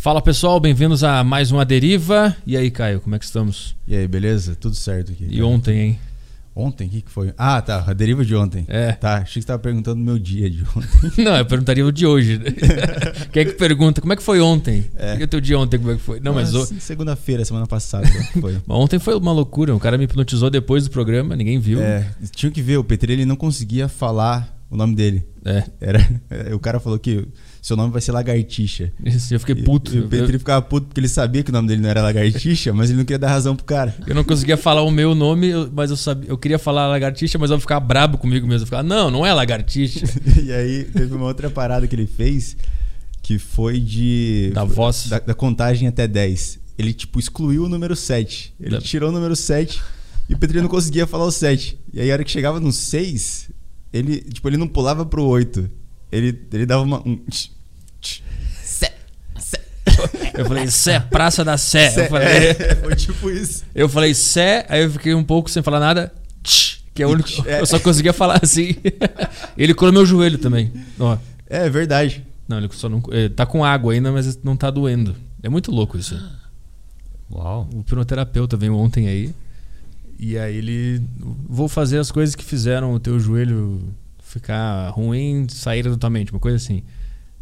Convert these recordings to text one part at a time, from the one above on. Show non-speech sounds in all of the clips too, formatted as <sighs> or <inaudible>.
Fala pessoal, bem-vindos a mais uma deriva. E aí, Caio, como é que estamos? E aí, beleza? Tudo certo aqui. E cara. ontem, hein? Ontem? O que, que foi? Ah, tá. A deriva de ontem. É. Tá, achei que você tava perguntando o meu dia de ontem. <laughs> Não, eu perguntaria o de hoje. <laughs> Quem é que pergunta? Como é que foi ontem? É. E o teu dia ontem, como é que foi? Não, mas. mas Segunda-feira, semana passada. foi. <laughs> ontem foi uma loucura. O cara me hipnotizou depois do programa, ninguém viu. É, tinha que ver. O Petri ele não conseguia falar o nome dele. É. Era, o cara falou que seu nome vai ser Lagartixa. Isso, eu fiquei puto. E, e o Petri eu... ficava puto porque ele sabia que o nome dele não era Lagartixa, mas ele não queria dar razão pro cara. Eu não conseguia falar o meu nome, mas eu sabia, eu queria falar Lagartixa, mas eu ficava brabo comigo mesmo. Eu ficava, não, não é Lagartixa. <laughs> e aí teve uma outra parada que ele fez que foi de. Da voz. Da, da contagem até 10. Ele, tipo, excluiu o número 7. Ele da... tirou o número 7 e o Petri não conseguia falar o 7. E aí, a hora que chegava no 6, ele, tipo, ele não pulava pro 8 ele, ele dava uma. Um... Sé, sé. Eu falei, Sé, Praça da Sé. Sé eu falei, é, <laughs> foi tipo isso. Eu falei, Sé, aí eu fiquei um pouco sem falar nada. Que é o único. É. Eu só conseguia falar assim. <laughs> ele colou meu joelho também. Ó. É, é verdade. Não, ele só não. Ele tá com água ainda, mas não tá doendo. É muito louco isso. Uau. O hipnoterapeuta veio ontem aí. E aí ele. Vou fazer as coisas que fizeram o teu joelho ficar ruim, sair da tua mente, uma coisa assim.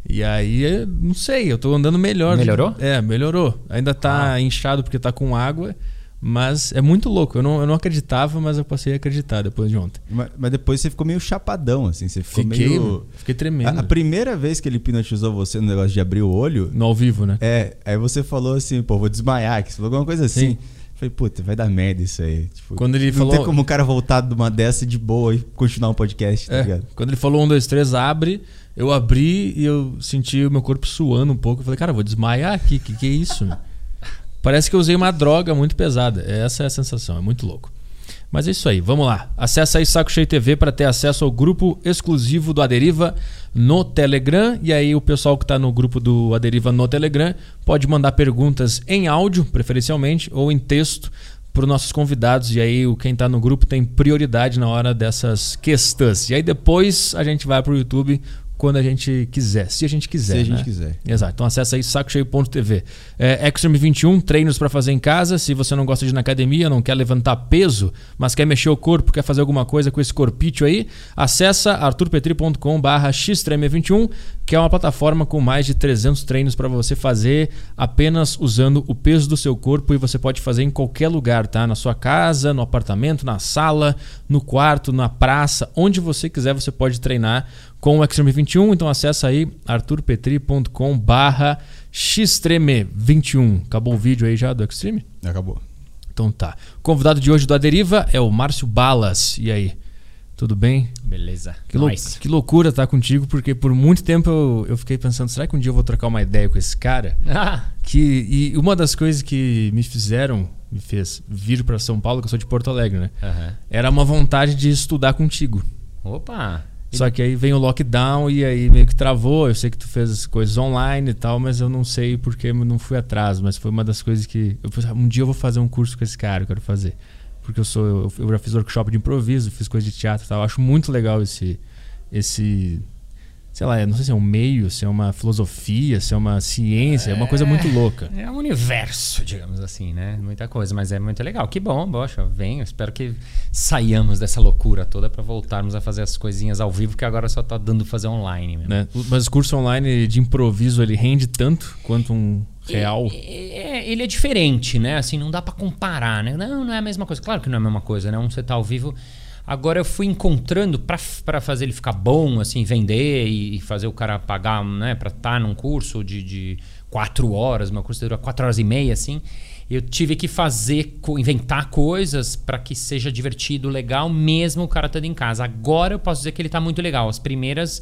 E aí, não sei, eu tô andando melhor. Melhorou? É, melhorou. Ainda tá ah. inchado porque tá com água, mas é muito louco. Eu não, eu não acreditava, mas eu passei a acreditar depois de ontem. Mas, mas depois você ficou meio chapadão, assim. Você ficou fiquei, meio. Fiquei tremendo. A, a, primeira vez que ele hipnotizou você no negócio de abrir o olho. No ao vivo, né? É, aí você falou assim, pô, vou desmaiar, que você falou alguma coisa assim. Sim. Falei, puta, vai dar merda isso aí. Tipo, quando ele não falou... tem como o cara voltar de uma dessa de boa e continuar um podcast, tá é, ligado? Quando ele falou um, dois, três, abre, eu abri e eu senti o meu corpo suando um pouco. Eu falei, cara, vou desmaiar aqui, que que é isso? <laughs> Parece que eu usei uma droga muito pesada. Essa é a sensação, é muito louco. Mas é isso aí, vamos lá. Acesse aí Saco Cheio TV para ter acesso ao grupo exclusivo do Aderiva no Telegram. E aí o pessoal que está no grupo do Aderiva no Telegram pode mandar perguntas em áudio, preferencialmente, ou em texto para os nossos convidados. E aí quem está no grupo tem prioridade na hora dessas questões. E aí depois a gente vai para o YouTube quando a gente quiser, se a gente quiser. Se a gente né? quiser. Exato. Então acessa aí sacocheio.tv. É, Extreme 21, treinos para fazer em casa. Se você não gosta de ir na academia, não quer levantar peso, mas quer mexer o corpo, quer fazer alguma coisa com esse corpício aí, acessa arturpetri.com/barra xtreme21, que é uma plataforma com mais de 300 treinos para você fazer apenas usando o peso do seu corpo e você pode fazer em qualquer lugar, tá? Na sua casa, no apartamento, na sala, no quarto, na praça, onde você quiser, você pode treinar com o Extreme 21. Então acessa aí arturpetri.com barra xtreme21. Acabou o vídeo aí já do Extreme? Acabou. Então tá. O convidado de hoje do Aderiva é o Márcio Balas. E aí? Tudo bem? Beleza. Que, lou que loucura estar tá contigo, porque por muito tempo eu, eu fiquei pensando, será que um dia eu vou trocar uma ideia com esse cara? Ah. Que, e uma das coisas que me fizeram, me fez vir para São Paulo, que eu sou de Porto Alegre, né? Uhum. Era uma vontade de estudar contigo. Opa! Só que aí vem o lockdown e aí meio que travou. Eu sei que tu fez as coisas online e tal, mas eu não sei porque não fui atrás. Mas foi uma das coisas que. Eu pensei, um dia eu vou fazer um curso com esse cara, eu quero fazer. Porque eu sou. Eu, eu já fiz workshop de improviso, fiz coisa de teatro e tal. Eu acho muito legal esse. esse sei lá, não sei se é um meio, se é uma filosofia, se é uma ciência, é, é uma coisa muito louca. É um universo, digamos assim, né? Muita coisa, mas é muito legal. Que bom, poxa, venho. Espero que saiamos dessa loucura toda para voltarmos a fazer as coisinhas ao vivo, que agora só tá dando fazer online mesmo. Né? Mas o curso online de improviso, ele rende tanto quanto um real? É, ele é diferente, né? Assim, não dá para comparar, né? Não, não é a mesma coisa. Claro que não é a mesma coisa, né? Um você tá ao vivo Agora eu fui encontrando para fazer ele ficar bom, assim, vender e, fazer o cara pagar, né, para estar tá num curso de, de quatro horas, meu curso dura quatro horas e meia, assim. Eu tive que fazer, inventar coisas para que seja divertido, legal, mesmo o cara estando em casa. Agora eu posso dizer que ele está muito legal. As primeiras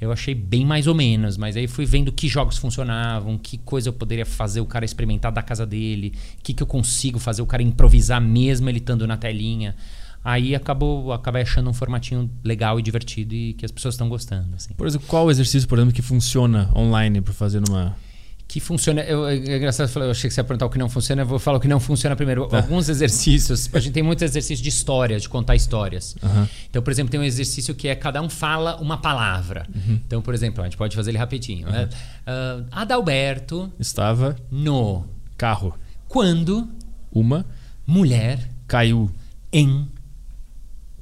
eu achei bem mais ou menos, mas aí fui vendo que jogos funcionavam, que coisa eu poderia fazer o cara experimentar da casa dele, o que, que eu consigo fazer o cara improvisar mesmo ele estando na telinha. Aí acabou, acabei achando um formatinho legal e divertido e que as pessoas estão gostando. Assim. Por exemplo, qual o exercício, por exemplo, que funciona online para fazer numa. que funciona. Eu, é engraçado, eu achei que você ia perguntar o que não funciona, eu vou falar o que não funciona primeiro. Alguns exercícios, a gente tem muitos exercícios de história, de contar histórias. Aham. Então, por exemplo, tem um exercício que é cada um fala uma palavra. Então, por exemplo, a gente pode fazer ele rapidinho. né? Ah, Adalberto Estava no carro. quando Uma mulher caiu. em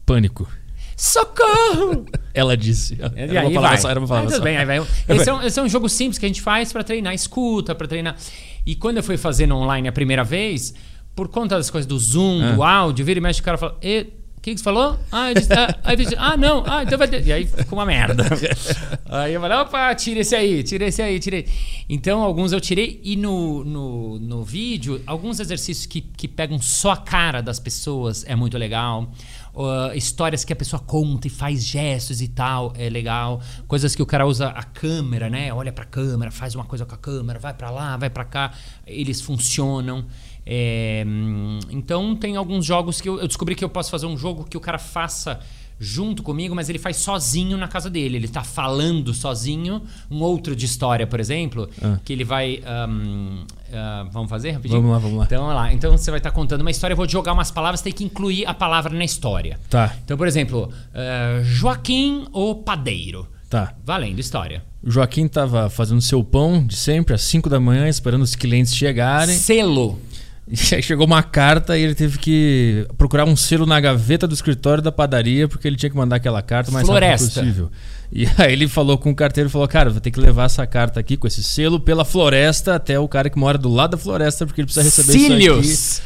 Pânico. socorro. <laughs> Ela disse. E Era aí uma palavra vai. só, era uma Ah, palavra tudo só. bem, aí vai. Esse é, um, esse é um jogo simples que a gente faz pra treinar escuta, pra treinar. E quando eu fui fazer no online a primeira vez, por conta das coisas do Zoom, Ah. do áudio, vira e mexe, o cara fala. "E, O que, que você falou? Ah, disse, ah, disse, ah, não, ah, então vai ter. E aí ficou uma merda. <laughs> aí eu falei, opa, tira esse aí, tira esse aí, tirei. Então, alguns eu tirei. E no, no, no vídeo, alguns exercícios que, que pegam só a cara das pessoas é muito legal. Uh, histórias que a pessoa conta e faz gestos e tal, é legal. Coisas que o cara usa a câmera, né? Olha pra câmera, faz uma coisa com a câmera, vai pra lá, vai pra cá. Eles funcionam. É, hum, então tem alguns jogos que eu, eu descobri que eu posso fazer um jogo que o cara faça junto comigo, mas ele faz sozinho na casa dele. Ele tá falando sozinho. Um outro de história, por exemplo, Ah. que ele vai. hum, ah, vamos fazer rapidinho? Vamos lá, vamos lá. Então, vamos lá. Então você vai estar contando uma história, eu vou jogar umas palavras, tem que incluir a palavra na história. Tá, Então, por exemplo, eh, Joaquim o Padeiro. tá. Valendo, história. O Joaquim tava fazendo seu pão de sempre, às 5 da manhã, esperando os clientes chegarem. Selo. E aí chegou uma carta e ele teve que procurar um selo na gaveta do escritório da padaria, porque ele tinha que mandar aquela carta o mais Floresta. rápido possível. E <laughs> aí ele falou com o carteiro, falou, cara, vou ter que levar essa carta aqui com esse selo pela floresta até o cara que mora do lado da floresta, porque ele precisa receber isso aqui. Cílios.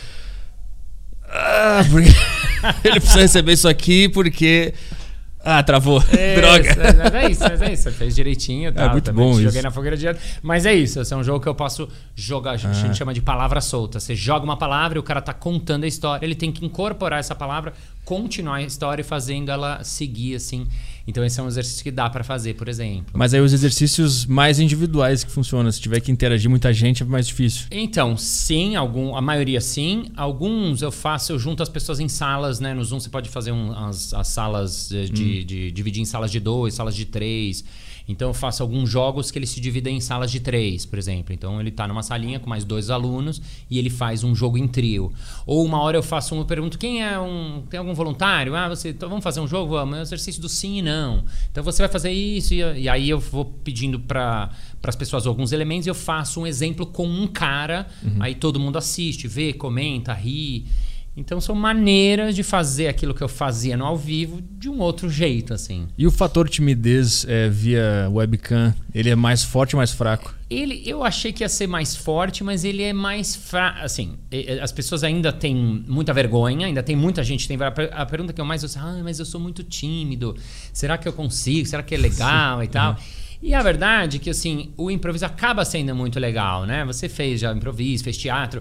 Ah, porque... <laughs> ele precisa receber isso aqui porque... Ah, travou. <laughs> Droga. Isso, Mas é isso, mas é isso. Você fez direitinho. Tá, muito também bom isso. Joguei na fogueira direto. Mas é isso. Esse é um jogo que eu posso jogar. A Ah. gente chama de palavra solta. Você joga uma palavra e o cara tá contando a história. Ele tem que incorporar essa palavra, continuar a história e fazendo ela seguir assim. Então esse é um exercício que dá pra fazer, por exemplo. Mas aí os exercícios mais individuais que funcionam. Se tiver que interagir muita gente, é mais difícil. Então, sim, algum, a maioria sim. Alguns eu faço, eu junto as pessoas em salas, né? No Zoom você pode fazer um- as, as salas eh, de, de dividir em salas de dois, salas de três. Então eu faço alguns jogos que ele se dividem em salas de três, por exemplo. Então ele tá numa salinha com mais dois alunos e ele faz um jogo em trio. Ou uma hora eu faço um, eu pergunto quem é um, tem algum voluntário? Ah, você, então vamos fazer um jogo? Vamos, é um exercício do sim e não. Então você vai fazer isso e, e aí eu vou pedindo para as pessoas alguns elementos e eu faço um exemplo com um cara. Aí todo mundo assiste, vê, comenta, ri. Então são maneiras de fazer aquilo que eu fazia no ao vivo de um outro jeito, assim. E o fator timidez é, via webcam, ele é mais forte ou mais fraco? Ele, eu achei que ia ser mais forte, mas ele é mais fraco. Assim, as pessoas ainda têm muita vergonha, ainda tem muita gente tem. A per- a pergunta que eu mais ouço ah, mas eu sou muito tímido. Será que eu consigo? Será que é legal e <laughs> tal? E a verdade é que, assim, o improviso acaba sendo muito legal, né? Você fez já improviso, fez teatro.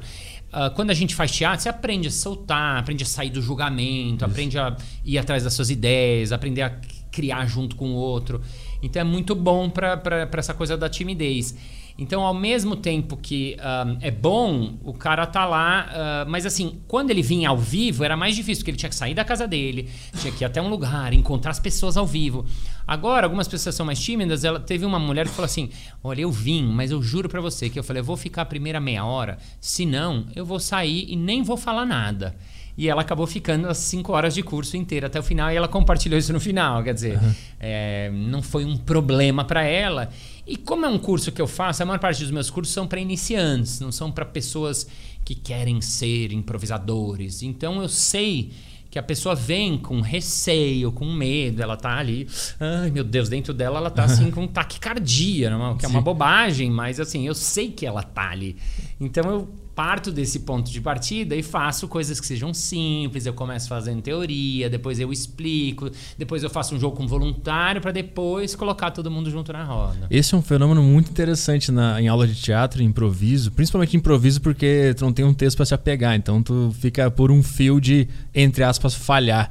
Ah, quando a gente faz teatro, você aprende a soltar, aprende a sair do julgamento, aprende a ir atrás das suas ideias, aprender a criar junto com o outro. Então é muito bom para essa coisa da timidez. Então, ao mesmo tempo que ah, é bom, o cara tá lá. ah, mas assim, quando ele vinha ao vivo, era mais difícil, porque ele tinha que sair da casa dele, tinha que ir até um lugar, encontrar as pessoas ao vivo. Agora, algumas pessoas são mais tímidas. Ela teve uma mulher que falou assim: Olha, eu vim, mas eu juro pra você que eu falei, eu vou ficar a primeira meia hora, senão eu vou sair e nem vou falar nada. E ela acabou ficando as cinco horas de curso inteiro até o final e ela compartilhou isso no final. Quer dizer, é, não foi um problema para ela. E como é um curso que eu faço, a maior parte dos meus cursos são para iniciantes, não são para pessoas que querem ser improvisadores. Então eu sei que a pessoa vem com receio, com medo, ela tá ali, ai meu Deus, dentro dela ela tá assim com taquicardia, não é? que é uma Sim. bobagem, mas assim, eu sei que ela tá ali. Então eu parto desse ponto de partida e faço coisas que sejam simples, eu começo fazendo teoria, depois eu explico, depois eu faço um jogo com voluntário para depois colocar todo mundo junto na roda. Esse é um fenômeno muito interessante na, em aula de teatro, improviso, principalmente improviso porque tu não tem um texto para se apegar, então tu fica por um fio de, entre aspas, falhar.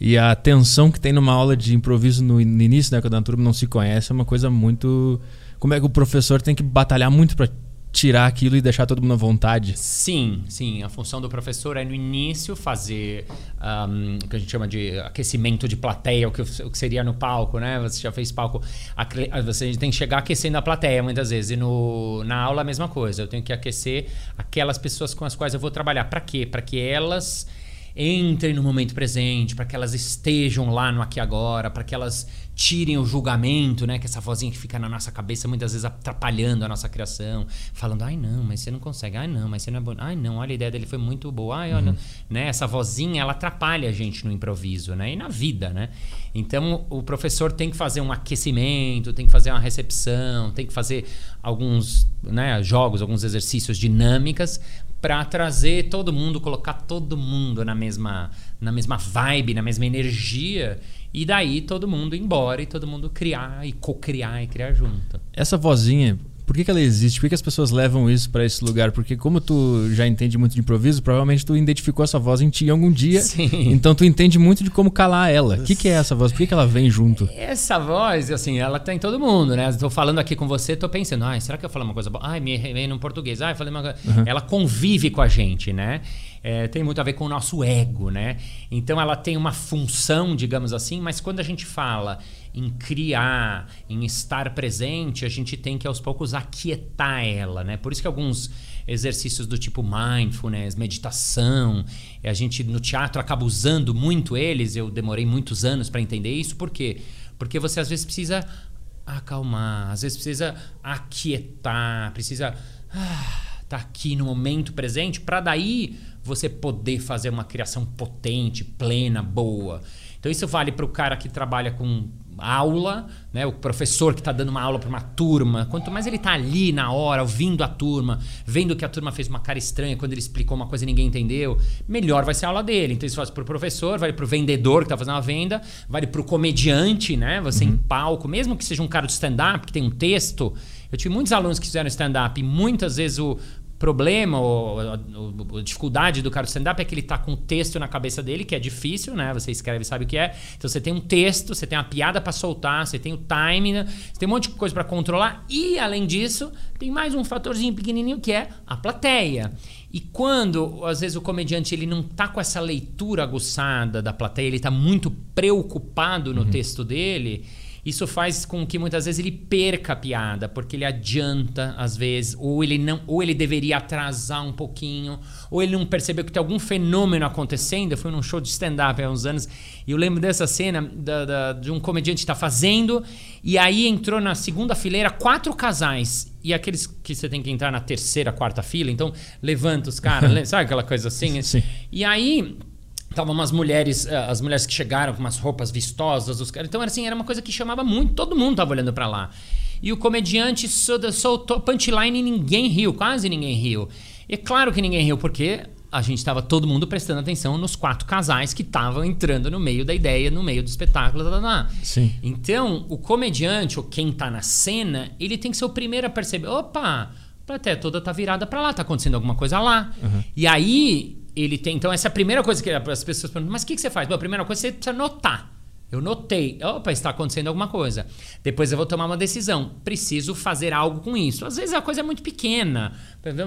E a tensão que tem numa aula de improviso no, no início, né, quando a turma não se conhece, é uma coisa muito. Como é que o professor tem que batalhar muito para tirar aquilo e deixar todo mundo à vontade? Sim, sim. A função do professor é no início fazer um, o que a gente chama de aquecimento de plateia, o que, o que seria no palco, né? Você já fez palco. Você tem que chegar aquecendo a plateia muitas vezes. E no, na aula a mesma coisa. Eu tenho que aquecer aquelas pessoas com as quais eu vou trabalhar. Para quê? Para que elas entrem no momento presente, para que elas estejam lá no aqui e agora, para que elas tirem o julgamento, né? Que essa vozinha que fica na nossa cabeça muitas vezes atrapalhando a nossa criação, falando, ai não, mas você não consegue, ai não, mas você não é bom, ai não, olha a ideia dele foi muito boa, ai, olha, uhum. né? Essa vozinha ela atrapalha a gente no improviso, né? E na vida, né? Então o professor tem que fazer um aquecimento, tem que fazer uma recepção, tem que fazer alguns né, jogos, alguns exercícios dinâmicas para trazer todo mundo, colocar todo mundo na mesma, na mesma vibe, na mesma energia e daí todo mundo ir embora e todo mundo criar e co-criar e criar junto. Essa vozinha, por que, que ela existe? Por que, que as pessoas levam isso para esse lugar? Porque como tu já entende muito de improviso, provavelmente tu identificou essa voz em ti algum dia. Sim. Então tu entende muito de como calar ela. O que, que é essa voz? Por que, que ela vem junto? Essa voz, assim, ela tá em todo mundo, né? Estou falando aqui com você, tô pensando, ai, será que eu falo uma coisa boa? Ai, me vem no português. Ai, falei uma coisa. Uhum. Ela convive com a gente, né? É, tem muito a ver com o nosso ego, né? Então ela tem uma função, digamos assim, mas quando a gente fala em criar, em estar presente, a gente tem que aos poucos aquietar ela, né? Por isso que alguns exercícios do tipo mindfulness, meditação, a gente no teatro acaba usando muito eles. Eu demorei muitos anos para entender isso, por quê? Porque você às vezes precisa acalmar, às vezes precisa aquietar, precisa ah, tá aqui no momento presente para daí você poder fazer uma criação potente, plena, boa. Então isso vale para o cara que trabalha com aula, né? O professor que está dando uma aula para uma turma, quanto mais ele está ali na hora, ouvindo a turma, vendo que a turma fez uma cara estranha quando ele explicou uma coisa e ninguém entendeu, melhor vai ser a aula dele. Então isso faz para o professor, vale para o vendedor que está fazendo a venda, vale para o comediante, né? Você uhum. em palco, mesmo que seja um cara de stand-up que tem um texto. Eu tive muitos alunos que fizeram stand-up e muitas vezes o, problema ou, a dificuldade do cara do stand-up é que ele tá com um texto na cabeça dele, que é difícil, né? Você escreve sabe o que é. Então você tem um texto, você tem uma piada para soltar, você tem o time, né? você tem um monte de coisa para controlar e, além disso, tem mais um fatorzinho pequenininho que é a plateia. E quando, às vezes, o comediante ele não tá com essa leitura aguçada da plateia, ele tá muito preocupado no uhum. texto dele isso faz com que muitas vezes ele perca a piada, porque ele adianta às vezes, ou ele não, ou ele deveria atrasar um pouquinho, ou ele não percebeu que tem algum fenômeno acontecendo. Eu fui num show de stand-up há uns anos e eu lembro dessa cena da, da, de um comediante estar tá fazendo e aí entrou na segunda fileira quatro casais e aqueles que você tem que entrar na terceira, quarta fila, então levanta os caras, <laughs> sabe aquela coisa assim? Sim. E aí Estavam umas mulheres, eh, as mulheres que chegaram com umas roupas vistosas, os caras. Então, era assim, era uma coisa que chamava muito, todo mundo tava olhando para lá. E o comediante soltou punchline e ninguém riu, quase ninguém riu. E claro que ninguém riu, porque a gente estava todo mundo prestando atenção nos quatro casais que estavam entrando no meio da ideia, no meio do espetáculo. Tá, tá, tá. Sim. Então, o comediante, ou quem tá na cena, ele tem que ser o primeiro a perceber: opa, a plateia toda tá virada para lá, tá acontecendo alguma coisa lá. Uhum. E aí ele tem. Então, essa é a primeira coisa que as pessoas perguntam: mas o que, que você faz? Bom, a primeira coisa é você precisa notar. Eu notei, opa, está acontecendo alguma coisa. Depois eu vou tomar uma decisão. Preciso fazer algo com isso. Às vezes a coisa é muito pequena.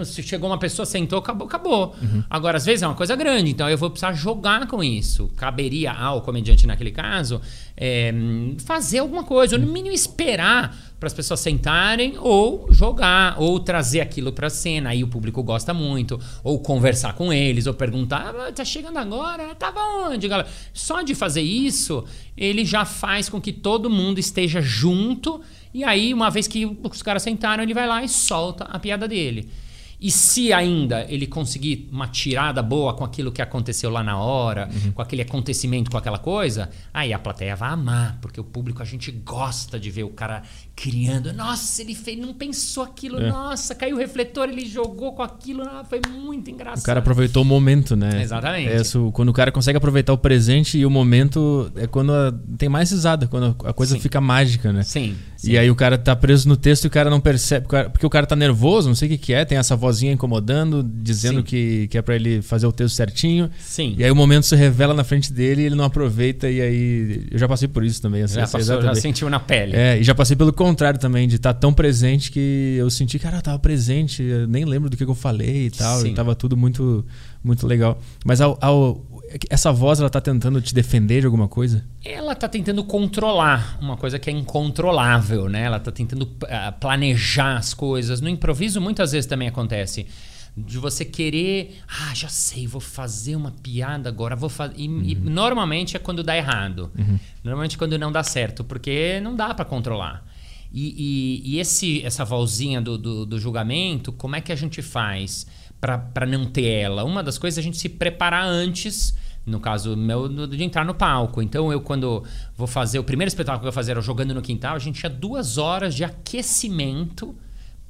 Se chegou uma pessoa, sentou, acabou, acabou. Uhum. Agora, às vezes é uma coisa grande, então eu vou precisar jogar com isso. Caberia ao comediante, naquele caso, é, fazer alguma coisa, ou no mínimo esperar para as pessoas sentarem ou jogar ou trazer aquilo para a cena. Aí o público gosta muito, ou conversar com eles, ou perguntar: ah, "Tá chegando agora? Tava onde, galera?". Só de fazer isso, ele já faz com que todo mundo esteja junto. E aí, uma vez que os caras sentaram, ele vai lá e solta a piada dele. E se ainda ele conseguir uma tirada boa com aquilo que aconteceu lá na hora, uhum. com aquele acontecimento, com aquela coisa, aí a plateia vai amar, porque o público a gente gosta de ver o cara criando. Nossa, ele fez, não pensou aquilo, é. nossa, caiu o refletor, ele jogou com aquilo, ah, foi muito engraçado. O cara aproveitou o momento, né? Exatamente. É isso, quando o cara consegue aproveitar o presente e o momento é quando a, tem mais risada, quando a coisa Sim. fica mágica, né? Sim, Sim. E aí o cara tá preso no texto e o cara não percebe, porque o cara tá nervoso, não sei o que, que é, tem essa voz vozinha incomodando, dizendo Sim. que, que é pra ele fazer o texto certinho. Sim. E aí o momento se revela na frente dele e ele não aproveita. E aí. Eu já passei por isso também. assim, já, passou, já sentiu na pele. É, e já passei pelo contrário também, de estar tão presente que eu senti, cara, eu tava presente, eu nem lembro do que, que eu falei e tal, Sim. e tava tudo muito, muito legal. Mas ao, ao- essa voz, ela tá tentando te defender de alguma coisa? Ela tá tentando controlar uma coisa que é incontrolável, né? Ela tá tentando ah, planejar as coisas. No improviso, muitas vezes também acontece de você querer, ah, já sei, vou fazer uma piada agora, vou fazer. E, e normalmente é quando dá errado. Normalmente é quando não dá certo, porque não dá pra controlar. E, e- e esse, essa vozinha do, do, do julgamento, como é que a gente faz para não ter ela? Uma das coisas é a gente se preparar antes, no caso meu, de entrar no palco. Então, eu, quando vou fazer o primeiro espetáculo que eu fazer era Jogando no Quintal, a gente tinha duas horas de aquecimento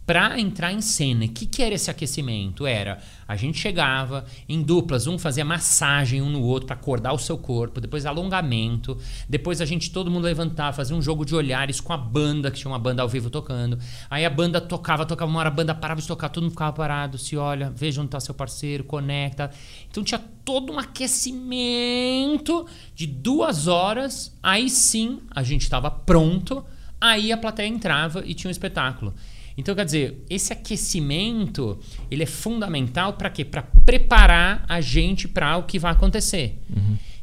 para entrar em cena. O que, que era esse aquecimento? Era a gente chegava em duplas, um fazia massagem um no outro para acordar o seu corpo, depois alongamento, depois a gente todo mundo levantava, fazia um jogo de olhares com a banda, que tinha uma banda ao vivo tocando. Aí a banda tocava, tocava uma hora, a banda parava de tocar, todo mundo ficava parado, se olha, veja onde tá seu parceiro, conecta. Então tinha todo um aquecimento de duas horas, aí sim a gente estava pronto, aí a plateia entrava e tinha um espetáculo. Então, quer dizer, esse aquecimento, ele é fundamental para quê? Para preparar a gente para o que vai acontecer.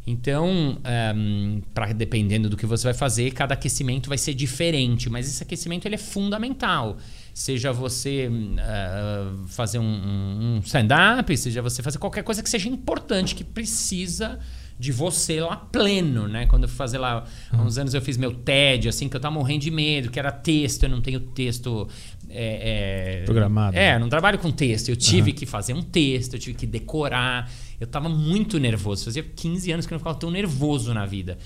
Então, ehm, pra- dependendo do que você vai fazer, cada aquecimento vai ser diferente, mas esse aquecimento ele é fundamental. Seja você ah, fazer um, um- um stand-up, seja você fazer qualquer coisa que seja importante, que precisa de você lá pleno, né? Quando eu fui fazer lá, há uns anos eu fiz meu TED, assim, que eu tava morrendo de medo, que era texto, eu não tenho texto... é, é, Programado. É, eu não trabalho com texto. Eu tive que fazer um texto, eu tive que decorar. Eu tava muito nervoso. Fazia 15 anos que eu não ficava tão nervoso na vida.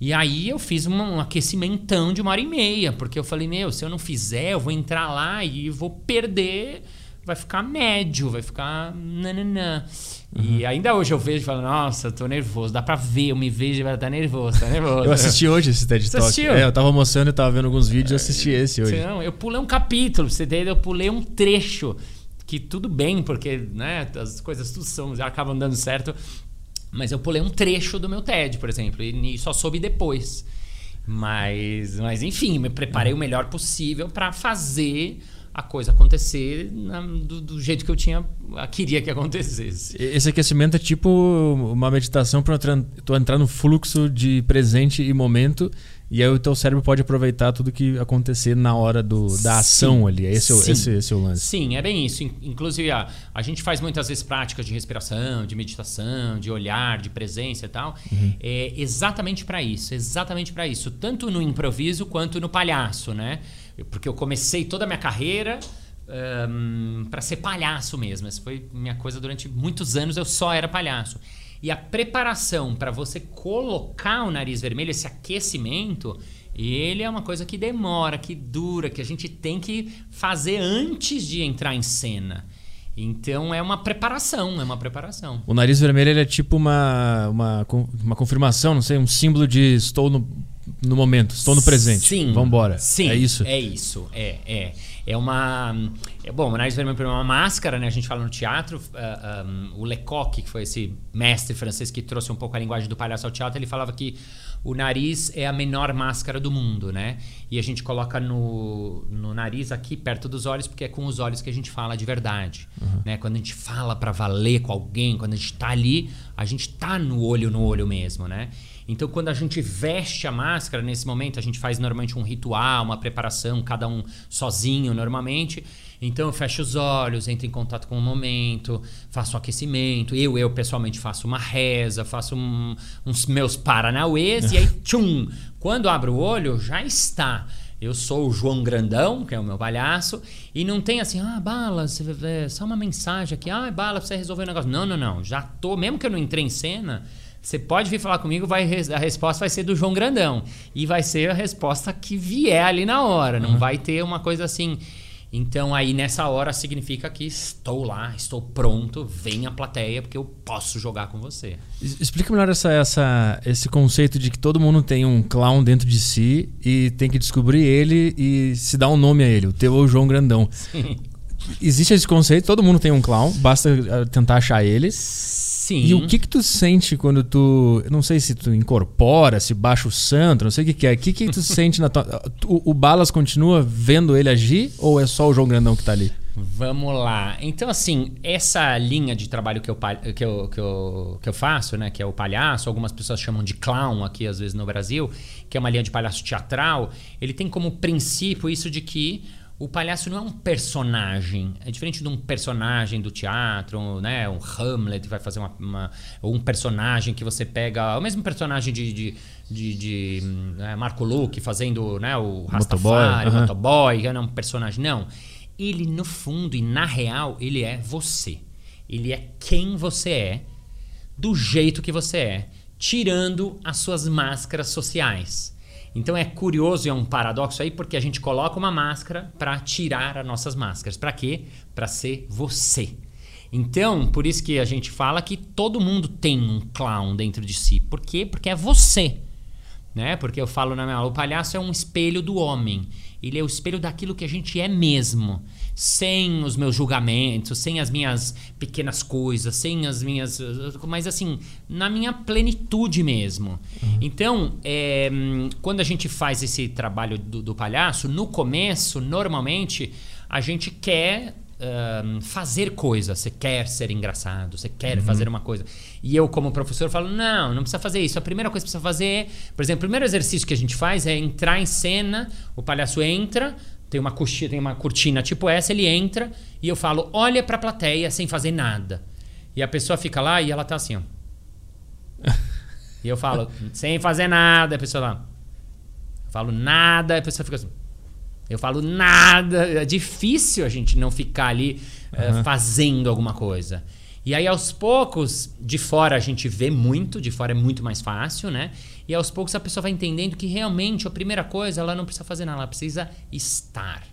E aí eu fiz uma- um aquecimentão de uma hora e meia, porque eu falei, meu, se eu não fizer, eu vou entrar lá e vou perder, vai ficar médio, vai ficar nananã. E ainda hoje eu vejo e falo, nossa, eu tô nervoso. Dá pra ver, eu me vejo e vai estar nervoso, tá nervoso. Eu assisti hoje esse TED Você Talk. assistiu? É, eu tava almoçando e tava vendo alguns vídeos e assisti esse hoje. Não, eu pulei um capítulo, pra você entender, eu pulei um trecho. Que tudo bem, porque né, as coisas tudo são, já acabam dando certo. Mas eu pulei um trecho do meu TED, por exemplo, e, e só soube depois. Mas, mas enfim, me preparei o melhor possível para fazer a coisa acontecer na- do, do jeito que eu tinha queria que acontecesse. Esse aquecimento é tipo uma meditação para tu entrar no fluxo de presente e momento e aí o teu cérebro pode aproveitar tudo que acontecer na hora do, da ação Sim. ali. Esse é, o, esse, esse é o lance. Sim, é bem isso. In- Inclusive, a, a gente faz muitas vezes práticas de respiração, de meditação, de olhar, de presença e tal. É exatamente para isso, exatamente para isso. Tanto no improviso quanto no palhaço, né? Porque eu comecei toda a minha carreira para ser palhaço mesmo. Essa foi minha coisa durante muitos anos, eu só era palhaço. E a preparação para você colocar o nariz vermelho, esse aquecimento, ele é uma coisa que demora, que dura, que a gente tem que fazer antes de entrar em cena. Então é uma preparação, é uma preparação. O nariz vermelho é tipo uma, uma, uma confirmação, não sei, um símbolo de estou no, no momento, estou no presente. Sim. Vambora. Sim. É isso. É isso. É, é. É uma. É, bom, o nariz vermelho é uma máscara, né? A gente fala no teatro. ah, ah, o Lecoq, que foi esse mestre francês que trouxe um pouco a linguagem do palhaço ao teatro, ele falava que o nariz é a menor máscara do mundo, né? E a gente coloca no, no nariz aqui perto dos olhos, porque é com os olhos que a gente fala de verdade. Né? Quando a gente fala pra valer com alguém, quando a gente tá ali, a gente tá no olho no olho mesmo, né? Então, quando a gente veste a máscara, nesse momento, a gente faz normalmente um ritual, uma preparação, cada um sozinho, normalmente. Então, eu fecho os olhos, entro em contato com o momento, faço um aquecimento. Eu, eu pessoalmente, faço uma reza, faço um- uns meus paranauês, e aí, <laughs> tchum! Quando abro o olho, já está. Eu sou o João Grandão, que é o meu palhaço, e não tem assim, ah, Bala, é, só uma mensagem aqui, ah, Bala, você resolver o negócio. Não, não, não. Já tô, mesmo que eu não entrei em cena, você pode vir falar comigo, vai, a resposta vai ser do João Grandão. E vai ser a resposta que vier ali na hora. Não vai ter uma coisa assim. Então aí nessa hora significa que estou lá, estou pronto, vem a plateia, porque eu posso jogar com você. Explica melhor essa, essa, esse conceito de que todo mundo tem um clown dentro de si e tem que descobrir ele e se dar um nome a ele. O teu é o João Grandão. existe esse conceito, todo mundo tem um clown, basta uh, tentar achar ele. Sim. E o que que tu sente quando tu, não sei se tu incorpora, se baixa o santo, não sei o que que é. O que que tu <laughs> sente na tua, o, o Balas continua vendo ele agir ou é só o João Grandão que tá ali? Vamos lá. Então, assim, essa linha de trabalho que eu, que eu, que eu, que eu faço, né? Que é o palhaço, algumas pessoas chamam de clown aqui, às vezes, no Brasil, que é uma linha de palhaço teatral, ele tem como princípio isso de que o palhaço não é um personagem. É diferente de um personagem do teatro, né? Um Hamlet vai fazer uma, uma- Ou um personagem que você pega. O mesmo personagem de. de de, de, né, Marco Luque fazendo né, o Rastafari, o aham. motoboy, que é um personagem. Não. Ele, no fundo e na real, ele é você. Ele é quem você é, do jeito que você é, tirando as suas máscaras sociais. Então é curioso e é um paradoxo aí, porque a gente coloca uma máscara para tirar as nossas máscaras. Para quê? Para ser você. Então, por isso que a gente fala que todo mundo tem um clown dentro de si. Por quê? Porque é você né? Porque eu falo na minha aula, o palhaço é um espelho do homem. Ele é o espelho daquilo que a gente é mesmo, sem os meus julgamentos, sem as minhas pequenas coisas, sem as minhas, mas assim, na minha plenitude mesmo. Então, é, quando a gente faz esse trabalho do, do palhaço, no começo, normalmente, a gente quer fazer coisas. Você quer ser engraçado, você quer fazer uma coisa. E eu, como professor, falo: não, não precisa fazer isso. A primeira coisa que precisa fazer é, por exemplo, o primeiro exercício que a gente faz é entrar em cena, o palhaço entra. Tem uma, cortina, tem uma cortina tipo essa, ele entra e eu falo, olha pra plateia sem fazer nada. E a pessoa fica lá e ela tá assim, ó. E eu falo, sem fazer nada, a pessoa lá. Eu falo nada, a pessoa fica assim. Eu falo nada. É difícil a gente não ficar ali eh, fazendo alguma coisa. E aí, aos poucos, de fora a gente vê muito, de fora é muito mais fácil, né? E aos poucos a pessoa vai entendendo que realmente a primeira coisa ela não precisa fazer nada, ela precisa estar.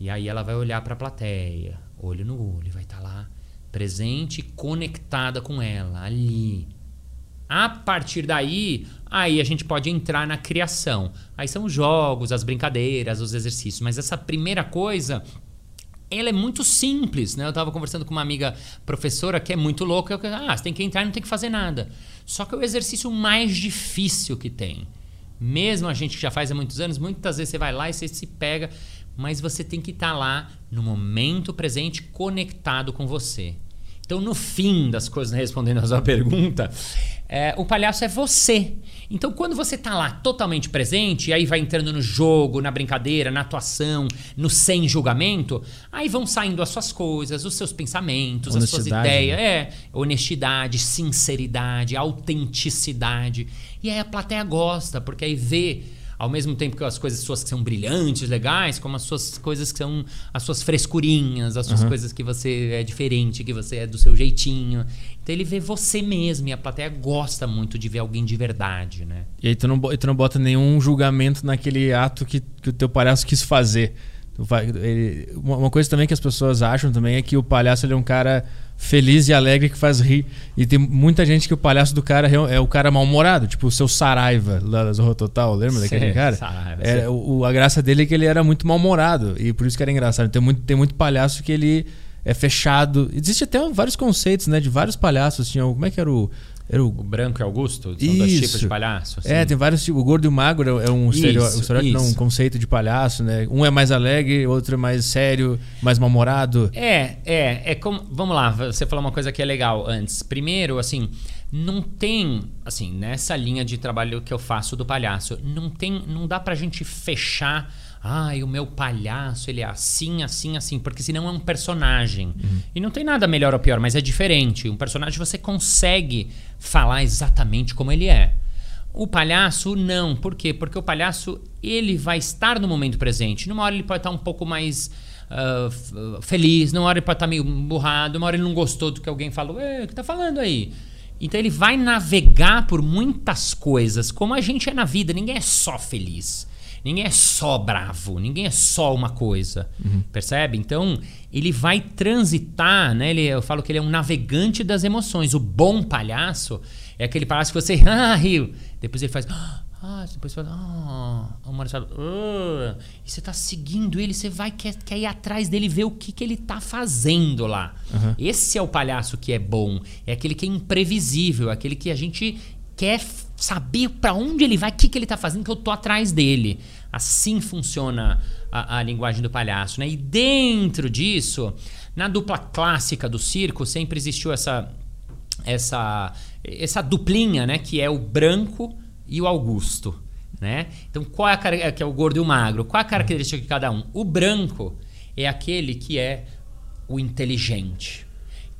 E aí ela vai olhar para a plateia, olho no olho, vai estar lá presente, conectada com ela, ali. A partir daí, aí a gente pode entrar na criação. Aí são os jogos, as brincadeiras, os exercícios. Mas essa primeira coisa, ela é muito simples, né? Eu tava conversando com uma amiga professora que é muito louca. Eu, ah, você tem que entrar e não tem que fazer nada. Só que é o exercício mais difícil que tem. Mesmo a gente que já faz há muitos anos, muitas vezes você vai lá e você se pega, mas você tem que estar lá no momento presente, conectado com você. Então, no fim das coisas, respondendo a sua <laughs> pergunta, é, o palhaço é você. Então, quando você tá lá totalmente presente, e aí vai entrando no jogo, na brincadeira, na atuação, no sem julgamento, aí vão saindo as suas coisas, os seus pensamentos, as suas ideias. né? É, honestidade, sinceridade, autenticidade. E aí a plateia gosta, porque aí vê, ao mesmo tempo que as coisas suas que são brilhantes, legais, como as suas coisas que são as suas frescurinhas, as suas coisas que você é diferente, que você é do seu jeitinho. Então ele vê você mesmo e a plateia gosta muito de ver alguém de verdade, né? E aí tu não, tu não bota nenhum julgamento naquele ato que, que o teu palhaço quis fazer. Vai- ele- uma, coisa também que as pessoas acham também é que o palhaço ele é um cara feliz e alegre que faz rir. E tem muita gente que o palhaço do cara é o cara mal-humorado, tipo o seu Saraiva lá da Zorro Total, lembra daquele cara? Saraiva, É, o, a graça dele é que ele era muito mal-humorado e por isso que era engraçado. Tem muito, tem muito palhaço que ele é fechado. Existe até vários conceitos, né, de vários palhaços. Tinha, o- como é que era o era o O branco e Augusto são dois tipos de palhaço. assim. é, tem vários tipos. O gordo e o magro é um estereótipo, não, um conceito de palhaço, né? Um é mais alegre, outro é mais sério, mais mal-humorado. É, é, é como. Vamos lá, você falou uma coisa que é legal antes. Primeiro, assim, não tem, assim, nessa linha de trabalho que eu faço do palhaço, não tem, não dá pra gente fechar. Ai, o meu palhaço, ele é assim, assim, assim, porque senão é um personagem. E não tem nada melhor ou pior, mas é diferente. Um personagem você consegue falar exatamente como ele é. O palhaço não, por quê? Porque o palhaço ele vai estar no momento presente. Numa hora ele pode estar um pouco mais ah, ah, feliz, numa hora ele pode estar meio burrado, numa hora ele não gostou do que alguém falou. "Ê, o que tá falando aí? Então ele vai navegar por muitas coisas, como a gente é na vida. Ninguém é só feliz. Ninguém é só bravo, ninguém é só uma coisa, percebe? Então ele vai transitar, né? Ele, eu falo que ele é um navegante das emoções. O bom palhaço é aquele palhaço que você <laughs> ah, riu, depois ele faz <gasps> ah. Depois você fala, ah, o Marcelo, ah. e você tá seguindo ele, você vai, quer, quer ir atrás dele ver o que, que ele tá fazendo lá. Esse é o palhaço que é bom. É aquele que é imprevisível, é aquele que a gente quer saber pra onde ele vai, o que, que ele tá fazendo, que eu tô atrás dele. Assim funciona a, a linguagem do palhaço, né? E dentro disso, na dupla clássica do circo, sempre existiu essa essa essa duplinha, né, que é o branco e o Augusto, né? Então, qual é a que é o gordo e o magro? Qual é a característica de cada um? O branco é aquele que é o inteligente.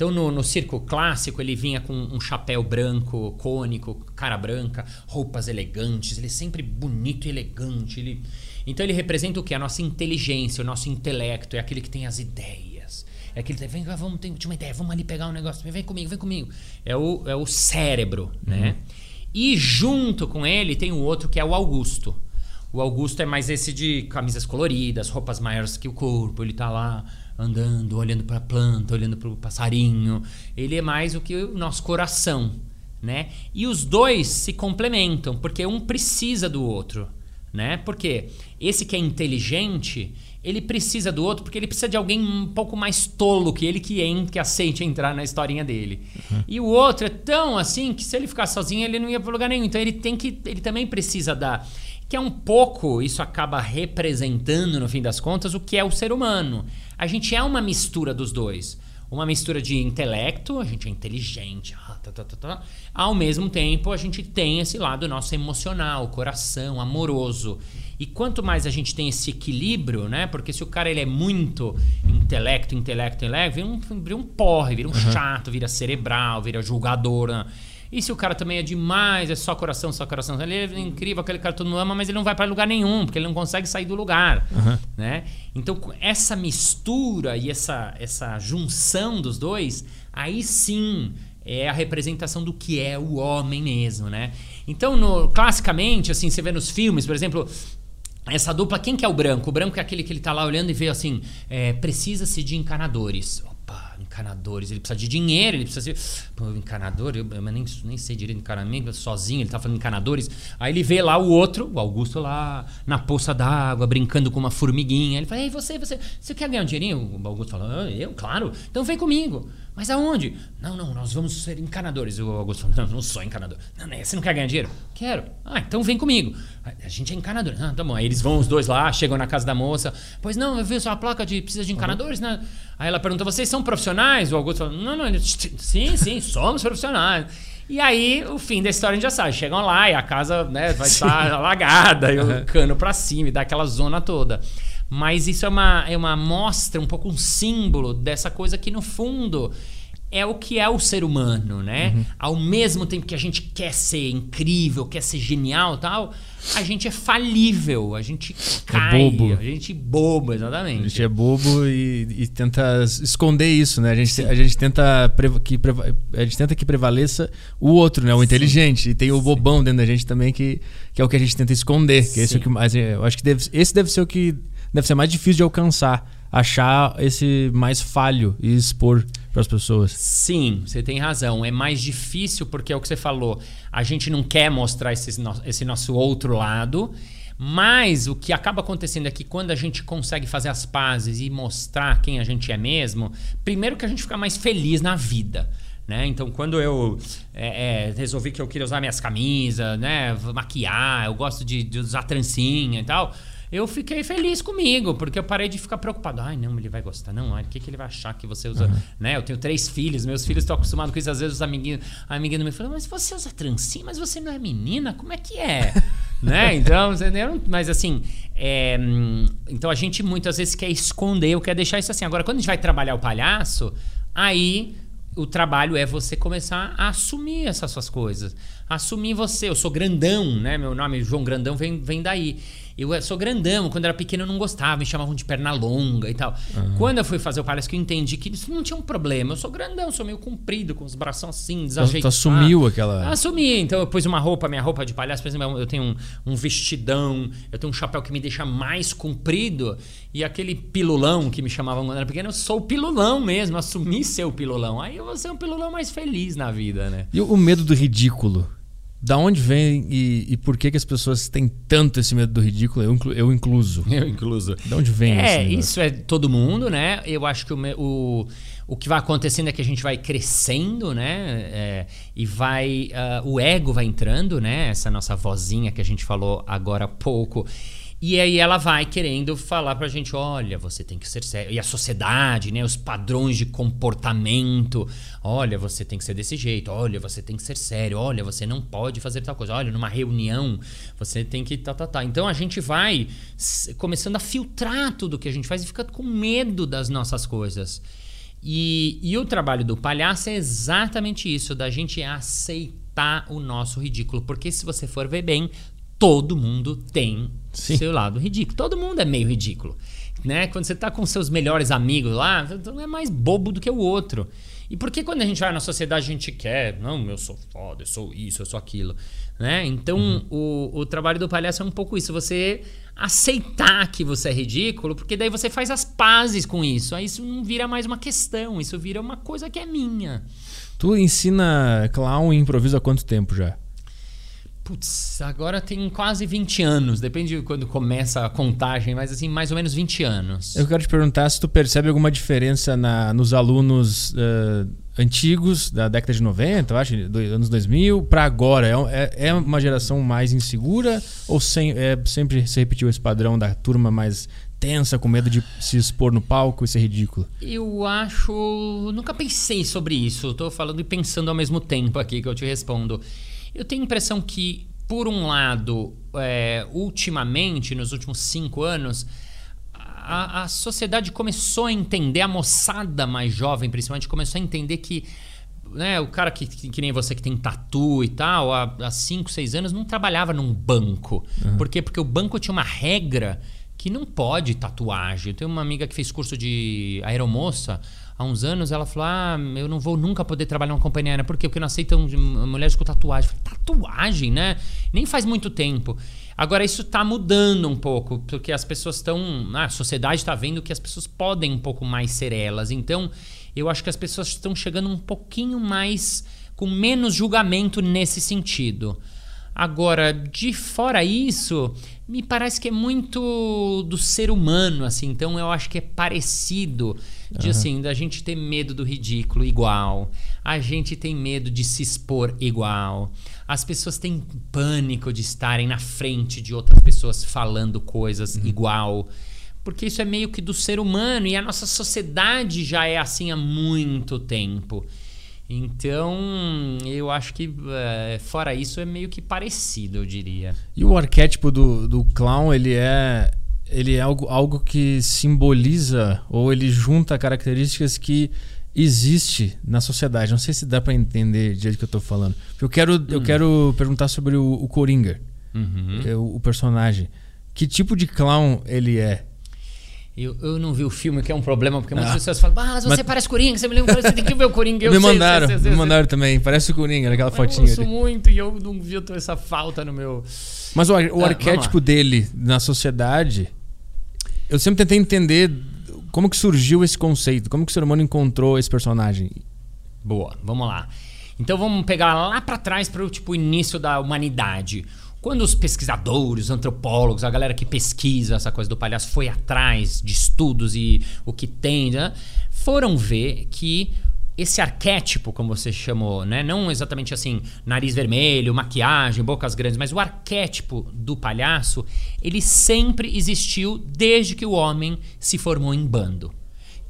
Então, no, no circo clássico, ele vinha com um chapéu branco, cônico, cara branca, roupas elegantes, ele é sempre bonito e elegante. Ele... Então, ele representa o que? A nossa inteligência, o nosso intelecto, é aquele que tem as ideias. É aquele que vem, vamos ter tinha uma ideia, vamos ali pegar um negócio, vem comigo, vem comigo. É o, é o cérebro, né? E junto com ele tem o outro que é o Augusto. O Augusto é mais esse de camisas coloridas, roupas maiores que o corpo, ele tá lá andando, olhando para a planta, olhando para o passarinho. Ele é mais o que o nosso coração, né? E os dois se complementam, porque um precisa do outro, né? Porque esse que é inteligente, ele precisa do outro porque ele precisa de alguém um pouco mais tolo que ele que, en- que aceite entrar na historinha dele. E o outro é tão assim que se ele ficar sozinho ele não ia para lugar nenhum. Então ele tem que ele também precisa dar que é um pouco isso acaba representando no fim das contas o que é o ser humano. A gente é uma mistura dos dois. Uma mistura de intelecto, a gente é inteligente, ah, tá, tá, tá, tá. ao mesmo tempo a gente tem esse lado nosso emocional, coração, amoroso. E quanto mais a gente tem esse equilíbrio, né? Porque se o cara ele é muito intelecto, intelecto, intelecto, vira um, vira um porre, vira um chato, vira cerebral, vira julgador. Né? E se o cara também é demais, é só coração, só coração, ele é incrível, aquele cara todo mundo ama, mas ele não vai para lugar nenhum, porque ele não consegue sair do lugar, né? Então, essa mistura e essa, essa junção dos dois, aí sim é a representação do que é o homem mesmo, né? Então, no- classicamente, assim, você vê nos filmes, por exemplo, essa dupla, quem que é o branco? O branco é aquele que ele tá lá olhando e vê assim, é, precisa-se de encanadores. Encanadores. Ele precisa de dinheiro, ele precisa de... Pô, encanador, eu, eu nem, nem sei direito encanamento, sozinho, ele tá falando encanadores. Aí ele vê lá o outro, o Augusto lá, na poça d'água, brincando com uma formiguinha. Ele fala, ei, você, você, você quer ganhar um dinheirinho? O Augusto fala, ah, eu, claro. Então vem comigo. Mas aonde? Não, não, nós vamos ser encanadores. O Augusto falou, não, não sou encanador. Não, não, você não quer ganhar dinheiro? Quero. Ah, então vem comigo. A gente é encanador. Ah, tá bom. Aí eles vão os dois lá, chegam na casa da moça. Pois não, eu vi sua placa de precisa de encanadores, né? Aí ela pergunta, vocês são profissionais? O Augusto falou, não, não, sim, sim, somos profissionais. E aí, o fim da história a gente já sabe. Chegam lá e a casa né, vai estar alagada, e o cano pra cima, e dá aquela zona toda. Mas isso é uma, é uma mostra, um pouco um símbolo dessa coisa que, no fundo, é o que é o ser humano, né? Ao mesmo tempo que a gente quer ser incrível, quer ser genial e tal, a gente é falível, a gente cai, bobo. a gente bobo, A exatamente. gente é bobo e, e tenta esconder isso, né? A gente, a gente tenta que a gente tenta que prevaleça o outro, né? O inteligente. E tem o bobão dentro da gente também que, que é o que a gente tenta esconder. Que esse é o Sim. que mais, eu acho que deve, esse deve ser o que deve ser mais difícil de alcançar, achar esse mais falho e expor para as pessoas. Sim, você tem razão. É mais difícil porque é o que você falou. A gente não quer mostrar esse, no- esse nosso outro lado. Mas o que acaba acontecendo é que quando a gente consegue fazer as pazes e mostrar quem a gente é mesmo, primeiro que a gente fica mais feliz na vida. Né? Então, quando eu é, é, resolvi que eu queria usar minhas camisas, né? maquiar, eu gosto de, de usar trancinha e tal, eu fiquei feliz comigo, porque eu parei de ficar preocupado. Ai, não, ele vai gostar. Não, olha, o que, que ele vai achar que você usa? Né? Eu tenho três filhos, meus filhos estão acostumados com isso. Às vezes os amiguinhos, a amiguinha me falam, mas você usa trancinha, mas você não é menina? Como é que é? <laughs> né? Então, eu não- mas assim, é, então a gente muitas vezes quer esconder, ou quer deixar isso assim. Agora, quando a gente vai trabalhar o palhaço, aí o trabalho é você começar a assumir essas suas coisas. Assumir você. Eu sou grandão, né? Meu nome João Grandão vem, vem daí. Eu sou grandão. Quando era pequeno eu não gostava, me chamavam de perna longa e tal. Quando eu fui fazer o palhaço que eu entendi que isso não tinha um problema. Eu sou grandão, sou meio comprido, com os braços assim, Tu, desajeitados. tu assumiu aquela. Assumi. Então eu pus uma roupa, minha roupa de palhaço, por exemplo, eu tenho um, um vestidão, eu tenho um chapéu que me deixa mais comprido. E aquele pilulão que me chamavam quando era pequeno, eu sou o pilulão mesmo, assumi ser o pilulão. Aí eu vou ser um pilulão mais feliz na vida, né? E o medo do ridículo? Da onde vem e, e por que, que as pessoas têm tanto esse medo do ridículo? Eu, inclu, eu incluso. <laughs> Eu incluso. Da onde vem É, esse negócio? isso é todo mundo, né? Eu acho que o, o, o que vai acontecendo é que a gente vai crescendo, né? É, e vai. ah, o ego vai entrando, né? Essa nossa vozinha que a gente falou agora há pouco. E aí ela vai querendo falar pra gente, olha, você tem que ser sério. E a sociedade, né? Os padrões de comportamento. Olha, você tem que ser desse jeito. Olha, você tem que ser sério. Olha, você não pode fazer tal coisa. Olha, numa reunião, você tem que tá, tá, tá. Então a gente vai começando a filtrar tudo que a gente faz e fica com medo das nossas coisas. E, e o trabalho do palhaço é exatamente isso, da gente aceitar o nosso ridículo. Porque se você for ver bem, todo mundo tem Sim. seu lado ridículo. Todo mundo é meio ridículo. Né? Quando você tá com seus melhores amigos lá, um é mais bobo do que o outro. E por que quando a gente vai na sociedade a gente quer, não, eu sou foda, eu sou isso, eu sou aquilo, né? Então o, o trabalho do palhaço é um pouco isso, você aceitar que você é ridículo, porque daí você faz as pazes com isso. Aí isso não vira mais uma questão, isso vira uma coisa que é minha. Tu ensina clown e improviso há quanto tempo já? Putz, agora tem quase 20 anos, depende de quando começa a contagem, mas assim, mais ou menos 20 anos. Eu quero te perguntar se tu percebe alguma diferença na, nos alunos eh, antigos da década de 90, eu acho, do, anos 2000, para agora. É, é, é uma geração mais insegura ou sem, é, sempre se repetiu esse padrão da turma mais tensa, com medo de se expor no palco e ser ridículo? Eu acho. Nunca pensei sobre isso. Tô falando e pensando ao mesmo tempo aqui que eu te respondo. Eu tenho a impressão que, por um lado, é, ultimamente, nos últimos cinco anos, a, a sociedade começou a entender, a moçada mais jovem, principalmente, começou a entender que. Né, o cara que, que, que nem você que tem tatu e tal, há 5, 6 anos, não trabalhava num banco. Por quê? Porque o banco tinha uma regra que não pode tatuagem. Eu tenho uma amiga que fez curso de aeromoça há uns anos, ela falou: Ah, eu não vou nunca poder trabalhar numa companhia aérea. Por quê? Porque não aceitam mulheres com tatuagem. Eu falei, tatuagem, né? Nem faz muito tempo. Agora, isso tá mudando um pouco, porque as pessoas estão. A sociedade está vendo que as pessoas podem um pouco mais ser elas. Então, eu acho que as pessoas estão chegando um pouquinho mais. com menos julgamento nesse sentido. Agora, de fora isso, me parece que é muito do ser humano, assim. Então eu acho que é parecido de assim, da gente ter medo do ridículo igual. A gente tem medo de se expor igual. As pessoas têm pânico de estarem na frente de outras pessoas falando coisas igual. Porque isso é meio que do ser humano e a nossa sociedade já é assim há muito tempo. Então, eu acho que eh, fora isso é meio que parecido, eu diria. E o arquétipo do, do clown, ele é ele é algo, algo que simboliza ou ele junta características que existe na sociedade. Não sei se dá pra entender do jeito que eu tô falando. Eu quero, eu quero perguntar sobre o, o Coringa, é, o, o personagem. Que tipo de clown ele é? Eu, eu não vi o filme, que é um problema, porque muitas Ah. pessoas falam, ah, mas você Mas- parece Coringa, você me lembra, você tem que ver o Coringa. <laughs> Eu me sei, mandaram, sei, sei, me mandaram também. Parece o Coringa, naquela Eu fotinha. ouço ali. muito e eu não vi eu tô essa falta no meu... Mas o, o vamos arquétipo dele na sociedade, eu sempre tentei entender como que surgiu esse conceito, como que o ser humano encontrou esse personagem. Boa, vamos lá. Então vamos pegar lá pra trás para o tipo início da humanidade. Quando os pesquisadores, os antropólogos, a galera que pesquisa essa coisa do palhaço foi atrás de estudos e o que tem, né, foram ver que esse arquétipo, como você chamou, né, não exatamente assim, nariz vermelho, maquiagem, bocas grandes, mas o arquétipo do palhaço, ele sempre existiu desde que o homem se formou em bando.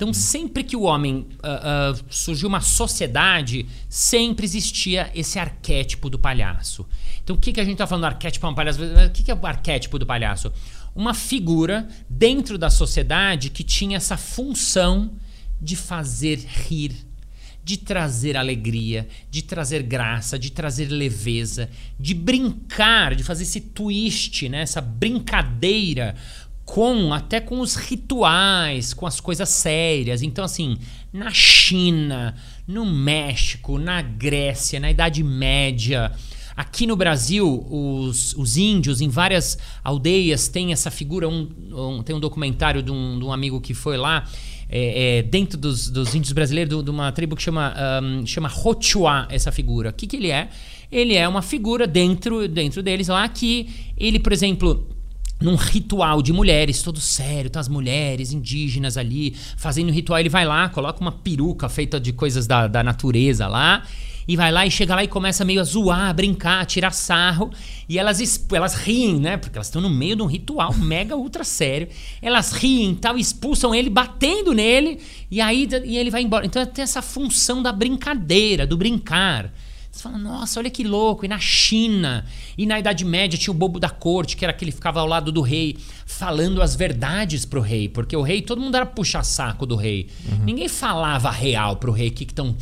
Então, sempre que o homem ah, ah, surgiu uma sociedade, sempre existia esse arquétipo do palhaço. Então, o que, que a gente está falando do arquétipo do palhaço? O que, que é o arquétipo do palhaço? Uma figura dentro da sociedade que tinha essa função de fazer rir, de trazer alegria, de trazer graça, de trazer leveza, de brincar, de fazer esse twist, né? essa brincadeira com até com os rituais, com as coisas sérias. Então, assim, na China, no México, na Grécia, na Idade Média, aqui no Brasil, os, os índios em várias aldeias têm essa figura. Um, um- tem um documentário de um, de um amigo que foi lá. é, é, dentro dos, dos índios brasileiros, de uma tribo que chama, ahm, chama Rochua, essa figura. O que, que ele é? ele é uma figura dentro, dentro deles lá que ele, por exemplo, num ritual de mulheres, todo sério, tá as mulheres indígenas ali fazendo o ritual. Ele vai lá, coloca uma peruca feita de coisas da, da natureza lá, e vai lá e chega lá e começa meio a zoar, a brincar, a tirar sarro. E elas, elas riem, né? Porque elas estão no meio de um ritual mega ultra sério. Elas riem tal, expulsam ele, batendo nele, e aí e ele vai embora. Então tem essa função da brincadeira, do brincar. Você fala, nossa, olha que louco. E na China, e na Idade Média tinha o bobo da corte, que era aquele que ficava ao lado do rei, falando as verdades pro rei. Porque o rei, todo mundo era puxa-saco do rei. Uhum. Ninguém falava real pro rei o que estão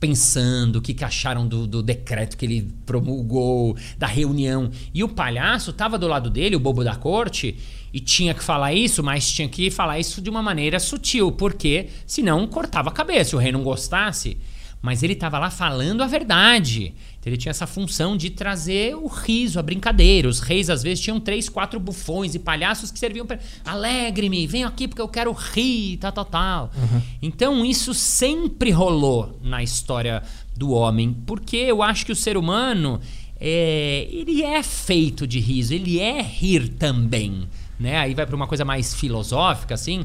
pensando, o que, que acharam do, do, decreto que ele promulgou, da reunião. E o palhaço estava do lado dele, o bobo da corte, e tinha que falar isso, mas tinha que falar isso de uma maneira sutil, porque senão cortava a cabeça. Se o rei não gostasse, mas ele estava lá falando a verdade. Então ele tinha essa função de trazer o riso, a brincadeira. Os reis às vezes tinham três, quatro bufões e palhaços que serviam para alegre-me, venho aqui porque eu quero rir, tal, tal, tal. Uhum. Então isso sempre rolou na história do homem, porque eu acho que o ser humano é, ele é feito de riso, ele é rir também, né? Aí vai para uma coisa mais filosófica assim.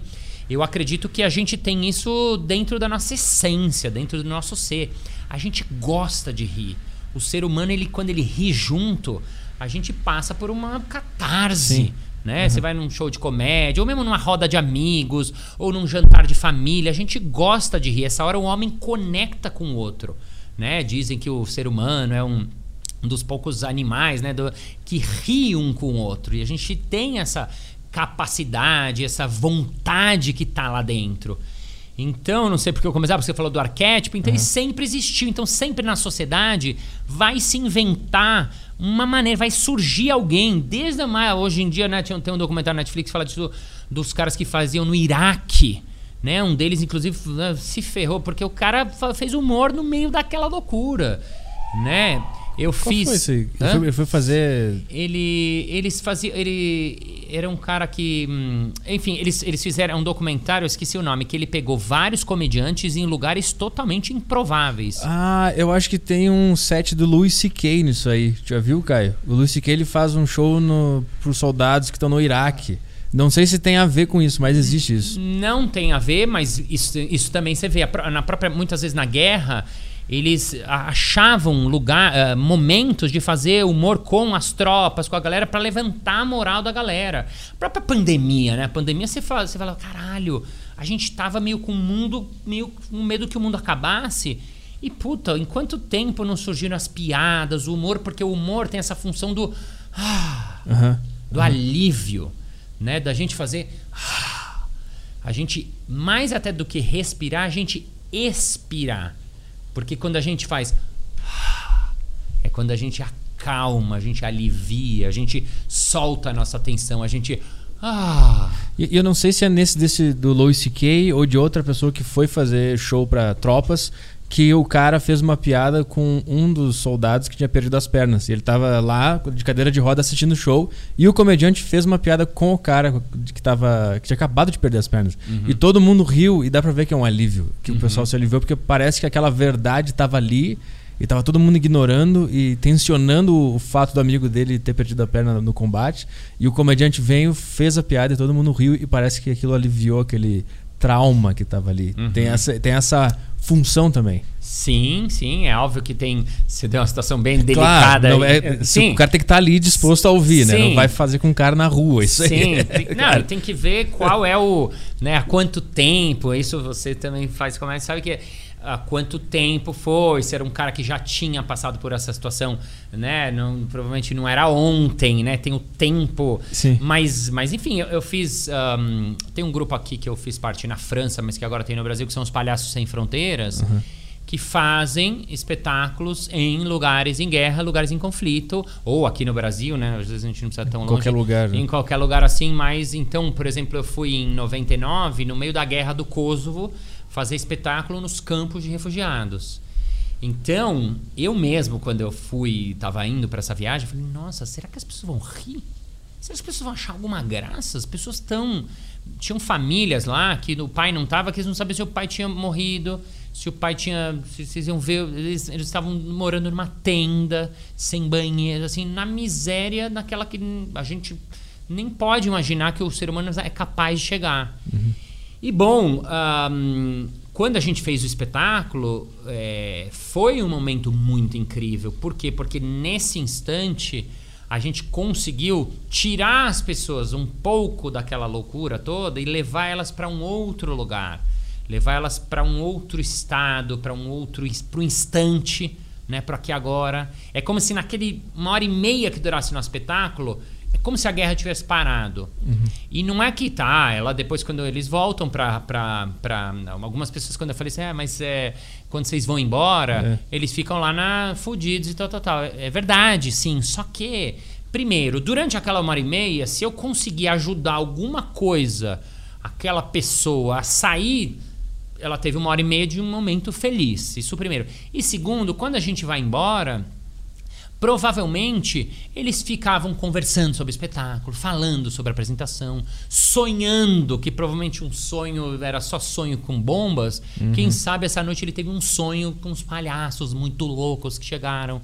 Eu acredito que a gente tem isso dentro da nossa essência, dentro do nosso ser. A gente gosta de rir. O ser humano, ele quando ele ri junto, a gente passa por uma catarse. Sim. Né? Uhum. Você vai num show de comédia, ou mesmo numa roda de amigos, ou num jantar de família, a gente gosta de rir. Essa hora o homem conecta com o outro. Né? Dizem que o ser humano é um, um dos poucos animais né, do, que ri um com o outro. E a gente tem essa, capacidade, essa vontade que está lá dentro. Então, não sei porque eu comecei, porque você falou do arquétipo, então uhum. ele sempre existiu. Então, sempre na sociedade vai se inventar uma maneira, vai surgir alguém, desde a hoje em dia, né, tem um documentário na Netflix que fala disso, dos caras que faziam no Iraque. Né? Um deles, inclusive, se ferrou, porque o cara fez humor no meio daquela loucura. Né? Eu Qual fiz. Foi aí? Ele foi, fazer. Ele, eles faziam. Ele era um cara que. Hum, enfim, eles, eles fizeram um documentário, eu esqueci o nome, que ele pegou vários comediantes em lugares totalmente improváveis. Ah, eu acho que tem um set do Louis C.K. nisso aí. Já viu, Caio? O Louis C.K. ele faz um show no, pros soldados que estão no Iraque. Não sei se tem a ver com isso, mas existe isso. Não tem a ver, mas isso, isso também você vê. Na própria, muitas vezes na guerra eles achavam lugar, uh, momentos de fazer humor com as tropas, com a galera, para levantar a moral da galera. A própria pandemia, né? A pandemia você fala, você fala, caralho, a gente tava meio com o mundo, meio com medo que o mundo acabasse. E puta, em quanto tempo não surgiram as piadas, o humor, porque o humor tem essa função do. Ah, uhum. do uhum. alívio, né? Da gente fazer. Ah, a gente, mais até do que respirar, a gente expirar. Porque quando a gente faz. É quando a gente acalma, a gente alivia, a gente solta a nossa atenção, a gente. Ah. E eu não sei se é nesse desse do Louis C.K. ou de outra pessoa que foi fazer show para tropas que o cara fez uma piada com um dos soldados que tinha perdido as pernas. Ele tava lá de cadeira de roda assistindo o show e o comediante fez uma piada com o cara que tava que tinha acabado de perder as pernas. Uhum. E todo mundo riu e dá pra ver que é um alívio, que uhum. o pessoal se aliviou porque parece que aquela verdade tava ali e tava todo mundo ignorando e tensionando o fato do amigo dele ter perdido a perna no combate. E o comediante veio, fez a piada e todo mundo riu e parece que aquilo aliviou aquele trauma que tava ali. Uhum. Tem, essa, tem essa função também. Sim, sim, é óbvio que tem. Se deu uma situação bem delicada. Claro, é, é, sim. O cara tem que estar tá ali disposto a ouvir, sim. né? Não vai fazer com o cara na rua. Isso sim, aí. <laughs> Tem, não, tem que ver qual é o. Né, há quanto tempo. Isso você também faz como sabe que há quanto tempo foi, se era um cara que já tinha passado por essa situação, né? Não, provavelmente não era ontem, né? Tem o tempo. Sim. Mas, mas enfim, eu, eu fiz. Um, tem um grupo aqui que eu fiz parte na França, mas que agora tem no Brasil, que são os Palhaços Sem Fronteiras. Uhum que fazem espetáculos em lugares em guerra, lugares em conflito, ou aqui no Brasil, né? Às vezes a gente não precisa tão em longe. Qualquer lugar. Né? Em qualquer lugar assim, mas então, por exemplo, eu fui em 99, no meio da guerra do Kosovo, fazer espetáculo nos campos de refugiados. Então, eu mesmo, quando eu fui, estava indo para essa viagem, falei, nossa, será que as pessoas vão rir? se as pessoas vão achar alguma graça, as pessoas estão. Tinham famílias lá que o pai não estava, que eles não sabiam se o pai tinha morrido, se o pai tinha. Se vocês iam ver, eles, eles estavam morando numa tenda, sem banheiro, assim, na miséria, naquela que a gente nem pode imaginar que o ser humano é capaz de chegar. Uhum. E bom, um, quando a gente fez o espetáculo, é, foi um momento muito incrível. Por quê? Porque nesse instante a gente conseguiu tirar as pessoas um pouco daquela loucura toda e levar elas para um outro lugar, levar elas para um outro estado, para um outro para instante, né, para aqui agora. É como se naquele uma hora e meia que durasse nosso espetáculo, como se a guerra tivesse parado. Uhum. E não é que tá, ela depois quando eles voltam para algumas pessoas quando eu falei assim, é, mas é, quando vocês vão embora, é. eles ficam lá na fudidos e tal, tal, tal. É verdade, sim, só que primeiro, durante aquela uma hora e meia, se eu conseguir ajudar alguma coisa aquela pessoa a sair ela teve uma hora e meia de um momento feliz. Isso primeiro. E segundo, quando a gente vai embora, Provavelmente eles ficavam conversando sobre o espetáculo, falando sobre a apresentação, sonhando, que provavelmente um sonho era só sonho com bombas. Uhum. Quem sabe essa noite ele teve um sonho com os palhaços muito loucos que chegaram.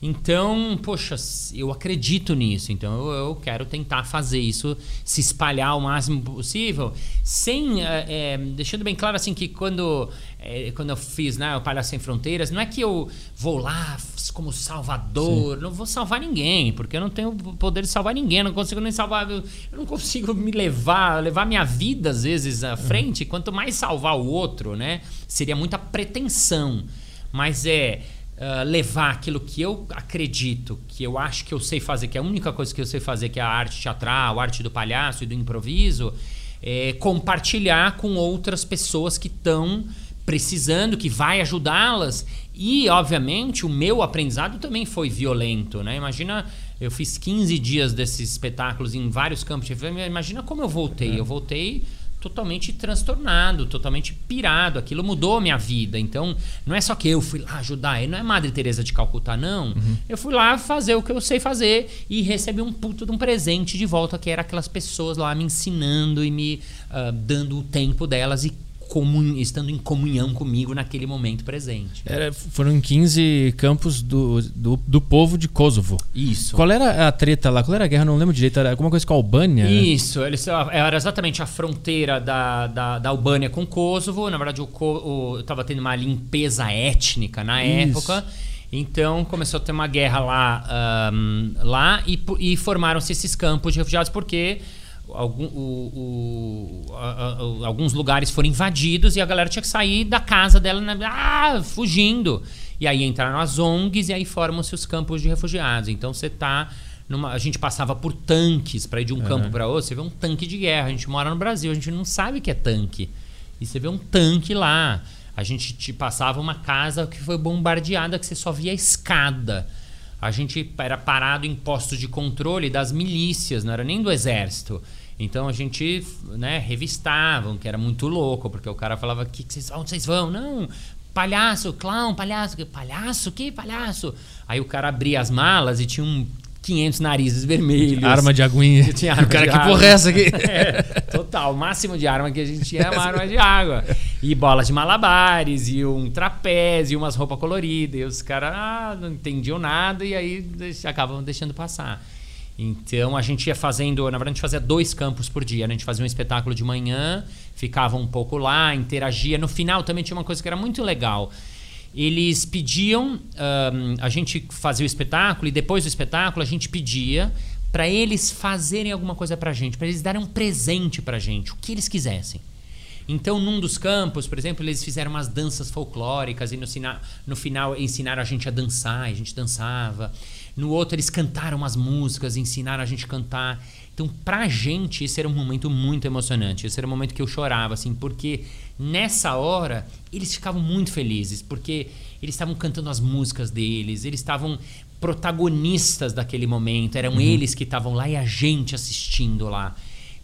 Então, poxa, eu acredito nisso. Então, eu, eu, quero tentar fazer isso, se espalhar o máximo possível, sem é, é, deixando bem claro assim que quando é, quando eu fiz né, o Palhaço Sem Fronteiras, não é que eu vou lá como salvador, Sim. não vou salvar ninguém, porque eu não tenho o poder de salvar ninguém, não consigo nem salvar, eu não consigo me levar, levar minha vida às vezes à frente, uhum. quanto mais salvar o outro, né? Seria muita pretensão. Mas é uh, levar aquilo que eu acredito, que eu acho que eu sei fazer, que é a única coisa que eu sei fazer, que é a arte teatral, a arte do palhaço e do improviso, é compartilhar com outras pessoas que estão precisando, que vai ajudá-las. E, obviamente, o meu aprendizado também foi violento, né? Imagina, eu fiz 15 dias desses espetáculos em vários campos Imagina como eu voltei. Eu voltei totalmente transtornado, totalmente pirado. Aquilo mudou a minha vida. Então, não é só que eu fui lá ajudar, não é Madre Teresa de Calcutá, não. Uhum. Eu fui lá fazer o que eu sei fazer e recebi um puto de um presente de volta, que era aquelas pessoas lá me ensinando e me uh, dando o tempo delas e comun, estando em comunhão comigo naquele momento presente. Era, foram 15 campos do, do, do, povo de Kosovo. Isso. Qual era a treta lá? Qual era a guerra? Não lembro direito. Era alguma coisa com a Albânia? Isso. Eles, era exatamente a fronteira da, da, da Albânia com Kosovo. Na verdade, o, estava tendo uma limpeza étnica na Isso. época. Então começou a ter uma guerra lá, um, lá e, e formaram-se esses campos de refugiados porque algum, o, o, a, a, alguns lugares foram invadidos e a galera tinha que sair da casa dela né, ah, fugindo. E aí entraram as ONGs e aí formam-se os campos de refugiados. Então você tá numa, a gente passava por tanques para ir de um uhum. campo para outro. Você vê um tanque de guerra. A gente mora no Brasil, a gente não sabe o que é tanque. E você vê um tanque lá. A gente te passava uma casa que foi bombardeada que você só via a escada. A gente era parado em postos de controle das milícias, não era nem do exército. Então a gente, né, revistavam, que era muito louco, porque o cara falava: que, que vocês, onde vocês vão? Não, palhaço, clown, palhaço, palhaço, que palhaço? Aí o cara abria as malas e tinha um 500 narizes vermelhos. Arma de aguinha. Tinha <laughs> arma o cara, que água. porra é essa aqui? <laughs> É, total. O máximo de arma que a gente tinha era uma arma de água. E bolas de malabares, e um trapézio, e umas roupas coloridas. E os caras ah, não entendiam nada e aí acabam deixando passar. Então a gente ia fazendo, na verdade a gente fazia dois campos por dia, né? a gente fazia um espetáculo de manhã, ficava um pouco lá, interagia. No final também tinha uma coisa que era muito legal. Eles pediam, um, a gente fazia o espetáculo e depois do espetáculo a gente pedia para eles fazerem alguma coisa para gente, para eles darem um presente para gente, o que eles quisessem. Então, num dos campos, por exemplo, eles fizeram umas danças folclóricas e no, no final ensinaram a gente a dançar, a gente dançava. No outro, eles cantaram umas músicas, ensinaram a gente a cantar. Então, pra gente, esse era um momento muito emocionante. Esse era um momento que eu chorava, assim, porque nessa hora eles ficavam muito felizes, porque eles estavam cantando as músicas deles, eles estavam protagonistas daquele momento, eram uhum. eles que estavam lá e a gente assistindo lá.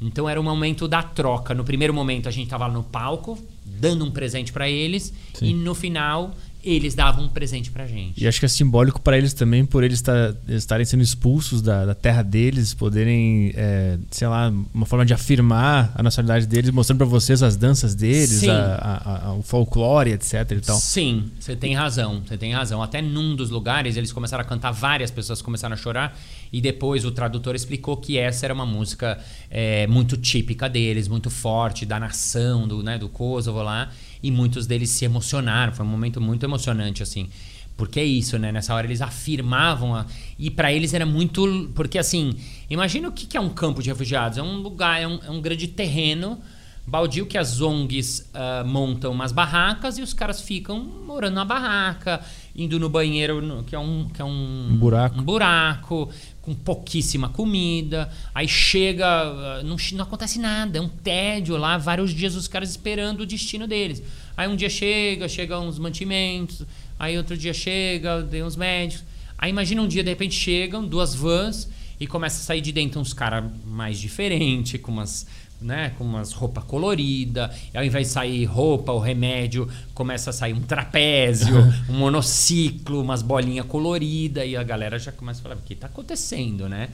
Então era o momento da troca. No primeiro momento a gente estava no palco, dando um presente para eles, Sim. e no final eles davam um presente pra gente. E acho que é simbólico para eles também, por eles estarem sendo expulsos da, da terra deles, poderem, é, sei lá, uma forma de afirmar a nacionalidade deles, mostrando para vocês as danças deles, a, a, a, o folclore, etc. E tal. Sim, você tem razão, você tem razão. Até num dos lugares eles começaram a cantar, várias pessoas começaram a chorar, e depois o tradutor explicou que essa era uma música é, muito típica deles, muito forte, da nação, do, né, do Kosovo lá e muitos deles se emocionaram. Foi um momento muito emocionante, assim. Porque é isso, né? Nessa hora eles afirmavam. A... E para eles era muito. Porque, assim, imagina o que é um campo de refugiados. É um lugar, é um, é um grande terreno baldio que as ONGs uh, montam umas barracas e os caras ficam morando na barraca, indo no banheiro, que é um, que é um, um buraco. Um buraco com pouquíssima comida. Aí chega, ah, não, não acontece nada, é um tédio lá, vários dias os caras esperando o destino deles. Aí um dia chega, chega uns mantimentos, aí outro dia chega, tem uns médicos. Aí imagina um dia, de repente chegam duas vans e começa a sair de dentro uns caras mais diferentes, com umas né, com umas roupa colorida, e ao invés de sair roupa ou remédio, começa a sair um trapézio, <laughs> um monociclo, umas bolinhas coloridas, e a galera já começa a falar: o que está acontecendo, né?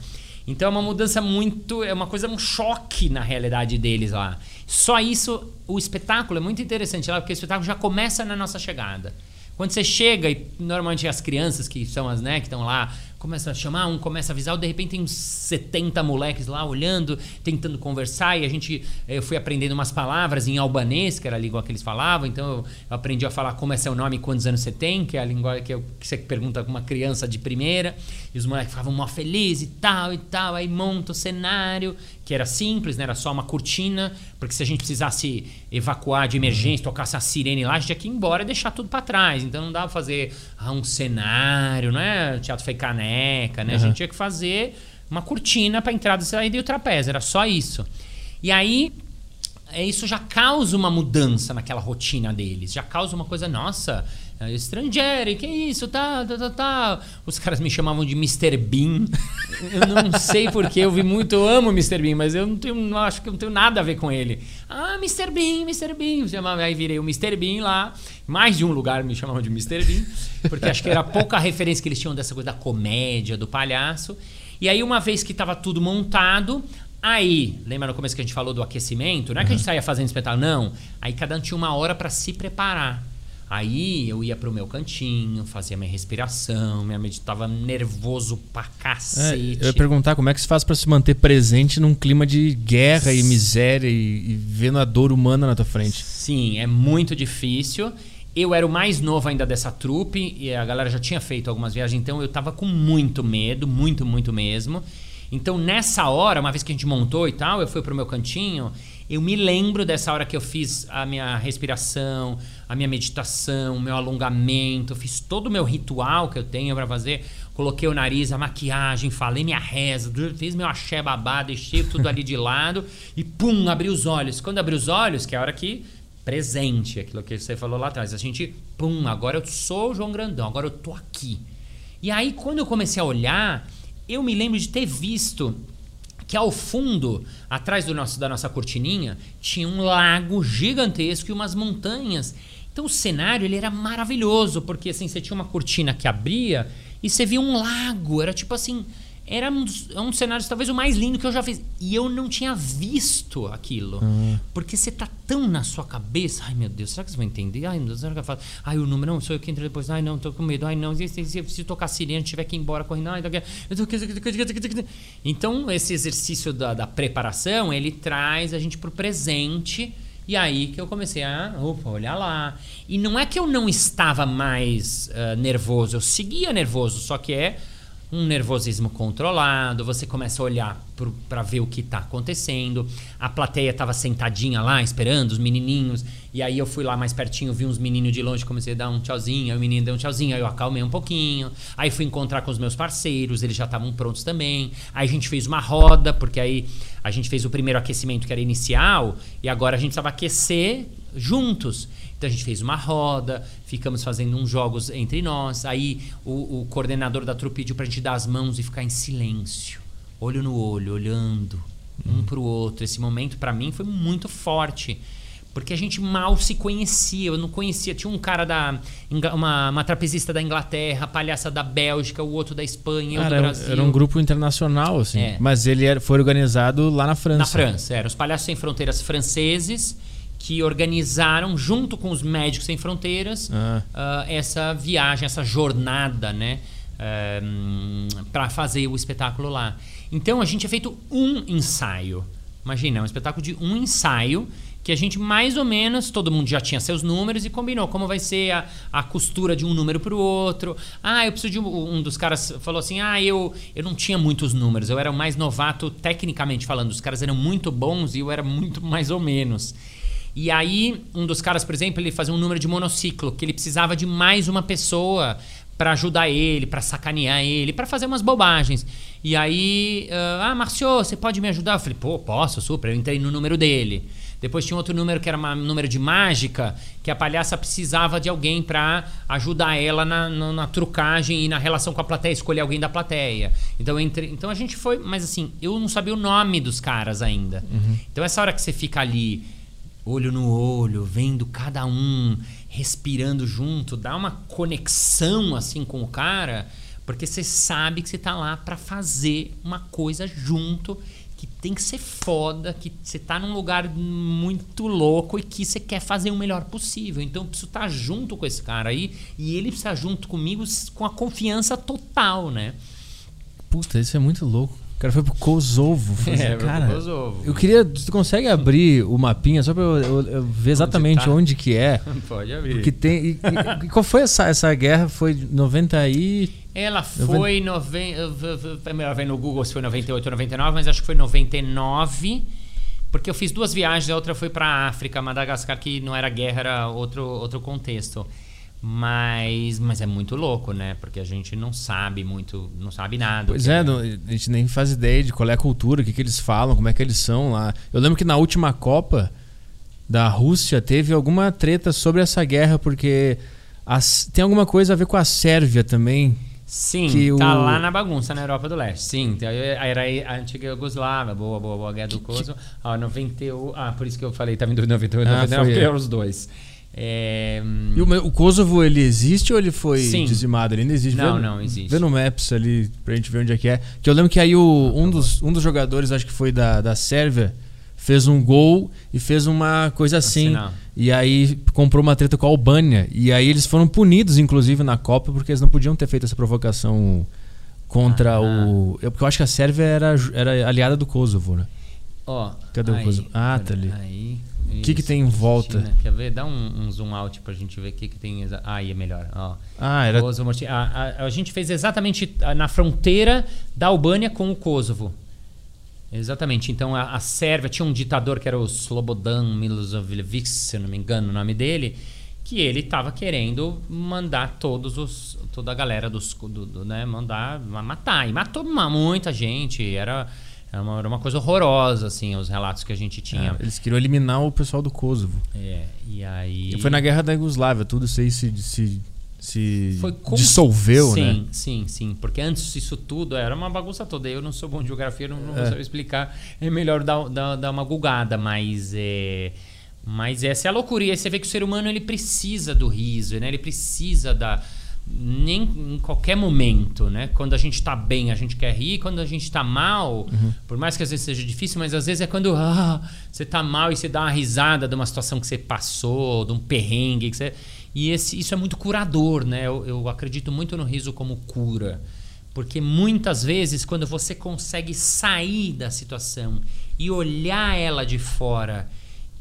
Então é uma mudança muito. É uma coisa, um choque na realidade deles lá. Só isso, o espetáculo é muito interessante lá, porque o espetáculo já começa na nossa chegada. Quando você chega, e normalmente as crianças que são as, né, que estão lá começa a chamar, um começa a avisar, de repente tem uns 70 moleques lá olhando, tentando conversar, e a gente, eh, eu fui aprendendo umas palavras em albanês, que era a língua que eles falavam, então eu aprendi a falar como é seu nome e quantos anos você tem, que é a língua que, eu, que você pergunta com uma criança de primeira, e os moleques ficavam mó felizes e tal e tal, aí monta o cenário, que era simples, né? era só uma cortina, porque se a gente precisasse evacuar de emergência, tocasse a sirene lá, a gente tinha que ir embora e deixar tudo para trás, então não dava pra fazer ah, um cenário, não é? Teatro Feicané, caneca, né? Uhum. A gente tinha que fazer uma cortina para entrada e saída e o trapézio, era só isso. E aí é, isso já causa uma mudança naquela rotina deles, já causa uma coisa, nossa, estrangeiro, que isso, tá, tá, tá, tá. Os caras me chamavam de Mr. Bean. <laughs> eu não sei porque, eu vi muito, eu amo Mr. Bean, mas eu não tenho, não acho que eu não tenho nada a ver com ele. Ah, Mr. Bean, Mr. Bean. Chamava, aí virei o Mr. Bean lá. Mais de um lugar me chamavam de Mr. Bean, porque acho que era pouca referência que eles tinham dessa coisa da comédia, do palhaço. E aí, uma vez que estava tudo montado, Aí, lembra no começo que a gente falou do aquecimento? Não é que a gente saía fazendo espetáculo, não. Aí cada um tinha uma hora para se preparar. Aí eu ia pro meu cantinho, fazia minha respiração, minha meditava nervoso pra cacete. É, eu ia perguntar como é que se faz para se manter presente num clima de guerra e miséria e, e vendo a dor humana na tua frente. Sim, é muito difícil. Eu era o mais novo ainda dessa trupe e a galera já tinha feito algumas viagens, então eu tava com muito medo, muito, muito mesmo. Então nessa hora, uma vez que a gente montou e tal, eu fui pro meu cantinho eu me lembro dessa hora que eu fiz a minha respiração, a minha meditação, meu alongamento, fiz todo o meu ritual que eu tenho para fazer. Coloquei o nariz, a maquiagem, falei minha reza, fiz meu axé babá, deixei tudo ali de lado e pum, abri os olhos. Quando abri os olhos, que é a hora que presente, aquilo que você falou lá atrás, a gente, pum, agora eu sou o João Grandão, agora eu tô aqui. E aí quando eu comecei a olhar, eu me lembro de ter visto que ao fundo, atrás do nosso, da nossa cortininha, tinha um lago gigantesco e umas montanhas. Então o cenário ele era maravilhoso, porque assim, você tinha uma cortina que abria e você via um lago. Era tipo assim, era um, é um cenário talvez o mais lindo que eu já fiz. E eu não tinha visto aquilo. Uhum. Porque você tá tão na sua cabeça. Ai, meu Deus, será que você vai entender? Ai, meu Deus, será que eu falo? Ai, o número não sou eu que entrei depois. Ai, não, tô com medo. Ai, não, se, se, se, se tocar sirene, tiver que ir embora correndo. Ai, então, esse exercício da, da preparação, ele traz a gente pro presente. E aí que eu comecei a opa, olhar lá. E não é que eu não estava mais uh, nervoso, eu seguia nervoso, só que é um nervosismo controlado, você começa a olhar para ver o que está acontecendo. A plateia estava sentadinha lá, esperando os menininhos, e aí eu fui lá mais pertinho, vi uns meninos de longe, comecei a dar um tchauzinho, aí o menino deu um tchauzinho, aí eu acalmei um pouquinho. Aí fui encontrar com os meus parceiros, eles já estavam prontos também. Aí a gente fez uma roda, porque aí a gente fez o primeiro aquecimento que era inicial, e agora a gente precisava aquecer juntos. Então a gente fez uma roda, ficamos fazendo uns jogos entre nós. Aí o, o coordenador da trupe pediu pra gente dar as mãos e ficar em silêncio, olho no olho, olhando um pro outro. Esse momento para mim foi muito forte, Porque a gente mal se conhecia, eu não conhecia. Tinha um cara da. Uma, uma trapezista da Inglaterra, palhaça da Bélgica, o outro da Espanha, Cara, do era, Brasil. era um grupo internacional, assim. É. Mas ele era- foi organizado lá na França. Na França, eram os Palhaços Sem Fronteiras franceses que organizaram, junto com os Médicos Sem Fronteiras, Ah. ah, essa viagem, essa jornada, né? para fazer o espetáculo lá. Então a gente tinha feito um ensaio. Imagina, é um espetáculo de um ensaio que a gente mais ou menos, todo mundo já tinha seus números e combinou como vai ser a, a costura de um número para o outro. Ah, eu preciso de um, um dos caras falou assim: "Ah, eu eu não tinha muitos números, eu era o mais novato tecnicamente falando, os caras eram muito bons e eu era muito mais ou menos". E aí, um dos caras, por exemplo, ele fazia um número de monociclo, que ele precisava de mais uma pessoa para ajudar ele, para sacanear ele, para fazer umas bobagens. E aí, ah, Marcio, você pode me ajudar? Eu falei, pô, posso, super. Eu entrei no número dele. Depois tinha outro número que era um número de mágica, que a palhaça precisava de alguém para ajudar ela na, na- na trucagem e na relação com a plateia, escolher alguém da plateia. Então, eu entrei, então a gente foi, mas assim, eu não sabia o nome dos caras ainda. Então essa hora que você fica ali, olho no olho, vendo cada um, respirando junto, dá uma conexão assim com o cara, porque você sabe que você tá lá para fazer uma coisa junto que tem que ser foda, que você tá num lugar muito louco e que você quer fazer o melhor possível. Então eu preciso estar junto com esse cara aí e ele precisa junto comigo com a confiança total, né? Puta, isso é muito louco. O cara foi pro Kosovo. Fazer, É, foi pro cara, Kosovo. Eu queria. Tu consegue abrir o mapinha só pra eu, eu- eu ver exatamente tá? onde, que é? <laughs> Pode abrir. Porque tem. E, e- qual foi essa, essa guerra? Foi 90 e. Ela foi noven... É melhor ver no Google se foi 98 ou 99, mas acho que foi 99. Porque eu fiz duas viagens, a outra foi para África, Madagascar, que não era guerra, era outro, outro contexto. Mas, mas é muito louco, né? Porque a gente não sabe muito, não sabe nada. Pois que é, não- a gente nem faz ideia de qual é a cultura, o que, que eles falam, como é que eles são lá. Eu lembro que na última Copa da Rússia teve alguma treta sobre essa guerra, porque as- tem alguma coisa a ver com a Sérvia também. Sim, que tá o- lá na bagunça na Europa do Leste. Sim, tá- era a antiga Iugoslávia, boa, boa, boa, guerra do Kosovo. Ó, 91, ah, por isso que eu falei, tá vindo 98, Ah, 99, foi. porque eram os dois. É, E o, o Kosovo, ele existe ou ele foi Sim. dizimado? Ele ainda existe? Não, Vê não, existe. Vê no Maps ali pra gente ver onde é que é. Que eu lembro que aí o, um, dos, um dos jogadores, acho que foi da, da Sérvia, fez um gol e fez uma coisa assim. E aí comprou uma treta com a Albânia. E aí eles foram punidos, inclusive, na Copa, porque eles não podiam ter feito essa provocação contra Ah. o. Eu, porque eu acho que a Sérvia era, era aliada do Kosovo, né? Ó, Cadê o aí, Kosovo? Ah, tá ali. Aí, O que que tem em volta? Cristina, Quer ver? Dá um, um zoom out pra gente ver o que, que tem. exa- Aí é melhor. Ó. Ah, era. Kosovo, a, a, a gente fez exatamente ah, na fronteira da Albânia com o Kosovo. Exatamente. Então a, a Sérvia tinha um ditador que era o Slobodan Milosevic, se eu não me engano o nome dele, que ele estava querendo mandar todos os toda a galera dos do, do, né, mandar ma- matar e matou ma- muita gente. Era era uma, era uma coisa horrorosa assim, os relatos que a gente tinha. é, eles queriam eliminar o pessoal do Kosovo. É, e aí E foi na guerra da Iugoslávia, tudo isso aí se, se, se Foi com- dissolveu, sim, né? Sim, sim, Porque antes disso tudo era uma bagunça toda. Eu não sou bom de geografia, não, não É. vou saber explicar. É melhor dar, dar, dar uma gulgada, mas é. Mas essa é a loucura. E aí você vê que o ser humano ele precisa do riso, né? Ele precisa da. Nem em qualquer momento, né? Quando a gente tá bem, a gente quer rir. Quando a gente tá mal, por mais que às vezes seja difícil, mas às vezes é quando ah, você tá mal e você dá uma risada de uma situação que você passou, de um perrengue que você. E esse, isso é muito curador, né? Eu, eu acredito muito no riso como cura. Porque muitas vezes, quando você consegue sair da situação e olhar ela de fora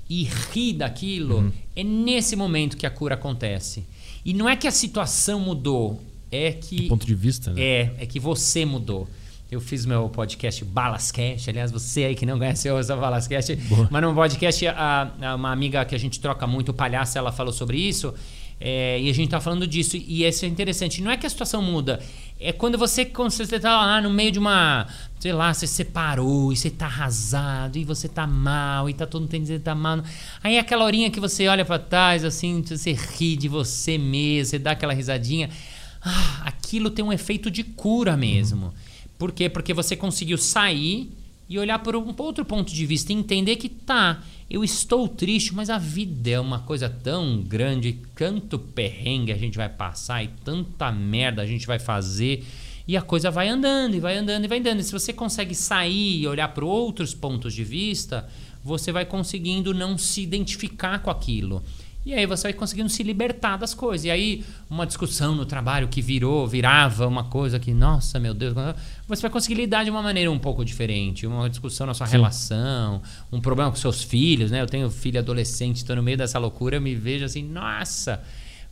e rir daquilo, é nesse momento que a cura acontece. E não é que a situação mudou, é que. Do ponto de vista, né? É, é que você mudou. Eu fiz meu podcast Balascast, aliás, você aí que não conhece o Balascast, mas no podcast, a, a- uma amiga que a gente troca muito, o palhaço, ela falou sobre isso, é, e a gente tá falando disso, e isso é interessante. Não é que a situação muda, é quando você, quando você tá lá no meio de uma, sei lá, você separou, e você tá arrasado, e você tá mal, e tá todo mundo dizendo que tá mal. Aí é aquela horinha que você olha pra trás, assim, você ri de você mesmo, você dá aquela risadinha. Ah, aquilo tem um efeito de cura mesmo. Por quê? Porque você conseguiu sair e olhar por um outro ponto de vista e entender que tá, eu estou triste, mas a vida é uma coisa tão grande, tanto perrengue a gente vai passar e tanta merda a gente vai fazer. E a coisa vai andando e vai andando e vai andando. E se você consegue sair e olhar para outros pontos de vista, você vai conseguindo não se identificar com aquilo. E aí você vai conseguindo se libertar das coisas. E aí, uma discussão no trabalho que virou, virava uma coisa que, nossa, meu Deus, você vai conseguir lidar de uma maneira um pouco diferente. Uma discussão na sua Sim. relação, um problema com seus filhos, né? Eu tenho filho adolescente, estou no meio dessa loucura, eu me vejo assim, nossa.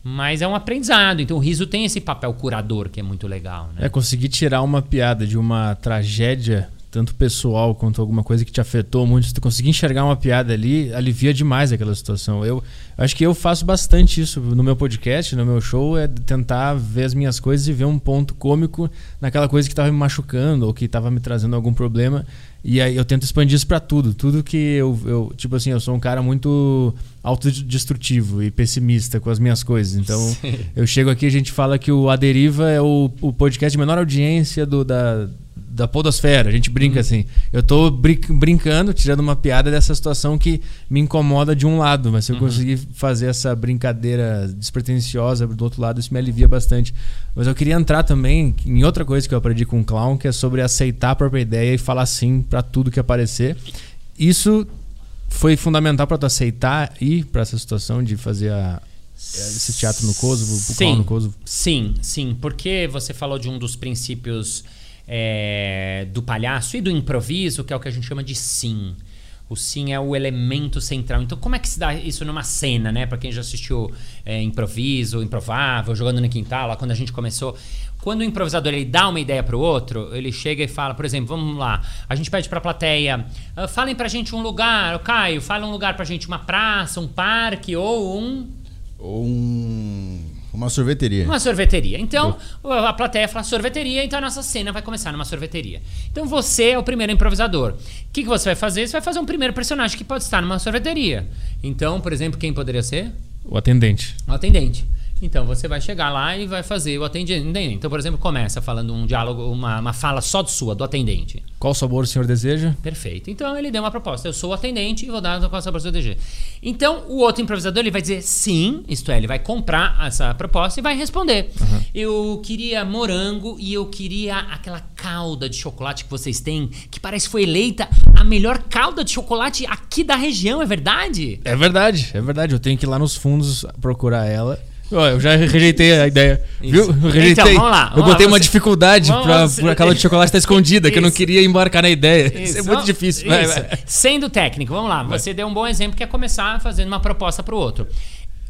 Mas é um aprendizado. Então o riso tem esse papel curador que é muito legal. Né? É conseguir tirar uma piada de uma tragédia tanto pessoal quanto alguma coisa que te afetou muito, se tu conseguir enxergar uma piada ali, alivia demais aquela situação. Eu acho que eu faço bastante isso no meu podcast, no meu show, é tentar ver as minhas coisas e ver um ponto cômico naquela coisa que estava me machucando ou que estava me trazendo algum problema. E aí eu tento expandir isso para tudo. Tudo que eu, eu. Tipo assim, eu sou um cara muito autodestrutivo e pessimista com as minhas coisas. Então, Sim. eu chego aqui e a gente fala que o A Deriva é o, o podcast de menor audiência do, da, da podosfera. A gente brinca uhum. assim. Eu tô brin brincando, tirando uma piada dessa situação que me incomoda de um lado, mas se eu uhum. conseguir fazer essa brincadeira despretensiosa do outro lado, isso me alivia bastante. Mas eu queria entrar também em outra coisa que eu aprendi com o clown, que é sobre aceitar a própria ideia e falar sim para tudo que aparecer. Isso foi fundamental para tu aceitar ir para essa situação de fazer a, esse teatro no Kosovo, o sim, no Kosovo? Sim, sim, porque você falou de um dos princípios é, do palhaço e do improviso, que é o que a gente chama de sim. O sim é o elemento central. Então, como é que se dá isso numa cena, né? Para quem já assistiu é, improviso, improvável, jogando no quintal, lá quando a gente começou. Quando o improvisador ele dá uma ideia para o outro, ele chega e fala, por exemplo, vamos lá, a gente pede para a plateia, uh, falem para gente um lugar, o Caio, fala um lugar para gente, uma praça, um parque ou um ou um uma sorveteria. Uma sorveteria. Então, a plateia fala sorveteria, então a nossa cena vai começar numa sorveteria. Então você é o primeiro improvisador. O que, que você vai fazer? Você vai fazer um primeiro personagem que pode estar numa sorveteria. Então, por exemplo, quem poderia ser? O atendente. O atendente. Então você vai chegar lá e vai fazer o atendente. Então, por exemplo, começa falando um diálogo, uma, uma fala só de sua, do atendente. Qual sabor o senhor deseja? Perfeito. Então ele deu uma proposta. Eu sou o atendente e vou dar qual sabor o senhor deseja. Então o outro improvisador ele vai dizer sim, isto é, ele vai comprar essa proposta e vai responder. Uhum. Eu queria morango e eu queria aquela calda de chocolate que vocês têm, que parece que foi eleita a melhor calda de chocolate aqui da região, é verdade? É verdade, é verdade. Eu tenho que ir lá nos fundos procurar ela. Eu já rejeitei a ideia. Isso. Viu? Eu rejeitei. Então, vamos lá. Vamos eu botei lá, uma você... dificuldade para pra aquela de chocolate estar escondida, Isso. que eu não queria embarcar na ideia. Isso, Isso é muito difícil. Vai, vai. Sendo técnico, vamos lá. Vai. Você deu um bom exemplo que é começar fazendo uma proposta para o outro.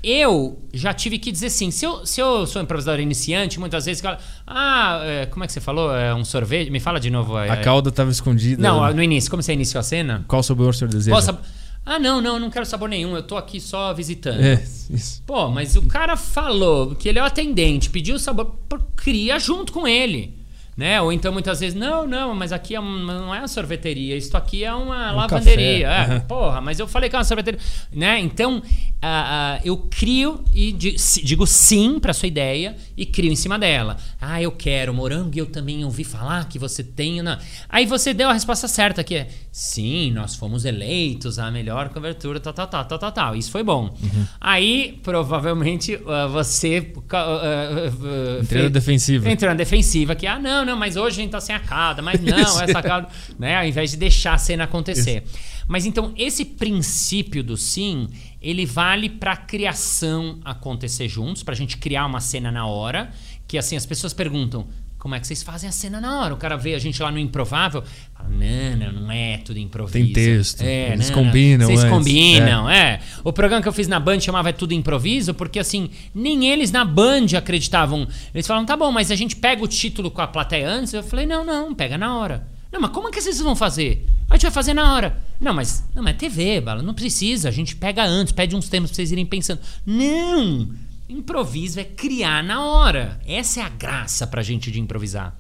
Eu já tive que dizer sim. Se eu, se eu sou improvisador iniciante, muitas vezes fala, ah, é, como é que você falou? É um sorvete? Me fala de novo. É, a cauda estava escondida. Não, no início. Como você iniciou a cena? Qual sabor o senhor deseja? Qual sabor? Ah, não, não, não quero sabor nenhum, eu tô aqui só visitando. É, isso. Pô, mas o cara falou que ele é o atendente, pediu o sabor, cria junto com ele. Né? Ou então muitas vezes, não, não, mas aqui é uma, não é uma sorveteria, isso aqui é uma um lavanderia. É, uhum. Porra, mas eu falei que é uma sorveteria. Né? Então, uh, uh, eu crio e digo sim para sua ideia e crio em cima dela. Ah, eu quero morango e eu também ouvi falar que você tem. Não. Aí você deu a resposta certa, que é sim, nós fomos eleitos a melhor cobertura, tal, tal, tal, tal, tal, tal. Isso foi bom. Uhum. Aí, provavelmente, uh, <laughs> você. Uh, entrou na defensiva. Entrou na defensiva, que, ah, não, não, mas hoje a gente tá sem a cauda, mas não, <laughs> essa cauda, né? Ao invés de deixar a cena acontecer. Isso. Mas então, esse princípio do sim, ele vale para criação acontecer juntos, para a gente criar uma cena na hora, que assim, as pessoas perguntam, como é que vocês fazem a cena na hora? O cara vê a gente lá no improvável, fala, não, não, não é tudo improviso. Tem texto. É, eles combinam. Vocês antes. combinam, é. é. O programa que eu fiz na Band chamava Tudo Improviso, porque assim, nem eles na Band acreditavam. Eles falavam, tá bom, mas a gente pega o título com a plateia antes. Eu falei, não, não, pega na hora. Não, mas como é que vocês vão fazer? A gente vai fazer na hora. Não, mas não, mas é TV, bala, não precisa. A gente pega antes, pede uns temas pra vocês irem pensando. Não! Improviso é criar na hora. Essa é a graça pra gente de improvisar.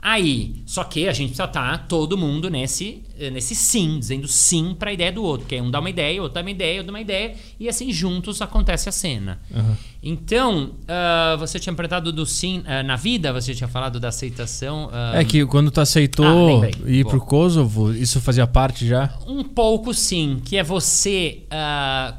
Aí, só que a gente precisa estar todo mundo nesse, eh, nesse sim, dizendo sim para a ideia do outro. Que um dá uma ideia, outro dá uma ideia, outro dá uma ideia, e assim juntos acontece a cena. Uhum. Então, uh, você tinha perguntado do sim uh, na vida, você tinha falado da aceitação. Uh, é que quando tu aceitou Ah, ir pro Kosovo, isso fazia parte já? Um pouco sim, que é você.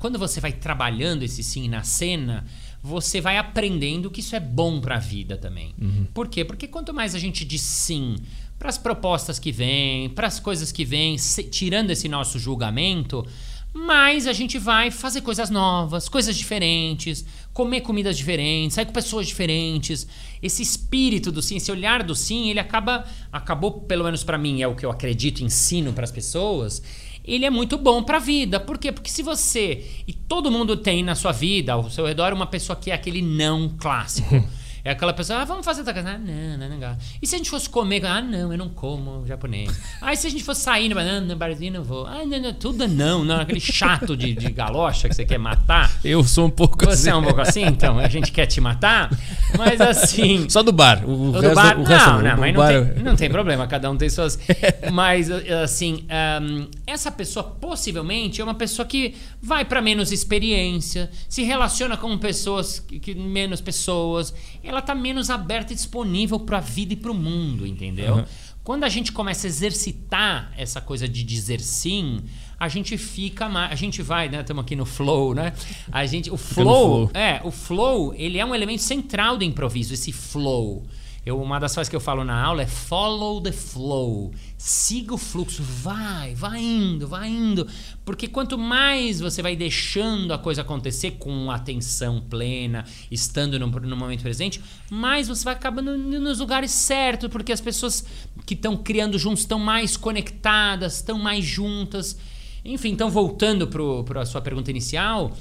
quando você vai trabalhando esse sim na cena, você vai aprendendo que isso é bom pra vida também. Por quê? Porque quanto mais a gente diz sim para as propostas que vêm, para as coisas que vêm, tirando esse nosso julgamento, mais a gente vai fazer coisas novas, coisas diferentes, comer comidas diferentes, sair com pessoas diferentes. Esse espírito do sim, esse olhar do sim, ele acaba acabou pelo menos pra mim é o que eu acredito, ensino pras pessoas. Ele é muito bom pra vida. Por quê? Porque se você e todo mundo tem na sua vida, ao seu redor uma pessoa que é aquele não clássico. <laughs> É aquela pessoa, ah, vamos fazer outra coisa. Ah, não, não, não. gosto. E se a gente fosse comer? Ah, não, eu não como japonês. Aí se a gente fosse sair, não, no barzinho não vou. Ah, não, não, tudo não, não. Aquele chato de, de galocha que você quer matar. Eu sou um pouco Você é um pouco assim, então? A gente quer te matar? Mas assim. <laughs> Só do bar. O, O resto, do bar, o resto não, não, mas não bar- tem, não tem problema, cada um tem suas. <laughs> Mas, assim, ahm, essa pessoa possivelmente é uma pessoa que vai para menos experiência, se relaciona com pessoas, que, que- menos pessoas, ela tá menos aberta e disponível para a vida e para o mundo, entendeu? Uhum. Quando a gente começa a exercitar essa coisa de dizer sim, a gente fica mais. A gente vai, né? Estamos aqui no flow, né? A gente, o flow, flow. é, o flow, ele é um elemento central do improviso, esse flow. Eu, uma das frases que eu falo na aula é follow the flow. Siga o fluxo, vai, vai indo, vai indo. Porque quanto mais você vai deixando a coisa acontecer com atenção plena, estando no, no momento presente, mais você vai acabando nos lugares certos, porque as pessoas que estão criando juntos estão mais conectadas, estão mais juntas. Enfim, então voltando para a sua pergunta inicial,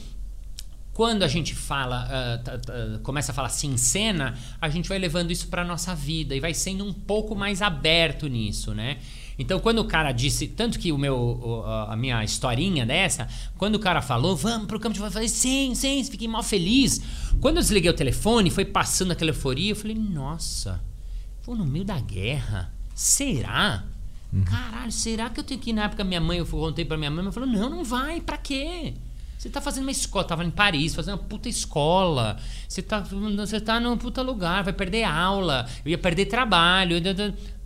quando a gente fala, tá- começa a falar assim em cena, a gente vai levando isso para nossa vida e vai sendo um pouco mais aberto nisso, né? Então, quando o cara disse, tanto que o meu, a minha historinha dessa, quando o cara falou, vamos pro campo de futebol, eu falei, sim, sim, fiquei mal feliz. Quando eu desliguei o telefone, foi passando aquela euforia, eu falei, nossa, vou no meio da guerra, será? Caralho, será que eu tenho que ir na época minha mãe, eu contei pra minha mãe, ela falou, não, não vai, pra quê? Você tá fazendo uma escola, tava em Paris, fazendo uma puta escola. Você tá, você tá num puta lugar, vai perder aula, eu ia perder trabalho.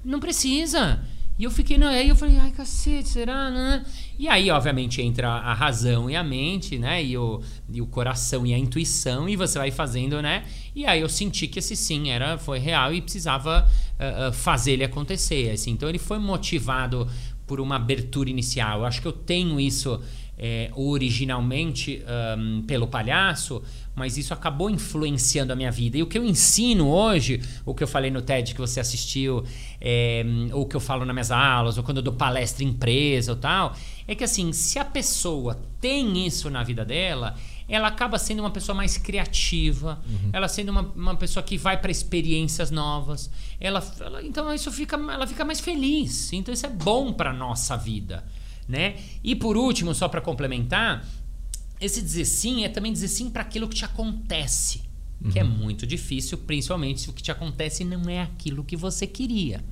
Não precisa. E eu fiquei, não, aí eu falei, ai cacete, será? Né? E aí, obviamente, entra a razão e a mente, né? E o, e o coração e a intuição, e você vai fazendo, né? E aí eu senti que esse sim era, foi real e precisava ah, fazer ele acontecer. Assim. Então ele foi motivado por uma abertura inicial. Eu acho que eu tenho isso é, originalmente ahm, pelo palhaço, mas isso acabou influenciando a minha vida. E o que eu ensino hoje, o que eu falei no TED que você assistiu, é, ou que eu falo nas minhas aulas, ou quando eu dou palestra em empresa ou tal, é que assim, se a pessoa tem isso na vida dela, ela acaba sendo uma pessoa mais criativa, ela sendo uma, uma pessoa que vai para experiências novas. Ela, ela- então isso fica, ela fica mais feliz. Então isso é bom para nossa vida, né? E por último, só para complementar, esse dizer sim é também dizer sim para aquilo que te acontece, que é muito difícil, principalmente se o que te acontece não é aquilo que você queria.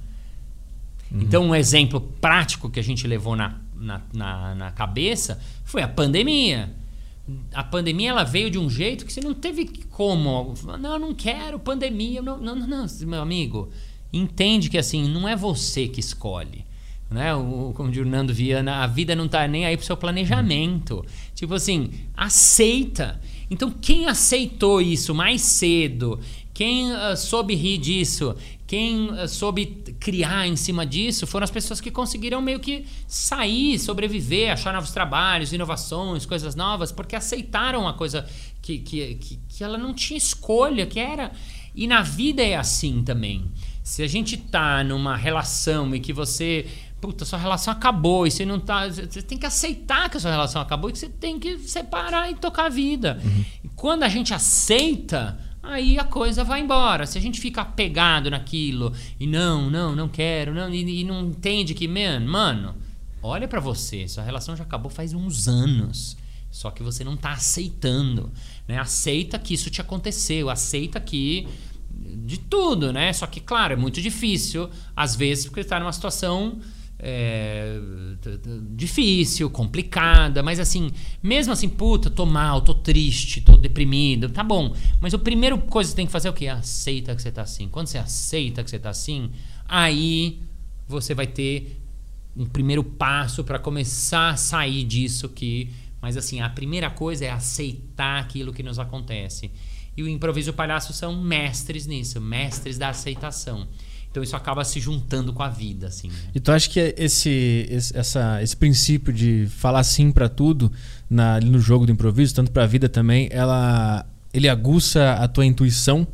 Então, um exemplo prático que a gente levou na, na, na, na cabeça foi a pandemia. A pandemia ela veio de um jeito que você não teve como. Não, eu não quero pandemia. Não, não, não, não, meu amigo. Entende que assim, não é você que escolhe. Né? O, como diz o Nando Viana, a vida não tá nem aí pro seu planejamento. Tipo assim, aceita. Então, quem aceitou isso mais cedo, quem ah, soube rir disso, quem ah, soube criar em cima disso, foram as pessoas que conseguiram meio que sair, sobreviver, achar novos trabalhos, inovações, coisas novas, porque aceitaram a coisa que, que, que, que ela não tinha escolha, que era. E na vida é assim também. Se a gente tá numa relação e que você. Puta, sua relação acabou e você não tá. Você tem que aceitar que a sua relação acabou e que você tem que separar e tocar a vida. E quando a gente aceita, aí a coisa vai embora. Se a gente fica apegado naquilo e não, não, não quero, não, e, e não entende que, man, mano, olha pra você, sua relação já acabou faz uns anos. Só que você não tá aceitando, né? Aceita que isso te aconteceu, aceita que de tudo, né? Só que, claro, é muito difícil, às vezes, porque está numa situação é, difícil, complicada, mas assim, mesmo assim, puta, tô mal, tô triste, tô deprimido, tá bom. Mas a primeira coisa que você tem que fazer é o quê? Aceita que você tá assim. Quando você aceita que você tá assim, aí você vai ter um primeiro passo para começar a sair disso que. Mas assim, a primeira coisa é aceitar aquilo que nos acontece. E o improviso palhaço são mestres nisso, mestres da aceitação. Então isso acaba se juntando com a vida, assim. Né? E tu acha que esse, esse, essa, esse princípio de falar sim para tudo na, no jogo do improviso, tanto para a vida também, ela, ele aguça a tua intuição?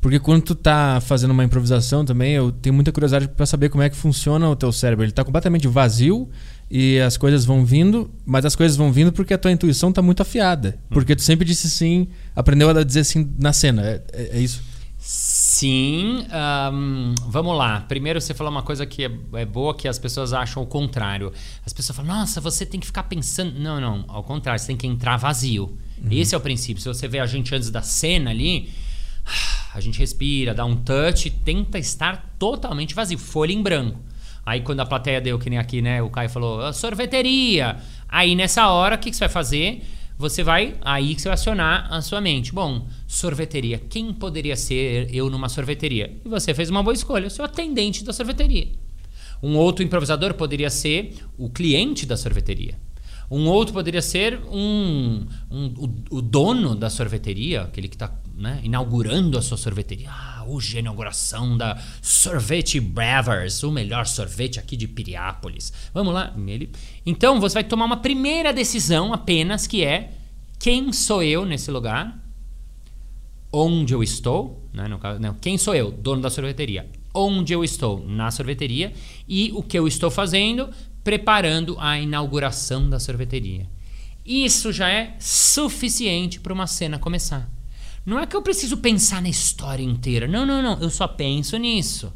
Porque quando tu tá fazendo uma improvisação também, eu tenho muita curiosidade para saber como é que funciona o teu cérebro. Ele tá completamente vazio e as coisas vão vindo, mas as coisas vão vindo porque a tua intuição tá muito afiada. Porque tu sempre disse sim, aprendeu a dizer sim na cena. É, é, é isso? Sim, um, vamos lá. Primeiro você falou uma coisa que é, é, boa, que as pessoas acham o contrário. As pessoas falam, nossa, você tem que ficar pensando. Não, não, ao contrário, você tem que entrar vazio. Uhum. Esse é o princípio. Se você vê a gente antes da cena ali, <sighs> a gente respira, dá um touch, tenta estar totalmente vazio, folha em branco. Aí quando a plateia deu, que nem aqui, né? O Caio falou, ah, sorveteria. Aí nessa hora, o que, que você vai fazer? você vai aí que você vai acionar a sua mente. Bom, sorveteria. Quem poderia ser eu numa sorveteria? E você fez uma boa escolha, seu atendente da sorveteria. Um outro improvisador poderia ser o cliente da sorveteria. Um outro poderia ser um, um o, o, dono da sorveteria, aquele que está né, inaugurando a sua sorveteria. Ah, hoje é a inauguração da Sorvete Bravers, o melhor sorvete aqui de Piriápolis. Vamos lá. Ele... Então você vai tomar uma primeira decisão apenas que é quem sou eu nesse lugar, onde eu estou, né, no caso, não, quem sou eu, dono da sorveteria, onde eu estou na sorveteria e o que eu estou fazendo preparando a inauguração da sorveteria. Isso já é suficiente para uma cena começar. Não é que eu preciso pensar na história inteira. Não, não, não. Eu só penso nisso.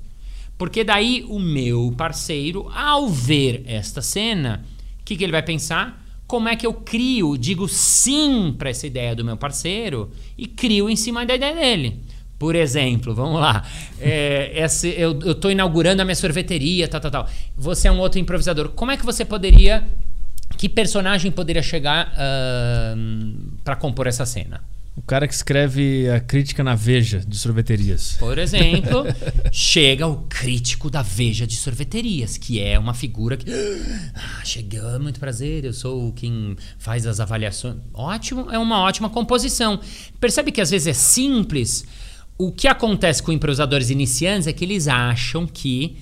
Porque daí o meu parceiro, ao ver esta cena, o que, que ele vai pensar? Como é que eu crio, digo sim para essa ideia do meu parceiro e crio em cima da ideia dele. Por exemplo, vamos lá. É, eu estou inaugurando a minha sorveteria, tal, tal, tal. Você é um outro improvisador. Como é que você poderia. Que personagem poderia chegar uh, para compor essa cena? O cara que escreve a crítica na Veja de sorveterias. Por exemplo, chega o crítico da Veja de sorveterias, que é uma figura que. Ah, chegou, muito prazer, eu sou quem faz as avaliações. Ótimo, é uma ótima composição. Percebe que às vezes é simples o que acontece com improvisadores iniciantes é que eles acham que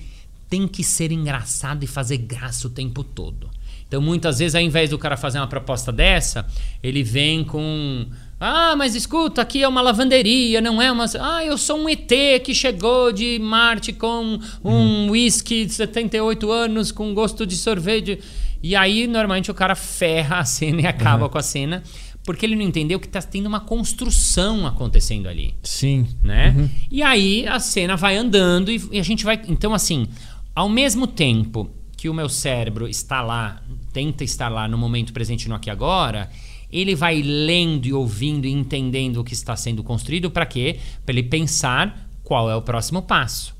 tem que ser engraçado e fazer graça o tempo todo. Então, muitas vezes, ao invés do cara fazer uma proposta dessa, ele vem com. Ah, mas escuta, aqui é uma lavanderia, não é uma. Ah, eu sou um ET que chegou de Marte com um uhum. whisky de 78 anos com gosto de sorvete. E aí, normalmente, o cara ferra a cena e acaba uhum. com a cena porque ele não entendeu que está tendo uma construção acontecendo ali. Sim. Né? Uhum. E aí a cena vai andando e, e, a gente vai. Então, assim, ao mesmo tempo que o meu cérebro está lá, tenta estar lá no momento presente no aqui agora, ele vai lendo e ouvindo e entendendo o que está sendo construído para quê? Para ele pensar qual é o próximo passo.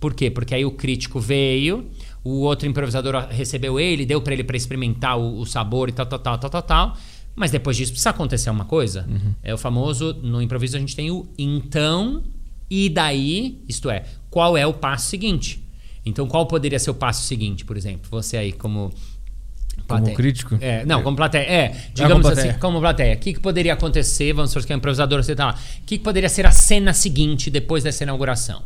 Por quê? Porque aí o crítico veio, o outro improvisador recebeu ele, deu para ele para experimentar o, o sabor e tal, tal, tal, tal, tal, tal. Mas depois disso precisa acontecer uma coisa. Uhum. É o famoso, no improviso a gente tem o então e daí, isto é, qual é o passo seguinte? Então, qual poderia ser o passo seguinte, por exemplo? Você aí como Plateia. Como crítico? É, não, como plateia. É, digamos como plateia. assim, como plateia. O que, que poderia acontecer? Vamos supor que é um improvisador, você tá lá. O que, que poderia ser a cena seguinte depois dessa inauguração?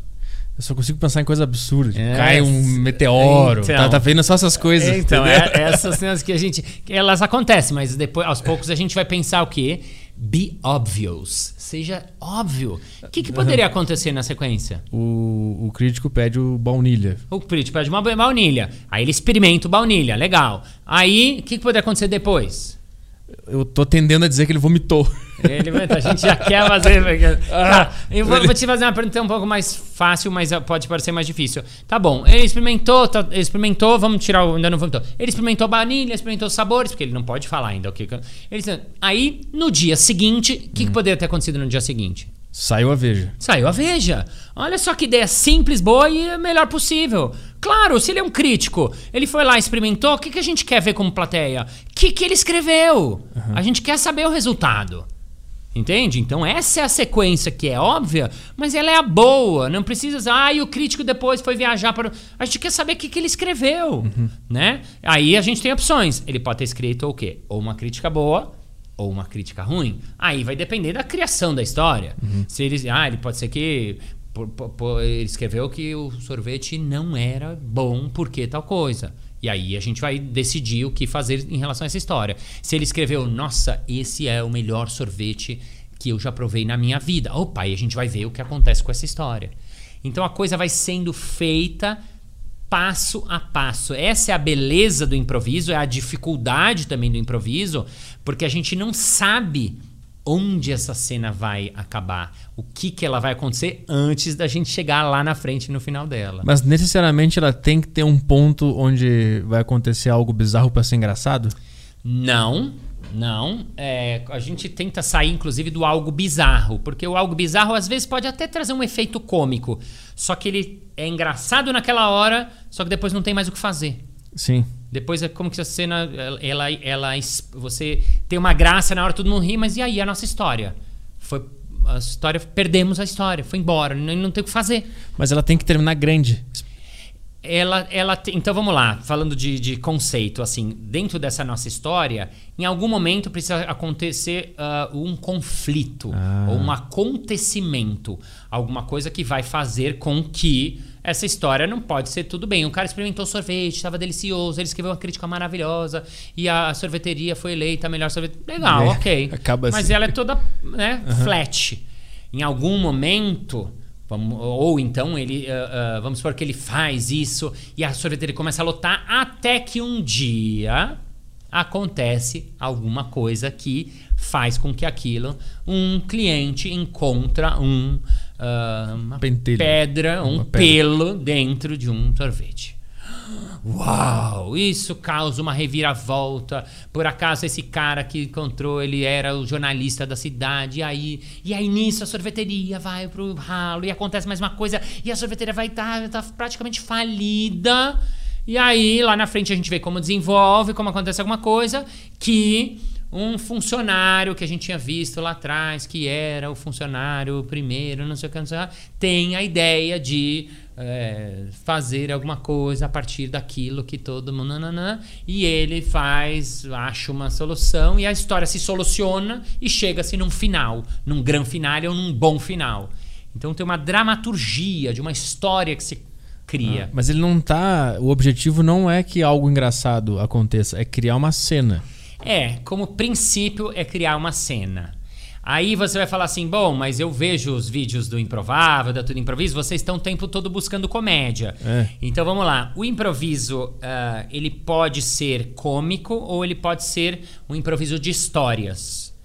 Eu só consigo pensar em coisa absurda. Tipo, é, cai um meteoro. Então, tá, tá vendo só essas coisas. Então, é, essas cenas que a gente. Elas acontecem, mas depois, aos poucos, a gente vai pensar o quê? Be obvious. Seja óbvio. O que, que poderia <laughs> acontecer na sequência? O, o crítico pede o baunilha. O crítico pede uma baunilha. Aí ele experimenta o baunilha. Legal. Aí, o que, que poderia acontecer depois? Eu tô tendendo a dizer que ele vomitou. <laughs> Ele, a gente já <laughs> quer fazer. Ah, tá, eu vou, vou, te fazer uma pergunta um pouco mais fácil, mas pode parecer mais difícil. Tá bom, ele experimentou, tá, ele experimentou, vamos tirar o. Ainda não vomitou. Ele experimentou baunilha, experimentou sabores, porque ele não pode falar ainda o que. Ele, aí, no dia seguinte, o que, hum. que poderia ter acontecido no dia seguinte? Saiu a Veja. Saiu a Veja. Olha só que ideia simples, boa e melhor possível. Claro, se ele é um crítico, ele foi lá, experimentou, o que, que a gente quer ver como plateia? O que, que ele escreveu? Uhum. A gente quer saber o resultado. Entende? Então essa é a sequência que é óbvia, mas ela é a boa. Não precisa. Ah, e o crítico depois foi viajar para. A gente quer saber o que, que ele escreveu, uhum. né? Aí a gente tem opções. Ele pode ter escrito o quê? Ou uma crítica boa, ou uma crítica ruim. Aí vai depender da criação da história. Uhum. Se ele, ah, ele pode ser que por, por, por, ele escreveu que o sorvete não era bom porque tal coisa. E aí a gente vai decidir o que fazer em relação a essa história. Se ele escreveu, nossa, esse é o melhor sorvete que eu já provei na minha vida. Opa, aí a gente vai ver o que acontece com essa história. Então a coisa vai sendo feita passo a passo. Essa é a beleza do improviso, é a dificuldade também do improviso, porque a gente não sabe onde essa cena vai acabar, o que, que ela vai acontecer antes da gente chegar lá na frente no final dela. Mas necessariamente ela tem que ter um ponto onde vai acontecer algo bizarro para ser engraçado? Não, não. É, a gente tenta sair, inclusive, do algo bizarro, porque o algo bizarro às vezes pode até trazer um efeito cômico, só que ele é engraçado naquela hora, só que depois não tem mais o que fazer. Sim. Depois é como que a cena, ela, ela, você tem uma graça na hora todo mundo ri, mas e aí a nossa história? Foi a história, perdemos a história, foi embora, não, não tem o que fazer. Mas ela tem que terminar grande. Ela, ela, então vamos lá, falando de, de conceito, assim, dentro dessa nossa história, em algum momento precisa acontecer uh, um conflito ah. ou um acontecimento, alguma coisa que vai fazer com que essa história não pode ser tudo bem. O cara experimentou sorvete, estava delicioso, ele escreveu uma crítica maravilhosa e a sorveteria foi eleita a melhor sorvete. Legal, é, ok. Acaba Mas assim. ela é toda né, uhum. flat. Em algum momento. Vamos, ou então ele, uh, uh, vamos supor que ele faz isso e a sorveteria começa a lotar até que um dia acontece alguma coisa que faz com que aquilo um cliente encontra um uh, uma pedra, um pedra. pelo dentro de um sorvete. Uau! Isso causa uma reviravolta. Por acaso esse cara que encontrou, ele era o jornalista da cidade. E aí, e aí nisso a sorveteria vai pro ralo e acontece mais uma coisa e a sorveteria vai estar tá, tá praticamente falida. E aí lá na frente a gente vê como desenvolve, como acontece alguma coisa que um funcionário que a gente tinha visto lá atrás, que era o funcionário primeiro, não sei o que, não sei o que tem a ideia de é, fazer alguma coisa a partir daquilo que todo mundo. Nananã, e ele faz, acha uma solução, e a história se soluciona e chega-se num final, num grande final ou num bom final. Então tem uma dramaturgia de uma história que se cria. Ah, mas ele não tá. O objetivo não é que algo engraçado aconteça, é criar uma cena. É, como princípio é criar uma cena. Aí você vai falar assim, bom, mas eu vejo os vídeos do Improvável, da Tudo Improviso, vocês estão o tempo todo buscando comédia. É. Então vamos lá, o improviso, uh, ele pode ser cômico ou ele pode ser um improviso de histórias.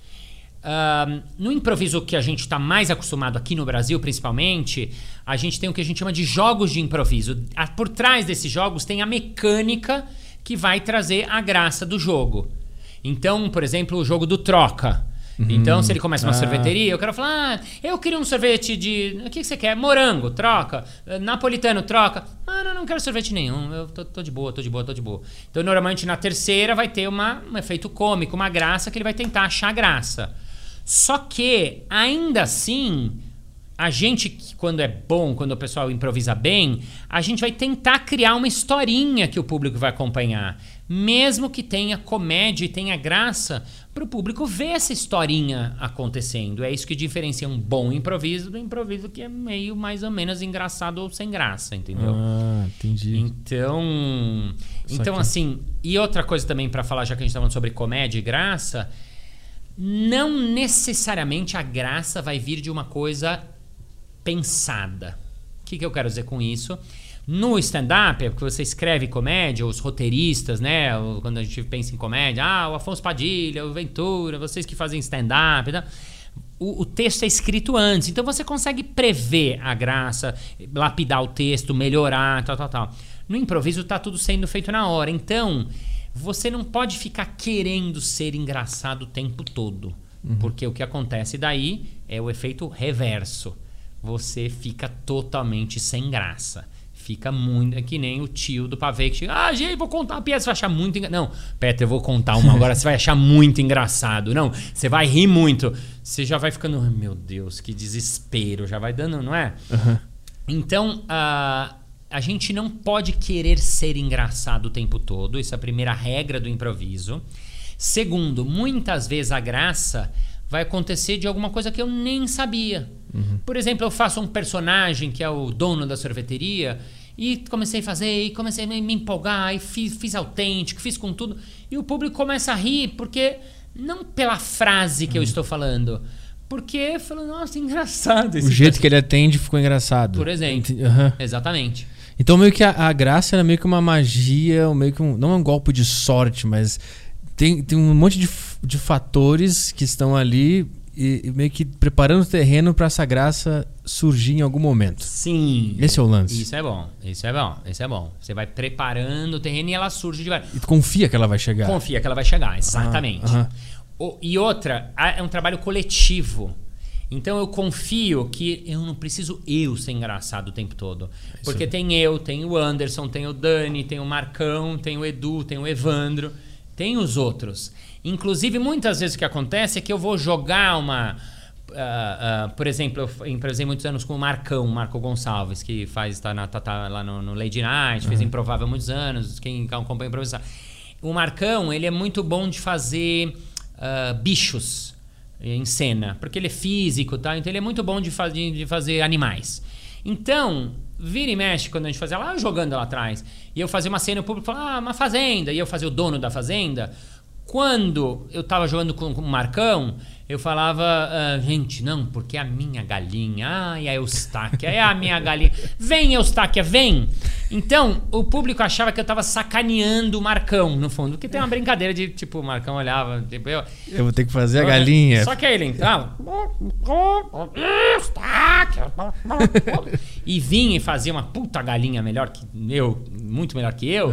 Uh, no improviso que a gente está mais acostumado aqui no Brasil, principalmente, a gente tem o que a gente chama de jogos de improviso. Por trás desses jogos tem a mecânica que vai trazer a graça do jogo. Então, por exemplo, o jogo do troca. Uhum. Então, se ele começa uma ah. sorveteria, eu quero falar: ah, eu queria um sorvete de. O que, que você quer? Morango, troca. Napolitano, troca. Ah, não, não quero sorvete nenhum. Eu tô, tô, de boa, tô de boa, tô de boa. Então, normalmente na terceira vai ter uma, um efeito cômico, uma graça que ele vai tentar achar graça. Só que, ainda assim, a gente, quando é bom, quando o pessoal improvisa bem, a gente vai tentar criar uma historinha que o público vai acompanhar mesmo que tenha comédia e tenha graça, para o público ver essa historinha acontecendo. É isso que diferencia um bom improviso do improviso que é meio mais ou menos engraçado ou sem graça, entendeu? Ah, entendi. Então, então assim, e outra coisa também para falar, já que a gente está falando sobre comédia e graça, não necessariamente a graça vai vir de uma coisa pensada. O que, que eu quero dizer com isso? No stand-up, é porque você escreve comédia, os roteiristas, né? Quando a gente pensa em comédia, ah, o Afonso Padilha, o Ventura, vocês que fazem stand-up. Tá? O, o, texto é escrito antes, então você consegue prever a graça, lapidar o texto, melhorar, tal, tal, tal. No improviso está tudo sendo feito na hora, então você não pode ficar querendo ser engraçado o tempo todo. Porque o que acontece daí é o efeito reverso. Você fica totalmente sem graça. Fica muito. É que nem o tio do pavê que chega. Ah, gente, vou contar uma piada. Você vai achar muito engraçado. Não, Petra, eu vou contar uma agora. Você vai achar muito engraçado. Não, você vai rir muito. Você já vai ficando. "Ai, Meu Deus, que desespero. Já vai dando, não é? Então, a a gente não pode querer ser engraçado o tempo todo. Isso é a primeira regra do improviso. Segundo, muitas vezes a graça vai acontecer de alguma coisa que eu nem sabia. Por exemplo, eu faço um personagem que é o dono da sorveteria e comecei a fazer, e comecei a me empolgar, e fiz, fiz autêntico, fiz com tudo. E o público começa a rir, porque não pela frase que eu estou falando, porque falou, nossa, engraçado esse O jeito que ele atende ficou engraçado. Por exemplo. Aham. Exatamente. Então meio que a, a graça era meio que uma magia, meio que um, não é um golpe de sorte, mas tem, tem um monte de, de fatores que estão ali e, meio que preparando o terreno para essa graça surgir em algum momento. Sim. Esse é o lance. Isso é bom, isso é bom, isso é bom. Você vai preparando o terreno e ela surge de E tu confia que ela vai chegar. Confia que ela vai chegar, exatamente. aham. O- e outra, é um trabalho coletivo. Então eu confio que eu não preciso eu ser engraçado o tempo todo. Porque tem eu, tem o Anderson, tem o Dani, tem o Marcão, tem o Edu, tem o Evandro, tem os outros. Inclusive, muitas vezes o que acontece é que eu vou jogar uma. ah, ah, por exemplo, eu improvisei muitos anos com o Marcão, Marco Gonçalves, que faz, tá, na, tá, tá lá no, no Lady Night, fez improvável há muitos anos, quem acompanha improvisar. O Marcão, ele é muito bom de fazer ah, bichos em cena, porque ele é físico, tá? Então ele é muito bom de, fa de, fazer animais. Então, vira e mexe quando a gente fazia lá jogando lá atrás, e eu fazia uma cena o público falava, ah, uma fazenda, e eu fazia o dono da fazenda. Quando eu tava jogando com, com o Marcão, eu falava, ah, gente, não, porque a minha galinha, ai, a Eustáquia, é a minha galinha. Vem, Eustáquia, vem! Então, o público achava que eu tava sacaneando o Marcão, no fundo, porque tem uma brincadeira de, tipo, o Marcão olhava, tipo, eu, Eu vou ter que fazer a galinha. só que aí ele entrava. <laughs> e vinha e fazia uma puta galinha melhor que eu, muito melhor que eu.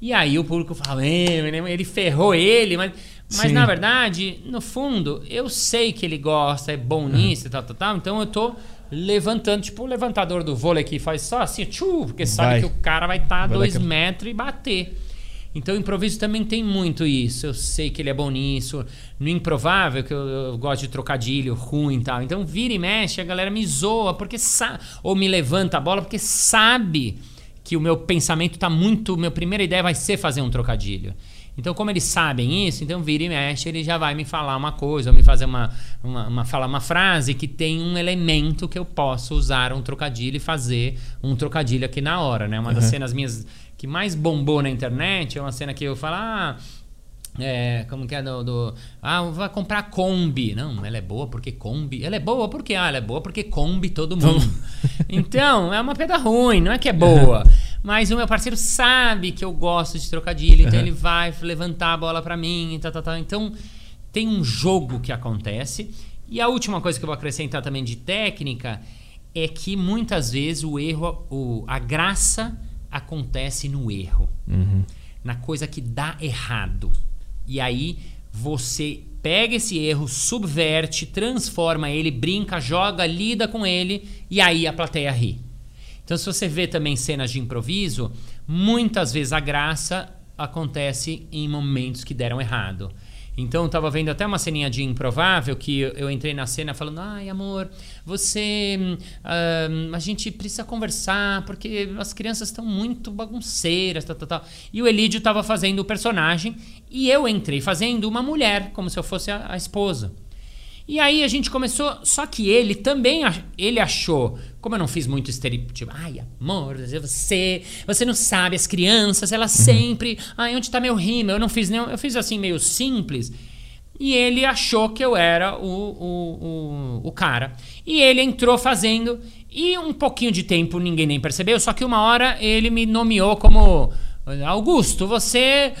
E aí o público falava, "É, ele ferrou ele, mas, mas Sim. na verdade, no fundo, eu sei que ele gosta, é bom nisso e tal, tal, tal. Então eu tô levantando, tipo o levantador do vôlei que faz só assim, tchu, porque sabe Vai. que o cara vai estar Vai dois daquela- metros e bater. Então o improviso também tem muito isso. Eu sei que ele é bom nisso. No improvável, que eu, eu gosto de trocadilho ruim e tal. Então vira e mexe, a galera me zoa, porque sabe. Ou me levanta a bola, porque sabe que o meu pensamento tá muito. Minha primeira ideia vai ser fazer um trocadilho. Então, como eles sabem isso, então vira e mexe, ele já vai me falar uma coisa, ou me fazer uma, uma, uma- falar uma frase que tem um elemento que eu posso usar um trocadilho e fazer um trocadilho aqui na hora, né? Uma das cenas minhas que mais bombou na internet é uma cena que eu falo, ah, é, como que é do, do- Ah, vai comprar Kombi. Não, ela é boa porque Kombi. Ela é boa porque. Ah, ela é boa porque Kombi todo mundo. então, é uma pedra ruim, não é que é boa. <laughs> Mas o meu parceiro sabe que eu gosto de trocadilho, então ele vai levantar a bola pra mim e tal, tal, tal. Então, tem um jogo que acontece. E a última coisa que eu vou acrescentar também de técnica é que muitas vezes o erro, o, a graça acontece no erro na coisa que dá errado. E aí você pega esse erro, subverte, transforma ele, brinca, joga, lida com ele e aí a plateia ri. Então, se você vê também cenas de improviso, muitas vezes a graça acontece em momentos que deram errado. Então, eu tava vendo até uma ceninha de improvável que eu, entrei na cena falando: ai, amor, você. ah, a gente precisa conversar porque as crianças estão muito bagunceiras, tal, tal, tal. E o Elídio tava fazendo o personagem e eu entrei fazendo uma mulher, como se eu fosse a- a esposa. E aí a gente começou, só que ele também ele achou, como eu não fiz muito estereótipo, ai amor, você, você não sabe as crianças, elas sempre, ai onde tá meu rímel? Eu não fiz nenhum, eu fiz assim meio simples. E ele achou que eu era o, o, o, o cara. E ele entrou fazendo e um pouquinho de tempo ninguém nem percebeu, só que uma hora ele me nomeou como Augusto, você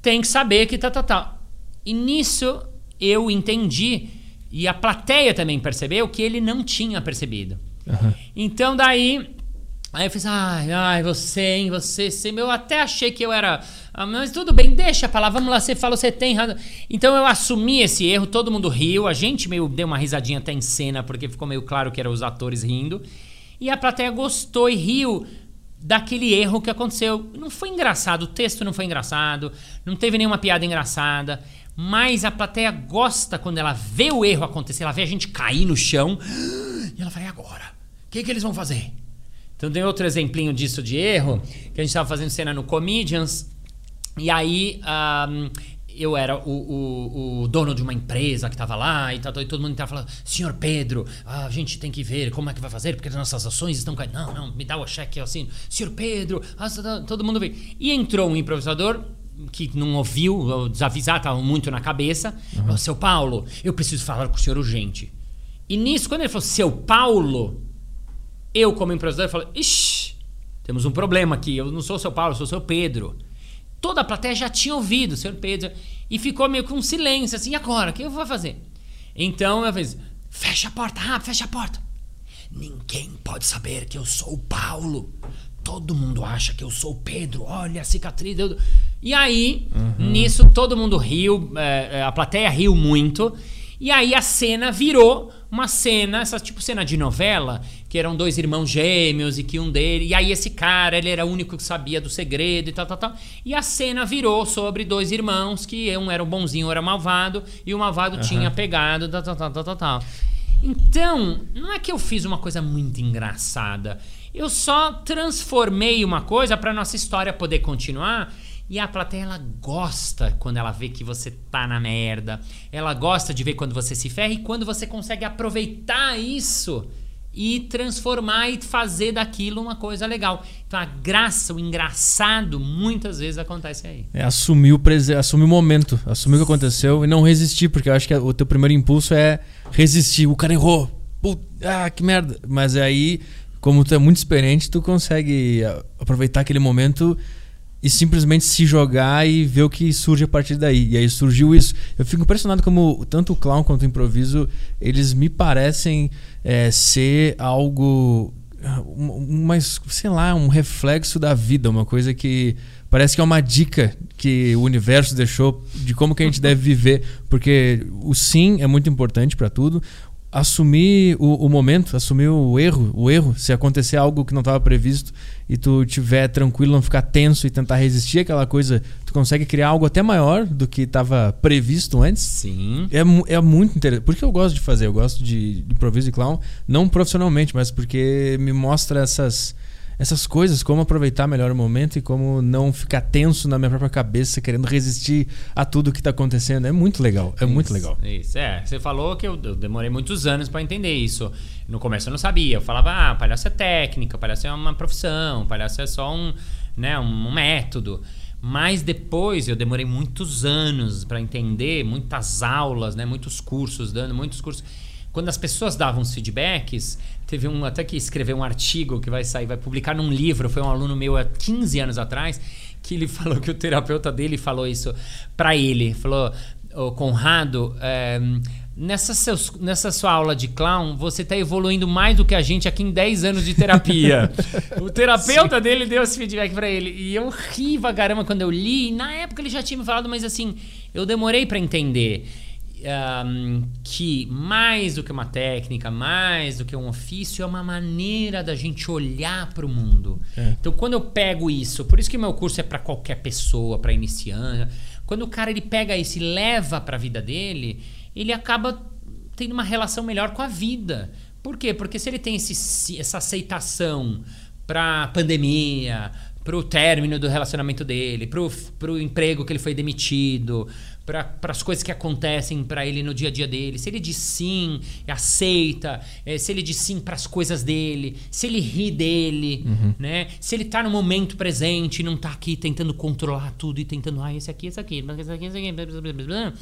tem que saber que tá, tá, tá. E nisso eu entendi e a plateia também percebeu que ele não tinha percebido. Então daí Aí eu fiz, ai, ai, você, hein, você, você. Eu até achei que eu era. Ah, mas tudo bem, deixa pra lá, vamos lá, você falou, você tem razão. Então eu assumi esse erro, todo mundo riu, a gente meio deu uma risadinha até em cena, porque ficou meio claro que eram os atores rindo. E a plateia gostou e riu daquele erro que aconteceu. Não foi engraçado, o texto não foi engraçado, não teve nenhuma piada engraçada. Mas a plateia gosta quando ela vê o erro acontecer, ela vê a gente cair no chão. E ela e agora? O que, que eles vão fazer? Então tem outro exemplinho disso de erro, que a gente estava fazendo cena no Comedians, e aí um, eu era o, o, o, dono de uma empresa que estava lá e, e todo mundo estava falando, senhor Pedro, a gente tem que ver como é que vai fazer, porque as nossas ações estão caindo. Não, não, me dá o cheque assim, senhor Pedro, todo mundo veio. E entrou um improvisador que não ouviu, desavisar, estava muito na cabeça. Uhum. Falou, seu Paulo, eu preciso falar com o senhor urgente. E nisso, quando ele falou, seu Paulo, eu, como empresário, falei: Ixi, temos um problema aqui. Eu não sou o seu Paulo, eu sou o seu Pedro. Toda a plateia já tinha ouvido o senhor Pedro e ficou meio com um silêncio assim. E agora? O que eu vou fazer? Então eu fiz: Fecha a porta, rápido, fecha a porta. Ninguém pode saber que eu sou o Paulo. Todo mundo acha que eu sou o Pedro. Olha a cicatriz. E aí, uhum. nisso, todo mundo riu, é, a plateia riu muito. E aí a cena virou uma cena, essa tipo cena de novela, que eram dois irmãos gêmeos e que um deles. E aí esse cara, ele era o único que sabia do segredo e tal, tal, tal. E a cena virou sobre dois irmãos, que um era o bonzinho, um era malvado, e o malvado uhum. tinha pegado, tal, tal, tal, tal, tal. Então, não é que eu fiz uma coisa muito engraçada. Eu só transformei uma coisa para nossa história poder continuar e a plateia ela gosta quando ela vê que você tá na merda. Ela gosta de ver quando você se ferra e quando você consegue aproveitar isso e transformar e fazer daquilo uma coisa legal. Então a graça, o engraçado, muitas vezes acontece aí. É assumir o, prese assumir o momento, assumir o que aconteceu e não resistir, porque eu acho que o teu primeiro impulso é resistir. O cara errou. Puta, ah, que merda. Mas aí, como tu é muito experiente, tu consegue aproveitar aquele momento e simplesmente se jogar e ver o que surge a partir daí. E aí surgiu isso. Eu fico impressionado como tanto o clown quanto o improviso, eles me parecem é, ser algo mas sei lá, um reflexo da vida, uma coisa que parece que é uma dica que o universo deixou de como que a gente deve viver, porque o sim é muito importante para tudo, assumir o, o, momento, assumir o erro, o erro, se acontecer algo que não estava previsto e tu tiver tranquilo, não ficar tenso e tentar resistir àquela coisa, tu consegue criar algo até maior do que estava previsto antes. Sim. É, é muito interessante. Por que eu gosto de fazer? Eu gosto de, de improviso e clown, não profissionalmente, mas porque me mostra essas essas coisas, como aproveitar melhor o momento e como não ficar tenso na minha própria cabeça, querendo resistir a tudo que está acontecendo. É muito legal, é isso, muito legal. Isso, é. Você falou que eu, eu demorei muitos anos para entender isso. No começo eu não sabia. Eu falava, ah, palhaço é técnica, palhaço é uma profissão, palhaço é só um, né, um método. Mas depois eu demorei muitos anos para entender, muitas aulas, né, muitos cursos, dando muitos cursos. Quando as pessoas davam os feedbacks, Teve um até que escreveu um artigo que vai sair, vai publicar num livro, foi um aluno meu há 15 anos atrás, que ele <laughs> falou que o terapeuta dele falou isso para ele. Falou, o Conrado, é, nessa, seus, nessa sua aula de clown, você está evoluindo mais do que a gente aqui em 10 anos de terapia. <laughs> o terapeuta Sim. dele deu esse feedback para ele. E eu ri pra caramba quando eu li. Na época ele já tinha me falado, mas assim, eu demorei para entender um, que mais do que uma técnica, mais do que um ofício, é uma maneira da gente olhar para o mundo. É. Então, quando eu pego isso, por isso que o meu curso é para qualquer pessoa, para iniciante. Quando o cara ele pega isso e leva para a vida dele, ele acaba tendo uma relação melhor com a vida. Por quê? Porque se ele tem esse, essa aceitação para pandemia, para o término do relacionamento dele, para o emprego que ele foi demitido, para as coisas que acontecem para ele no dia a dia dele. Se ele diz sim, aceita, é, se ele diz sim para as coisas dele, se ele ri dele, uhum. né? Se ele tá no momento presente, não tá aqui tentando controlar tudo e tentando, ah, esse aqui, esse aqui, esse aqui, esse aqui, blá, blá, blá, blá.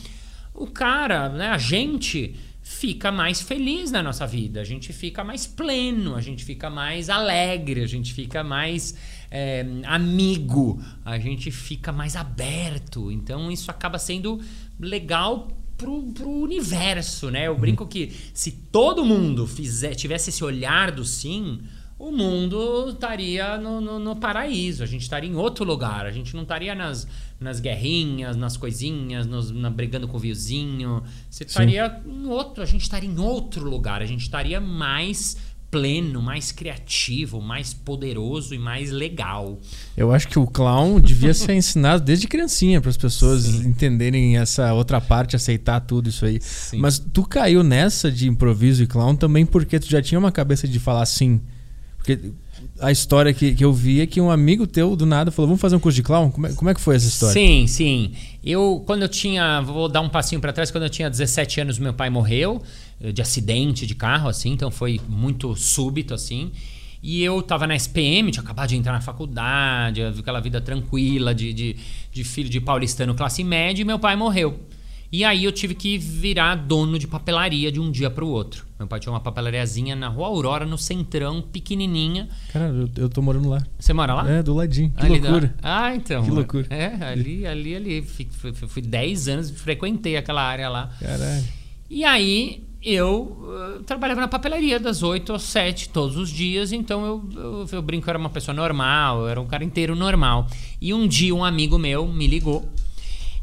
o cara, né, a gente fica mais feliz na nossa vida, a gente fica mais pleno, a gente fica mais alegre, a gente fica mais é, amigo, a gente fica mais aberto. Então isso acaba sendo legal pro, pro universo, né? Eu brinco que se todo mundo fizer, tivesse esse olhar do sim, o mundo estaria no, no, no, paraíso, a gente estaria em outro lugar, a gente não estaria nas, nas guerrinhas, nas coisinhas, nos, na, brigando com o vizinho. Você estaria em outro, a gente estaria em outro lugar, a gente estaria mais pleno, mais criativo, mais poderoso e mais legal. Eu acho que o clown <laughs> devia ser ensinado desde criancinha para as pessoas sim. entenderem essa outra parte, aceitar tudo isso aí. Sim. Mas tu caiu nessa de improviso e clown também porque tu já tinha uma cabeça de falar sim porque a história que, que eu vi é que um amigo teu do nada falou: vamos fazer um curso de clown? Como é, como é que foi essa história? Sim, sim. Eu, quando eu tinha. Vou dar um passinho para trás. Quando eu tinha 17 anos, meu pai morreu eh, de acidente de carro, assim. Então foi muito súbito, assim. E eu tava na SPM, tinha acabado de entrar na faculdade, aquela vida tranquila de, de, de filho de paulistano classe média, e meu pai morreu. E aí eu tive que virar dono de papelaria de um dia para o outro. Meu pai tinha uma papelariazinha na Rua Aurora, no Centrão, pequenininha. Cara, eu, eu tô morando lá. Você mora lá? É, do ladinho. Que ali loucura. Da... Ah, então. Que loucura. É, ali, ali, ali. Fui, fui 10 anos, frequentei aquela área lá. Caralho. E aí eu uh, trabalhava na papelaria das 8 às 7 todos os dias, então eu, eu, eu brinco, eu era uma pessoa normal, eu era um cara inteiro normal. E um dia um amigo meu me ligou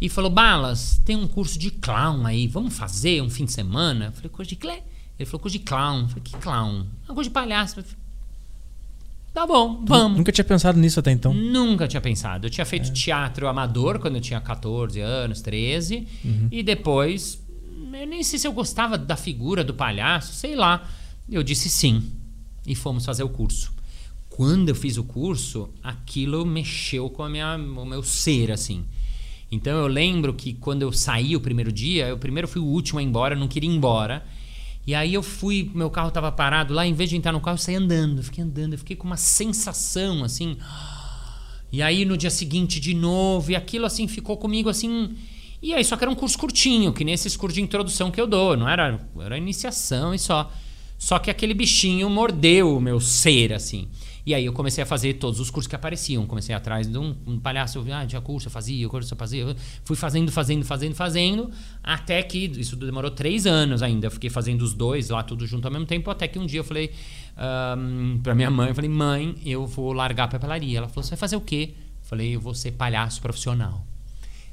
e falou: Balas, tem um curso de clown aí, vamos fazer um fim de semana? Eu falei: curso de clé? Ele falou: curso de clown. Eu falei: que clown? É um curso de palhaço. Falei, tá bom, vamos. Nunca tinha pensado nisso até então? Nunca tinha pensado. Eu tinha feito é. teatro amador quando eu tinha 14 anos, 13. Uhum. E depois, eu nem sei se eu gostava da figura do palhaço, sei lá. Eu disse sim. E fomos fazer o curso. Quando eu fiz o curso, aquilo mexeu com a minha, o meu ser, assim. Então eu lembro que quando eu saí o primeiro dia, eu primeiro fui o último a ir embora, não queria ir embora. E aí eu fui, meu carro estava parado lá, em vez de entrar no carro, eu saí andando, fiquei andando, eu fiquei com uma sensação assim. E aí no dia seguinte de novo, e aquilo assim ficou comigo assim. E aí só que era um curso curtinho, que nem esses cursos de introdução que eu dou, não era, era iniciação e só. Só que aquele bichinho mordeu o meu ser assim. E aí eu comecei a fazer todos os cursos que apareciam. Comecei atrás de um, um palhaço, ah, tinha curso, eu fazia, curso eu fazia. Fui fazendo, fazendo, fazendo, fazendo, até que isso demorou três anos ainda. Eu fiquei fazendo os dois lá, tudo junto ao mesmo tempo, até que um dia eu falei um, pra minha mãe, eu falei, mãe, eu vou largar a papelaria. Ela falou, você vai fazer o quê? Eu falei, eu vou ser palhaço profissional.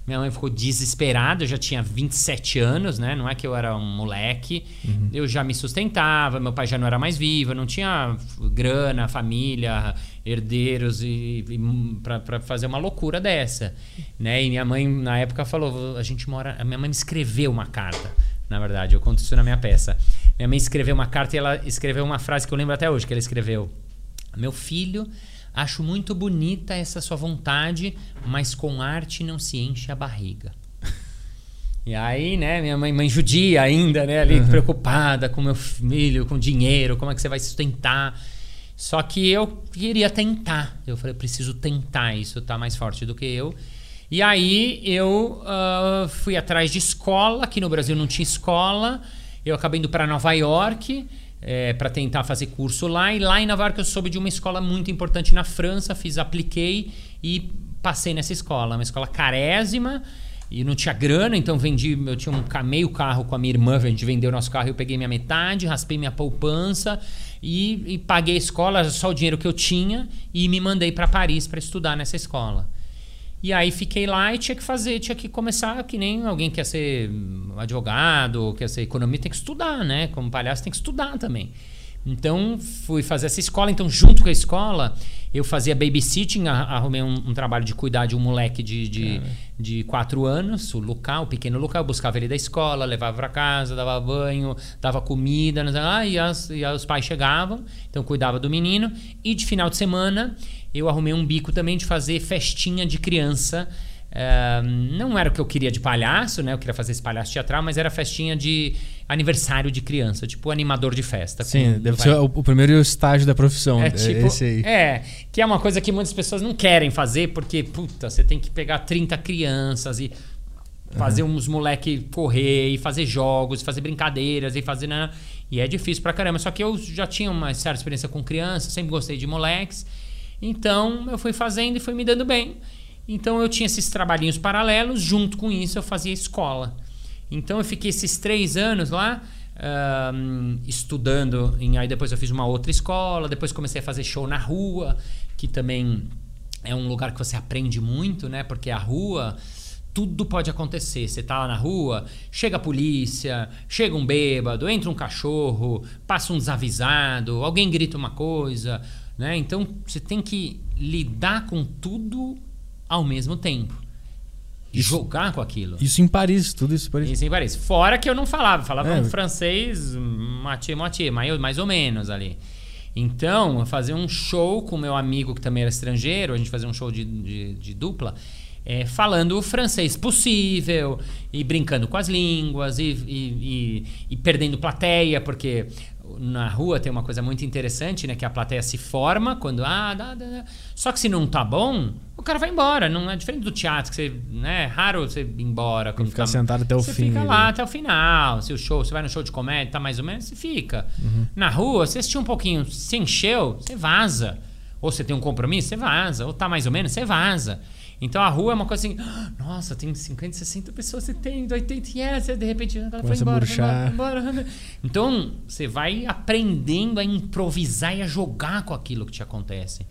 Minha mãe ficou desesperada, eu já tinha 27 anos, né? Não é que eu era um moleque. Uhum. Eu já me sustentava, meu pai já não era mais vivo, não tinha grana, família, herdeiros e, e para fazer uma loucura dessa, né? E minha mãe na época falou, a gente mora, a minha mãe me escreveu uma carta, na verdade, eu conto isso na minha peça. Minha mãe escreveu uma carta e ela escreveu uma frase que eu lembro até hoje, que ela escreveu: "Meu filho, Acho muito bonita essa sua vontade, mas com arte não se enche a barriga. E aí, né, minha mãe, mãe judia ainda, né, ali uhum. preocupada com meu filho, com dinheiro, como é que você vai sustentar. Só que eu queria tentar. Eu falei, preciso tentar, isso tá mais forte do que eu. E aí eu uh, fui atrás de escola, aqui no Brasil não tinha escola. Eu acabei indo para Nova York é, para tentar fazer curso lá. E lá em Nova York eu soube de uma escola muito importante na França, fiz, apliquei e passei nessa escola. Uma escola carésima e não tinha grana, então vendi, eu tinha um meio carro com a minha irmã, a gente vendeu nosso carro, eu peguei minha metade, raspei minha poupança e, e paguei a escola, só o dinheiro que eu tinha e me mandei para Paris para estudar nessa escola. E aí fiquei lá e tinha que fazer, tinha que começar que nem alguém quer ser advogado, quer ser economista, tem que estudar, né? Como palhaço tem que estudar também. Então fui fazer essa escola. Então, junto com a escola, eu fazia babysitting, arrumei um, um trabalho de cuidar de um moleque de, de, de quatro anos, o Lucas, o pequeno Lucas. Eu buscava ele da escola, levava para casa, dava banho, dava comida. Ah, e, as, e os pais chegavam, então cuidava do menino. E de final de semana, eu arrumei um bico também de fazer festinha de criança não era o que eu queria de palhaço, né? Eu queria fazer esse palhaço teatral, mas era festinha de aniversário de criança, tipo animador de festa. Sim, deve ser o, o, primeiro estágio da profissão. É, é tipo, esse aí. É, que é uma coisa que muitas pessoas não querem fazer, porque, puta, você tem que pegar 30 crianças e fazer uhum. uns moleque correr e fazer jogos, fazer brincadeiras e fazer. Né? E é difícil pra caramba. Só que eu já tinha uma certa experiência com criança, sempre gostei de moleques. Então eu fui fazendo e fui me dando bem. Então eu tinha esses trabalhinhos paralelos, junto com isso eu fazia escola. Então eu fiquei esses três anos lá ahn, estudando. Em, aí depois eu fiz uma outra escola. Depois comecei a fazer show na rua, que também é um lugar que você aprende muito, né? Porque a rua tudo pode acontecer. Você tá lá na rua, chega a polícia, chega um bêbado, entra um cachorro, passa um desavisado, alguém grita uma coisa, né? Então você tem que lidar com tudo ao mesmo tempo. E Isso- jogar com aquilo. Isso em Paris, tudo isso em Paris. Isso em Paris. Fora que eu não falava, falava É. um francês, moitié, mais, mais ou menos ali. Então, eu fazia um show com meu amigo que também era estrangeiro, a gente fazia um show de, de, de dupla, é, falando o francês possível, e brincando com as línguas, e, e, e- e perdendo plateia, porque na rua tem uma coisa muito interessante, né? Que a plateia se forma quando. Ah, dá, dá, dá. Só que se não tá bom, o cara vai embora. Não é diferente do teatro, que você. Né, é raro você ir embora. Quando ficar tá- sentado até o você fim. fica ali. lá até o final. Se o show, você vai no show de comédia, tá mais ou menos, você fica. Na rua, você assistiu um pouquinho, se encheu, você vaza. Ou você tem um compromisso, você vaza. Ou tá mais ou menos, você vaza. Então a rua é uma coisa assim, "Ah, <gasps> nossa, tem 50, 60 pessoas, você tem 80 e você de repente ela foi Começa a embora, foi embora, foi embora. Então você vai aprendendo a improvisar e a jogar com aquilo que te acontece.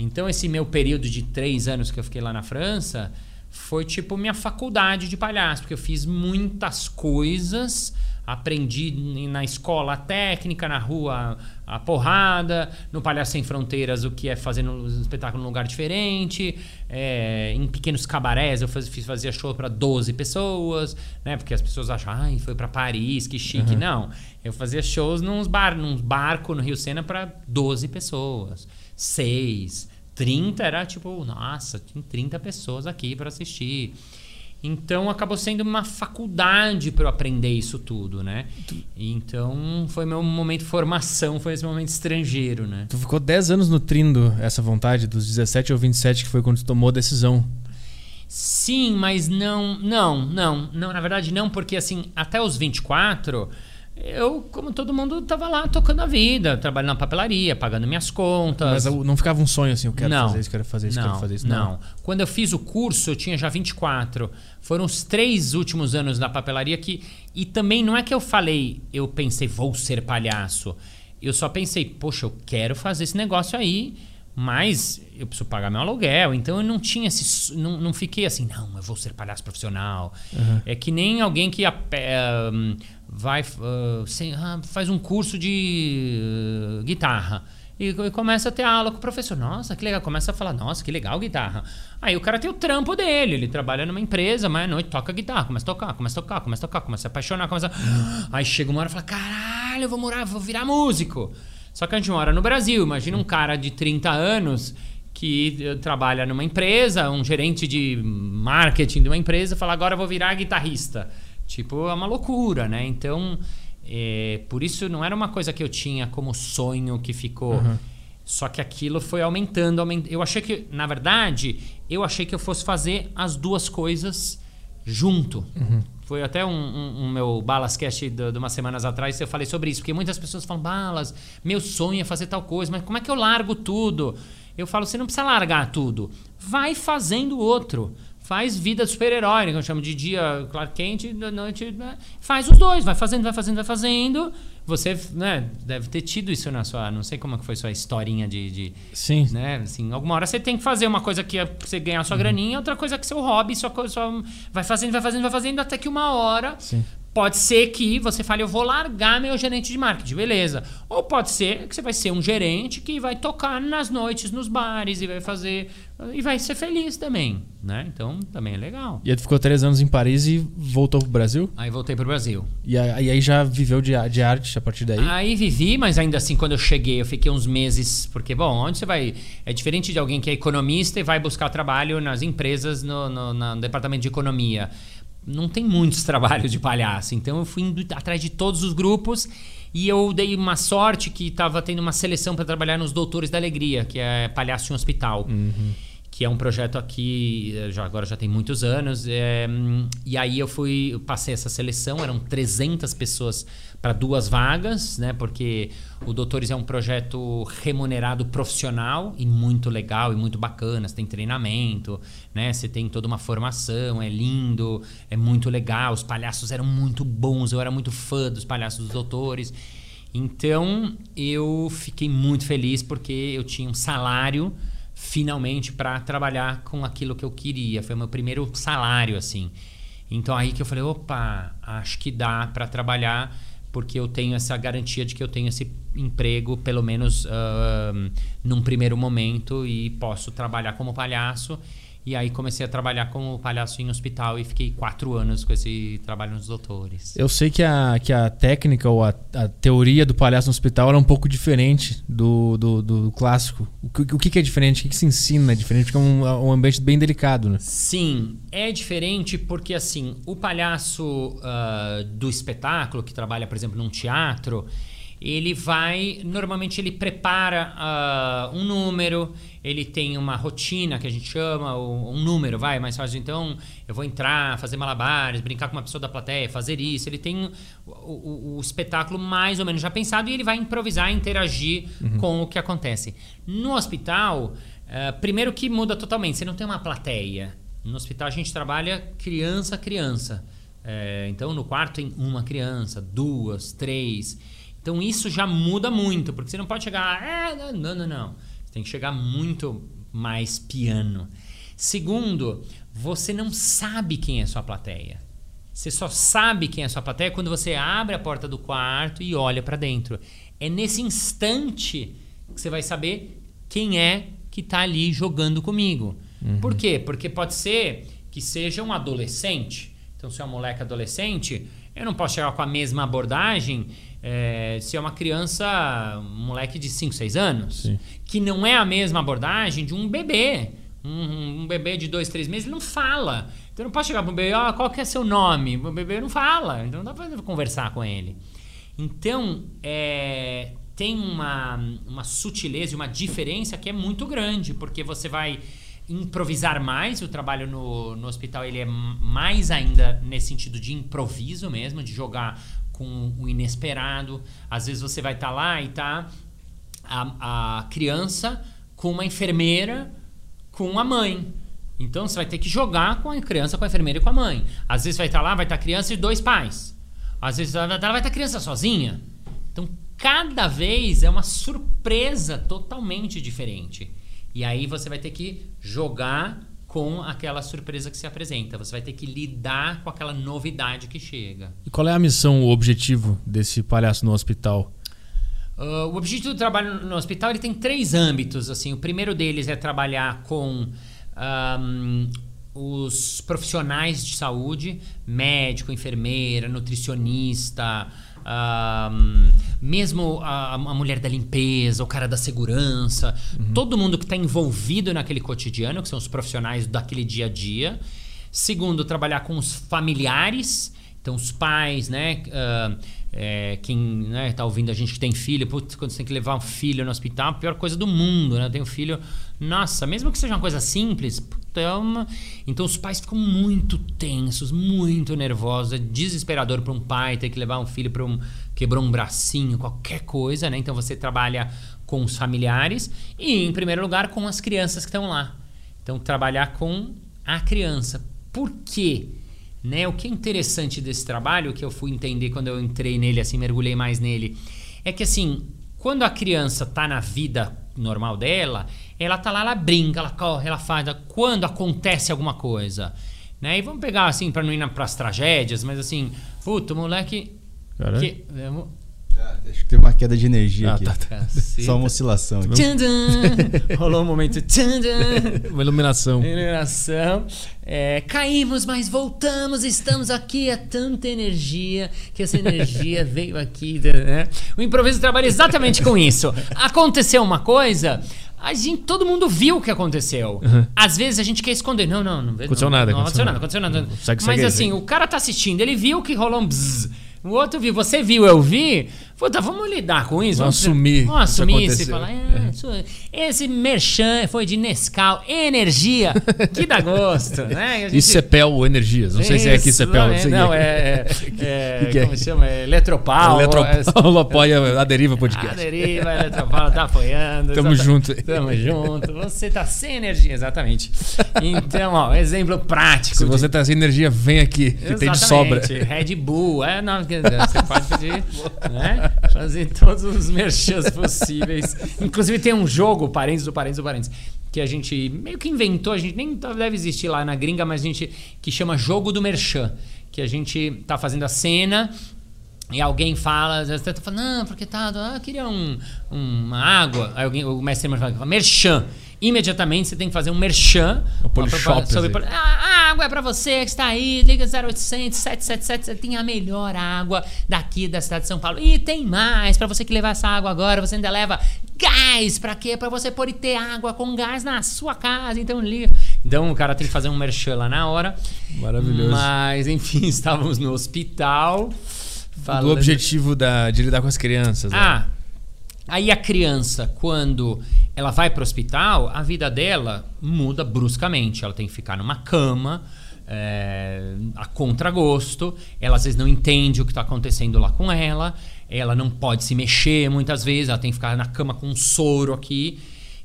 Então, esse meu período de três anos que eu fiquei lá na França foi tipo minha faculdade de palhaço, porque eu fiz muitas coisas, aprendi na escola a técnica, na rua a porrada, no Palhaço Sem Fronteiras o que é fazer um espetáculo num lugar diferente, é, em pequenos cabarés eu faz, fiz, fazia show para 12 pessoas, né? Porque as pessoas acham, ai, foi para Paris, que chique. Não, eu fazia shows nos bar, num barco no Rio Sena para 12 pessoas, 6, 30 era tipo, nossa, tem 30 pessoas aqui para assistir. Então acabou sendo uma faculdade para eu aprender isso tudo, né? Então foi meu momento de formação, foi esse momento estrangeiro, né? Tu ficou 10 anos nutrindo essa vontade, dos 17 ao 27, que foi quando tu tomou a decisão. Sim, mas não, não, não, não, na verdade não, porque assim, até os 24, eu, como todo mundo, tava lá tocando a vida, trabalhando na papelaria, pagando minhas contas. Mas não ficava um sonho assim, eu quero Não. fazer isso, quero fazer isso, não, quero fazer isso. Não. Quando eu fiz o curso, eu tinha já 24. Foram os três últimos anos da papelaria que. E também não é que eu falei, eu pensei, vou ser palhaço. Eu só pensei, poxa, eu quero fazer esse negócio aí, mas eu preciso pagar meu aluguel. Então eu não tinha esse. Não, não fiquei assim, não, eu vou ser palhaço profissional. É que nem alguém que hum, vai. ah, sei- ah, faz um curso de ah, guitarra. E, e começa a ter aula com o professor. Nossa, que legal. Começa a falar, nossa, que legal guitarra. Aí o cara tem o trampo dele. Ele trabalha numa empresa, mas à noite toca guitarra. Começa a tocar, começa a tocar, começa a tocar, começa a se apaixonar, começa a... <gasps> Aí chega uma hora e fala, caralho, eu vou morar, vou virar músico. Só que a gente mora no Brasil. Imagina um cara de 30 anos que eh, trabalha numa empresa, um gerente de marketing de uma empresa, fala, agora eu vou virar guitarrista. Tipo, é uma loucura, né? Então, é, por isso não era uma coisa que eu tinha como sonho que ficou. Só que aquilo foi aumentando, aumentando. Eu achei que, na verdade, eu achei que eu fosse fazer as duas coisas junto. Foi até um, um- um meu Balascast de, de umas semanas atrás eu falei sobre isso, porque muitas pessoas falam, Balas, meu sonho é fazer tal coisa, mas como é que eu largo tudo? Eu falo, você não precisa largar tudo. Vai fazendo outro. Faz vida de super-herói, né, que eu chamo de dia Clark Kent, e da noite. né? Faz os dois, vai fazendo, vai fazendo, vai fazendo. Você né, deve ter tido isso na sua. Não sei como que foi sua historinha de. de Sim. né? Assim, alguma hora você tem que fazer uma coisa que é pra você ganhar sua graninha, outra coisa que é seu hobby, sua coisa. Sua... Vai fazendo, vai fazendo, vai fazendo, até que uma hora. Sim. Pode ser que você fale, eu vou largar meu gerente de marketing, beleza. Ou pode ser que você vai ser um gerente que vai tocar nas noites, nos bares e vai fazer. E vai ser feliz também, né? Então também é legal. E aí tu ficou três anos em Paris e voltou pro Brasil? Aí voltei pro Brasil. E aí, aí já viveu de, de arte a partir daí? Aí vivi, mas ainda assim, quando eu cheguei, eu fiquei uns meses. Porque, bom, onde você vai. É diferente de alguém que é economista e vai buscar trabalho nas empresas, no, no- no departamento de economia. Não tem muitos <laughs> trabalhos de palhaço. Então eu fui indo atrás de todos os grupos e eu dei uma sorte que estava tendo uma seleção para trabalhar nos Doutores da Alegria, que é palhaço em hospital. Que é um projeto aqui, eh, já, agora já tem muitos anos. é, e aí eu fui, eu passei essa seleção, eram 300 pessoas para duas vagas, né? Porque o Doutores é um projeto remunerado profissional e muito legal e muito bacana. Você tem treinamento, né? Você tem toda uma formação, é lindo, é muito legal. Os palhaços eram muito bons, eu era muito fã dos palhaços dos Doutores. Então eu fiquei muito feliz porque eu tinha um salário finalmente para trabalhar com aquilo que eu queria. Foi meu primeiro salário assim. Então aí que eu falei, opa, acho que dá para trabalhar porque eu tenho essa garantia de que eu tenho esse emprego pelo menos uh, num primeiro momento e posso trabalhar como palhaço e aí comecei a trabalhar como palhaço em hospital e fiquei quatro anos com esse trabalho nos doutores. Eu sei que a, que a técnica ou a, a teoria do palhaço no hospital era um pouco diferente do, do, do clássico. O, que, o que, é diferente? O que, se ensina diferente? Porque é um, um ambiente bem delicado, né? Sim, é diferente porque assim, o palhaço uh, do espetáculo, que trabalha, por exemplo, num teatro, ele vai. Normalmente ele prepara uh, um número, ele tem uma rotina que a gente chama, um número, vai, mais fácil. Então, eu vou entrar, fazer malabares, brincar com uma pessoa da plateia, fazer isso. Ele tem o, o, o espetáculo mais ou menos já pensado e ele vai improvisar, interagir uhum. com o que acontece. No hospital, uh, primeiro que muda totalmente, você não tem uma plateia. No hospital a gente trabalha criança a criança. É, então, no quarto tem uma criança, duas, três. Então isso já muda muito, porque você não pode chegar. É, não, não, não. Você tem que chegar muito mais piano. Segundo, você não sabe quem é sua plateia. Você só sabe quem é sua plateia quando você abre a porta do quarto e olha para dentro. É nesse instante que você vai saber quem é que está ali jogando comigo. Uhum. Por quê? Porque pode ser que seja um adolescente. Então, se é um moleque adolescente, eu não posso chegar com a mesma abordagem é, se é uma criança, um moleque de 5, 6 anos, Sim. que não é a mesma abordagem de um bebê. Um, um bebê de 2, 3 meses, ele não fala. Então não posso chegar para um bebê, oh, qual que é seu nome? O bebê não fala, então não dá para conversar com ele. Então, é, tem uma, uma sutileza e uma diferença que é muito grande, porque você vai improvisar mais. O trabalho no, no hospital ele é mais ainda nesse sentido de improviso mesmo, de jogar com o inesperado. Às vezes você vai estar tá lá e tá a, a criança com uma enfermeira com a mãe. Então você vai ter que jogar com a criança, com a enfermeira e com a mãe. Às vezes vai estar tá lá, vai estar tá criança e dois pais. Às vezes estar vai estar criança sozinha. Então cada vez é uma surpresa totalmente diferente. E aí você vai ter que jogar com aquela surpresa que se apresenta. Você vai ter que lidar com aquela novidade que chega. E qual é a missão, o objetivo desse palhaço no hospital? Uh, o objetivo do trabalho no hospital ele tem três âmbitos. Assim, o primeiro deles é trabalhar com um, os profissionais de saúde, médico, enfermeira, nutricionista, mesmo a, a, mulher da limpeza, o cara da segurança, uhum. todo mundo que está envolvido naquele cotidiano, que são os profissionais daquele dia a dia. Segundo, trabalhar com os familiares, então os pais, né? Uh, é, quem né, tá ouvindo a gente que tem filho, putz, quando você tem que levar um filho no hospital, a pior coisa do mundo, né? Tenho um filho, nossa, mesmo que seja uma coisa simples, então, então os pais ficam muito tensos, muito nervosos, é desesperador para um pai ter que levar um filho para um quebrou um bracinho, qualquer coisa, né? Então você trabalha com os familiares e em primeiro lugar com as crianças que estão lá. Então trabalhar com a criança. Por quê? Né? O que é interessante desse trabalho, que eu fui entender quando eu entrei nele, assim, mergulhei mais nele, é que assim, quando a criança está na vida normal dela, ela tá lá, ela brinca, ela corre, ela faz. Quando acontece alguma coisa, né? E vamos pegar assim, para não ir para as tragédias, mas assim, puto, moleque. Que, Acho que tem uma queda de energia ah, aqui. Tá, tá. <laughs> Só uma oscilação. <laughs> Rolou um momento. uma iluminação. Iluminação. É, caímos, mas voltamos. Estamos aqui. É tanta energia que essa energia <laughs> veio aqui. Né? O improviso trabalha exatamente com isso. Aconteceu uma coisa. A gente, todo mundo viu o que aconteceu. Uhum. Às vezes a gente quer esconder. Não, não, não. Aconteceu nada. Não, aconteceu nada. Aconteceu nada. Segue, mas segue, assim, segue. o cara tá assistindo. Ele viu que rolou um bzzz. O outro viu, você viu, eu vi. Puta, vamos lidar com isso. Vamos assumir. Vamos assumir isso e falar, é, Isso- Esse merchan foi de Nescau, energia, que dá gosto, né? E a E gente- Cepel Energias. Não sei se é aqui Isso, Cepel. Não, é, não, <laughs> que é, é, que é? Como chama? É Eletropaulo. Eletropaulo apoia a Deriva A Podcast. deriva, a Eletropaulo tá apoiando. Tamo junto. Tamo junto. Você tá sem energia, exatamente. Então, ó, exemplo prático. Se de- você tá sem energia, vem aqui, que tem de sobra. Exatamente. Red Bull, é, não, você pode pedir, <laughs> né? <laughs> Fazer todos os merchans possíveis. Inclusive tem um jogo, parênteses do parênteses do parênteses, que a gente meio que inventou, a gente nem deve existir lá na gringa, mas a gente que chama jogo do merchan, que a gente tá fazendo a cena e alguém fala, você tá falando, não, porque tá, ah, eu queria um, uma água. Aí alguém, o mestre fala, merchan. Imediatamente você tem que fazer um merchan. O Polishop, Uma propaganda sobre assim. poli- ah, a água é pra você que está aí, liga 0800 777, você tem a melhor água daqui da cidade de São Paulo. E tem mais, pra você que levar essa água agora, você ainda leva gás, pra quê? Pra você poder ter água com gás na sua casa, então liga. Então o cara tem que fazer um merchan lá na hora. Maravilhoso. Mas, enfim, <laughs> estávamos no hospital. Do falando- objetivo da, de lidar com as crianças. né? Aí a criança, quando ela vai para o hospital, a vida dela muda bruscamente. Ela tem que ficar numa cama, é, a contragosto. Ela às vezes não entende o que está acontecendo lá com ela. Ela não pode se mexer muitas vezes. Ela tem que ficar na cama com um soro aqui.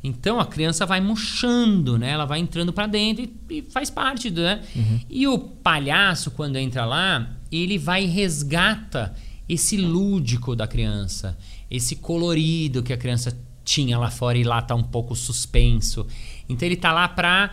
Então a criança vai murchando, né? Ela vai entrando para dentro e, e faz parte, do, né? E o palhaço, quando entra lá, ele vai e resgata esse lúdico da criança, esse colorido que a criança tinha lá fora e lá tá um pouco suspenso. Então ele tá lá para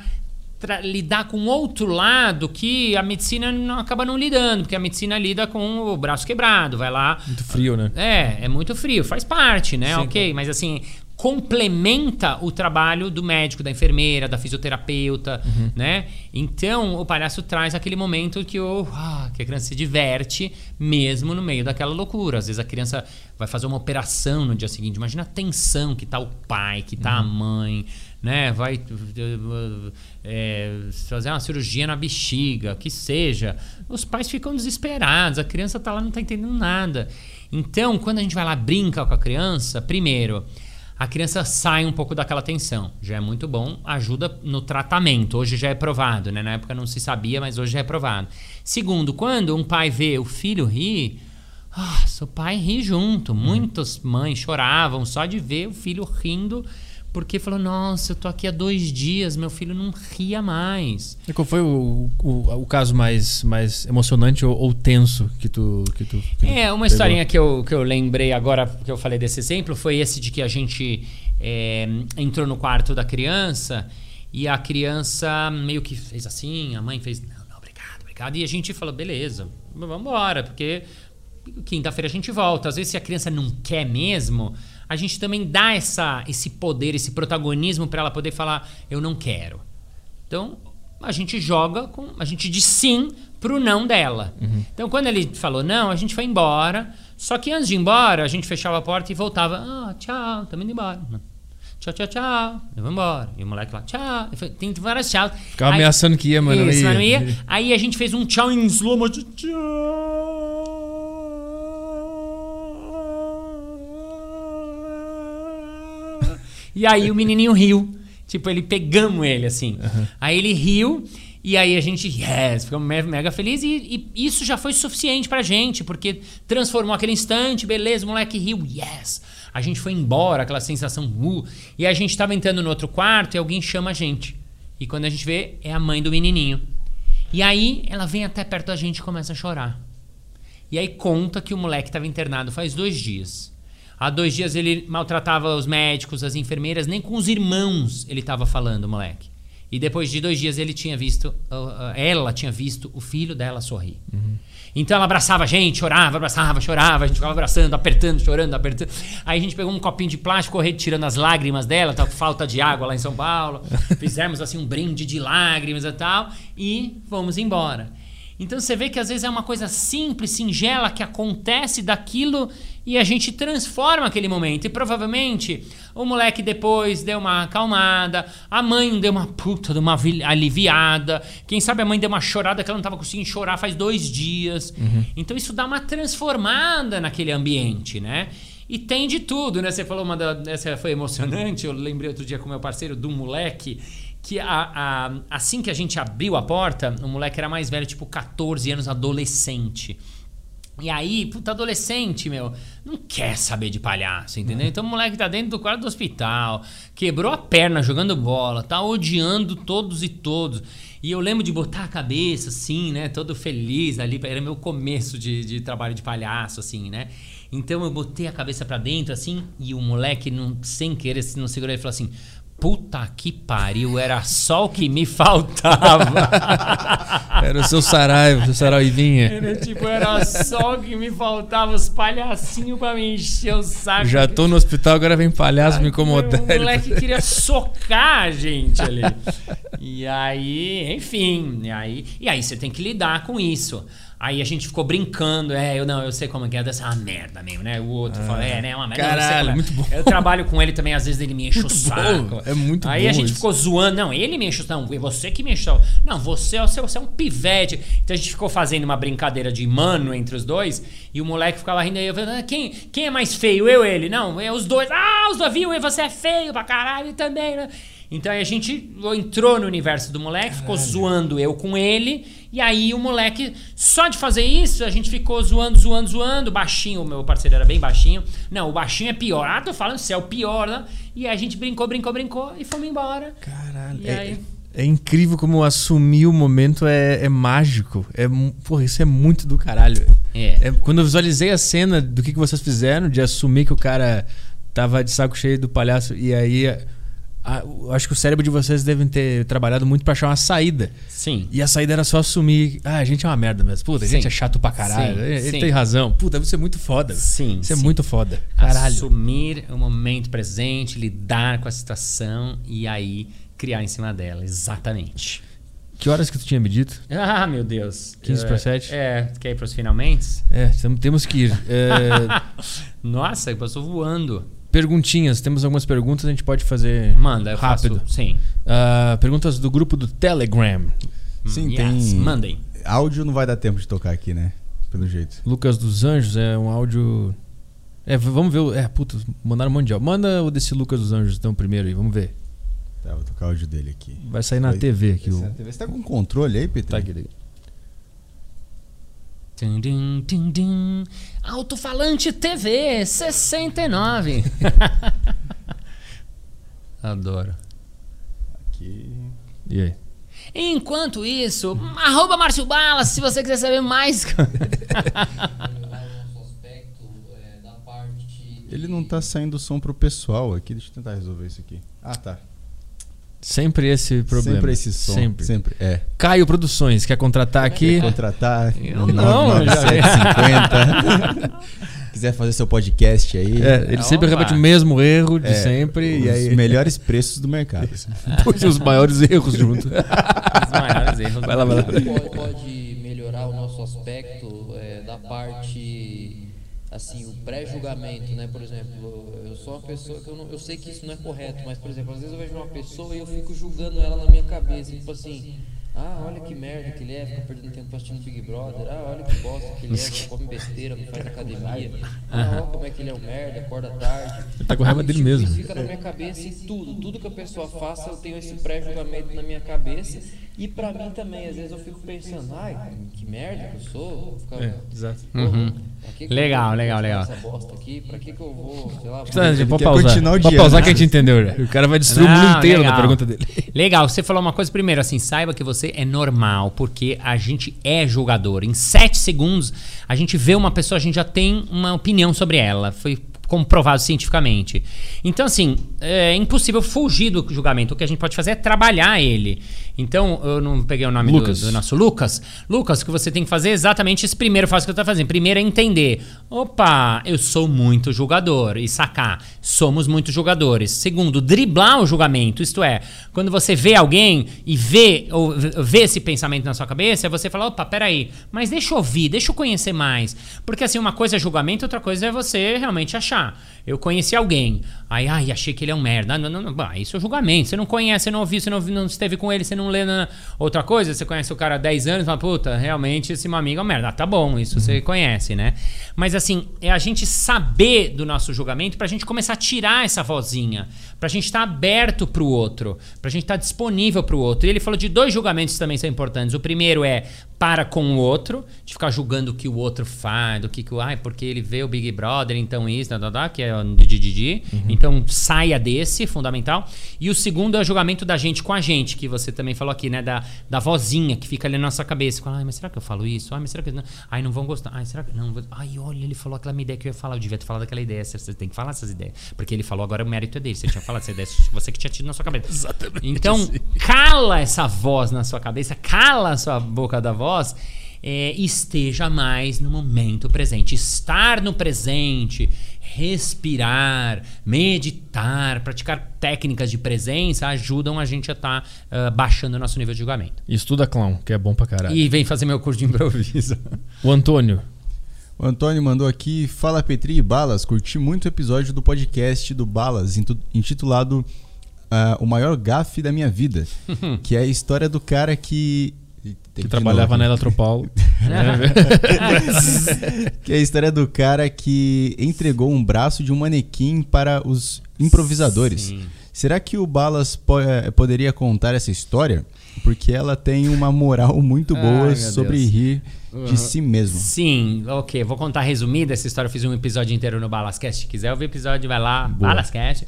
lidar com outro lado que a medicina não acaba não lidando, porque a medicina lida com o braço quebrado, vai lá Muito frio, né? é, é muito frio, faz parte, né? Sim, ok, mas assim, complementa o trabalho do médico, da enfermeira, da fisioterapeuta, Uhum. né? Então, o palhaço traz aquele momento que, o, ah, que a criança se diverte mesmo no meio daquela loucura. Às vezes a criança vai fazer uma operação no dia seguinte. Imagina a tensão que tá o pai, que tá a Uhum. mãe, né? Vai é, fazer uma cirurgia na bexiga, que seja. Os pais ficam desesperados, a criança tá lá não tá entendendo nada. Então, quando a gente vai lá brinca com a criança, primeiro, a criança sai um pouco daquela tensão. Já é muito bom, ajuda no tratamento. Hoje já é provado, né? Na época não se sabia, mas hoje já é provado. Segundo, quando um pai vê o filho rir, ah, seu pai ri junto. Muitas mães choravam só de ver o filho rindo, porque falou: Nossa, eu tô aqui há dois dias, meu filho não ria mais. E qual foi o, o, o caso mais, mais emocionante ou, ou tenso que tu. Que tu que É, uma pegou? historinha que eu, que eu lembrei agora que eu falei desse exemplo foi esse de que a gente é, entrou no quarto da criança e a criança meio que fez assim, a mãe fez, não, não, obrigado, obrigado. E a gente falou, beleza, vamos embora, porque quinta-feira a gente volta. Às vezes, se a criança não quer mesmo, a gente também dá essa, esse poder, esse protagonismo para ela poder falar, eu não quero. Então, a gente joga com. A gente diz sim pro não dela. Então, quando ele falou não, a gente foi embora. Só que antes de ir embora, a gente fechava a porta e voltava. Ah, tchau, estamos indo embora. Tchau, tchau, tchau. Eu vou embora. E o moleque lá, tchau. Falei, Tem várias tchau. Ficava ameaçando que ia, mas não Isso, não ia. Aí a gente fez um tchau em slow motion. Tchau. E aí o menininho riu. Tipo, ele pegamos ele assim. Aí ele riu. E aí a gente, yes, ficamos me- mega felizes. E, e isso já foi suficiente pra gente, porque transformou aquele instante, beleza, o moleque riu, yes. A gente foi embora, aquela sensação, uh. E a gente tava entrando no outro quarto e alguém chama a gente. E quando a gente vê, é a mãe do menininho. E aí ela vem até perto da gente e começa a chorar. E aí conta que o moleque estava internado faz dois dias. Há dois dias ele maltratava os médicos, as enfermeiras, nem com os irmãos ele estava falando, moleque. E depois de dois dias ele tinha visto, ela tinha visto o filho dela sorrir. Então ela abraçava a gente, chorava, abraçava, chorava, a gente ficava abraçando, apertando, chorando, apertando. Aí a gente pegou um copinho de plástico, correu tirando as lágrimas dela, tá com falta de água lá em São Paulo. <laughs> Fizemos assim um brinde de lágrimas e tal, e fomos embora. Então você vê que às vezes é uma coisa simples, singela, que acontece daquilo e a gente transforma aquele momento. E provavelmente o moleque depois deu uma acalmada, a mãe deu uma puta de uma vi- aliviada, quem sabe a mãe deu uma chorada que ela não estava conseguindo chorar faz dois dias. Então isso dá uma transformada naquele ambiente, né? E tem de tudo, né? Você falou uma da, essa foi emocionante. Eu lembrei outro dia com meu parceiro do moleque que a, a, assim que a gente abriu a porta, o moleque era mais velho, tipo 14 anos, adolescente. E aí, puta, adolescente, meu, não quer saber de palhaço, entendeu? Então o moleque tá dentro do quarto do hospital, quebrou a perna jogando bola, tá odiando todos e todos. E eu lembro de botar a cabeça, assim, né? Todo feliz ali, era meu começo de, de trabalho de palhaço, assim, né? Então eu botei a cabeça para dentro, assim, e o moleque, não, sem querer, não segurou, ele falou assim: Puta que pariu, era só o que me faltava. <laughs> era o seu saraiva, o seu saraivinha. Era tipo, era só o que me faltava, os palhacinhos pra me encher o saco. Já tô no hospital, agora vem palhaço Ai, me incomodar. O moleque queria socar a gente ali. <laughs> E aí, enfim, e aí, e aí você tem que lidar com isso. Aí a gente ficou brincando, é, eu não, eu sei como é que é, dessa é uma merda mesmo, né? O outro ah, fala, é, né, é uma merda. Caralho, não, muito bom. Eu trabalho com ele também, às vezes ele me enche muito o saco. Bom, é muito Aí bom a gente isso. ficou zoando, não, ele me enche o saco, você que me enche o saco. Não, você, você, você é um pivete. Então a gente ficou fazendo uma brincadeira de mano entre os dois, e o moleque ficava rindo aí, eu falando, ah, quem, quem é mais feio, eu ou ele? Não, é os dois. Ah, os dois, viu, você é feio pra caralho também, né? Então aí a gente entrou no universo do moleque, Caralho. ficou zoando eu com ele. E aí o moleque, só de fazer isso, a gente ficou zoando, zoando, zoando. Baixinho, o meu parceiro era bem baixinho. Não, o baixinho é pior. Ah, tô falando, é o pior, né? E aí a gente brincou, brincou, brincou e fomos embora. Caralho. É, aí... é incrível como assumir o momento é, é mágico. É, porra, isso é muito do caralho. É. é. Quando eu visualizei a cena do que, que vocês fizeram, de assumir que o cara tava de saco cheio do palhaço e aí ah, acho que o cérebro de vocês devem ter trabalhado muito para achar uma saída. Sim. E a saída era só assumir. Ah, a gente é uma merda mesmo. Puta, a gente é chato pra caralho. Sim, ele, sim. tem razão. Puta, deve ser muito foda. Sim. Isso é muito foda. Caralho. Assumir o momento presente, lidar com a situação e aí criar em cima dela. Exatamente. Que horas que tu tinha me dito? Ah, meu Deus. 15 para 7? É, quer ir pros finalmente? É, temos que ir. É... <laughs> Nossa, passou voando. Perguntinhas, temos algumas perguntas, a gente pode fazer Manda, rápido. Faço, sim. Uh, perguntas do grupo do Telegram. Sim, yes, tem. Mandem. Áudio não vai dar tempo de tocar aqui, né? Pelo jeito. Lucas dos Anjos é um áudio. É, vamos ver. É, puta, mandaram um monte de áudio. Manda o desse Lucas dos Anjos então primeiro aí, vamos ver. Tá, vou tocar o áudio dele aqui. Vai sair na vai, TV aqui. O... Na TV. Você tá com controle aí, Peter? Tá aqui. Alto-falante TV 69. <laughs> Adoro. Aqui. E aí? Enquanto isso, arroba Márcio Balas, se você quiser saber mais. <laughs> Ele não tá saindo som pro pessoal aqui. Deixa eu tentar resolver isso aqui. Ah, tá. Sempre esse problema. Sempre esse som. Sempre. Sempre. É. Caio Produções, quer contratar aqui? Quer contratar? Eu não, 950. <laughs> Quiser fazer seu podcast aí. É, ele sempre repete o mesmo erro de é, sempre. Os e aí... melhores preços do mercado. <laughs> Puxa, os maiores erros junto. os maiores erros. Vai lá, vai lá. Pode melhorar o nosso aspecto é, da parte assim, o pré-julgamento, né? Por exemplo, eu sou uma pessoa que eu, não, eu sei que isso não é correto, mas, por exemplo, às vezes eu vejo uma pessoa e eu fico julgando ela na minha cabeça, tipo assim, ah, olha que merda que ele é, fica perdendo tempo assistindo Big Brother. Ah, olha que bosta que ele é, só come besteira, não faz academia. Ah, olha como é que ele é um merda, acorda tarde. Ele tá com raiva dele mesmo. Isso fica na minha cabeça e tudo, tudo que a pessoa faça, eu tenho esse pré-julgamento na minha cabeça. E pra mim também, às vezes eu fico pensando, ai, que merda que eu sou. Ficar, é, exato. Uhum. Que legal, legal, legal. Essa bosta aqui, pra que, que eu vou, sei lá, vou... pode pausar. Pode pausar que a gente entendeu já. O cara vai destruir não, o mundo inteiro legal. na pergunta dele. Legal, você falou uma coisa primeiro, assim, saiba que você é normal, porque a gente é jogador. Em sete segundos, a gente vê uma pessoa, a gente já tem uma opinião sobre ela. Foi comprovado cientificamente. Então, assim, é impossível fugir do julgamento. O que a gente pode fazer é trabalhar ele. Então, eu não peguei o nome do, do, nosso Lucas. Lucas, o que você tem que fazer é exatamente esse primeiro faz que eu estou fazendo. Primeiro é entender. Opa, eu sou muito julgador. E sacar, somos muitos jogadores. Segundo, driblar o julgamento. Isto é, quando você vê alguém e vê, ou vê esse pensamento na sua cabeça, você fala, opa, peraí, mas deixa eu ouvir, deixa eu conhecer mais. Porque assim, uma coisa é julgamento, outra coisa é você realmente achar. Eu conheci alguém. Aí, ai, achei que ele é um merda. Não, não, não. Bah, isso é julgamento. Você não conhece, você não ouviu, você não, não esteve com ele, você não lê na... outra coisa. Você conhece o cara há 10 anos e fala, puta, realmente esse meu amigo é um merda. Ah, tá bom, isso você conhece, né? Mas assim, é a gente saber do nosso julgamento pra gente começar a tirar essa vozinha. Pra gente estar aberto pro outro. Pra gente estar disponível pro outro. E ele falou de dois julgamentos que também são importantes. O primeiro é para com o outro, de ficar julgando o que o outro faz, do que, que ai, porque ele vê o Big Brother, então isso, tá, tá, tá, que é o Didi. Então saia desse, fundamental. E o segundo é o julgamento da gente com a gente, que você também falou aqui, né? Da, da vozinha que fica ali na nossa cabeça. Fala, ai, mas será que eu falo isso? Ai, mas será que. Não? Ai, não vão gostar. Ai, será que. Não, ai, olha, ele falou aquela minha ideia que eu ia falar. Eu devia ter falado aquela ideia. Você você tem que falar essas ideias. Porque ele falou, agora o mérito é dele. Você tinha falado essa ideia, <laughs> você que tinha tido na sua cabeça. Exatamente Então, assim. cala essa voz na sua cabeça, cala a sua boca da voz. É, esteja mais no momento presente. Estar no presente, respirar, meditar, praticar técnicas de presença ajudam a gente a estar baixando o nosso nível de julgamento. E Estuda clown, que é bom pra caralho. E vem fazer meu curso de improviso. O Antônio. O Antônio mandou aqui, fala Petri e Balas, curti muito o episódio do podcast do Balas, intitulado ah, O Maior Gafe da Minha Vida, <laughs> que é a história do cara que... Que trabalhava na Eletropaulo. <laughs> Que é a história do cara que entregou um braço de um manequim para os improvisadores. Sim. Será que o Balas po- eh, poderia contar essa história? Porque ela tem uma moral muito Ai, boa meu sobre Deus. rir de si mesmo. Sim, ok. Vou contar resumida essa história. Eu fiz um episódio inteiro no Balascast. Se quiser ouvir o episódio, vai lá. Balascast.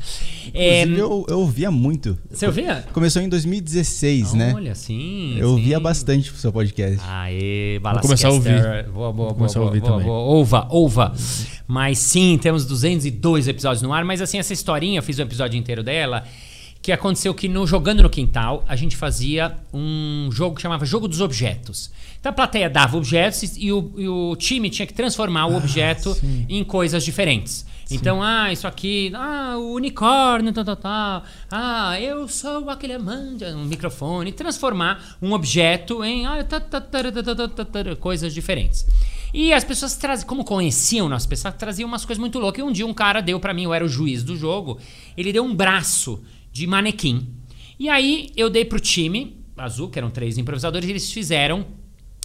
É, Inclusive, eu, eu ouvia muito. você ouvia? Começou em 2016, né? Olha, sim. Eu ouvia sim. bastante o seu podcast. Aê, Vou começar a ouvir. Balascaster. Boa, boa, Vou boa, começar a boa, ouvir boa, também. boa. Ouva, ouva. Mas sim, temos 202 episódios no ar. Mas assim, essa historinha, eu fiz o episódio inteiro dela que aconteceu que no Jogando no Quintal, a gente fazia um jogo que chamava Jogo dos Objetos. Então a plateia dava objetos e o, e o time tinha que transformar o ah, objeto sim. em coisas diferentes. Sim. Então, ah, isso aqui, ah, o unicórnio, tal, tal, tal. Ah, eu sou aquele amante, um microfone. Transformar um objeto em ah, tá, tá, tá, coisas diferentes. E as pessoas trazem, como conheciam nossas pessoas, traziam umas coisas muito loucas. E um dia um cara deu para mim, eu era o juiz do jogo, ele deu um braço de manequim. E aí eu dei pro time azul, que eram três improvisadores, e eles fizeram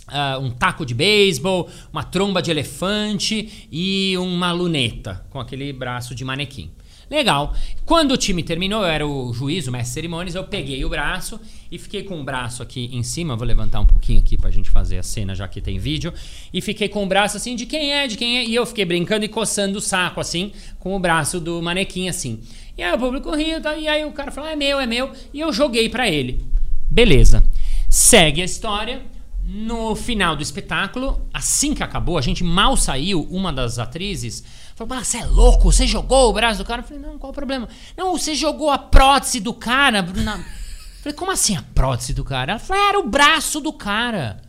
ah, um taco de beisebol, uma tromba de elefante e uma luneta com aquele braço de manequim. Legal. Quando o time terminou, eu era o juiz, o mestre cerimônias, eu peguei o braço e fiquei com o braço aqui em cima. Vou levantar um pouquinho aqui pra gente fazer a cena, já que tem vídeo. E fiquei com o braço assim, de quem é, de quem é. E eu fiquei brincando e coçando o saco, assim, com o braço do manequim, assim. E aí o público riu, tá? e aí o cara falou, é meu, é meu. E eu joguei pra ele. Beleza. Segue a história. No final do espetáculo, assim que acabou, a gente mal saiu, uma das atrizes falou: "Ah, você é louco? Você jogou o braço do cara? Eu falei: Não, qual o problema? Não, você jogou a prótese do cara. Na... <laughs> Eu falei: Como assim a prótese do cara? Ela falou: Era o braço do cara.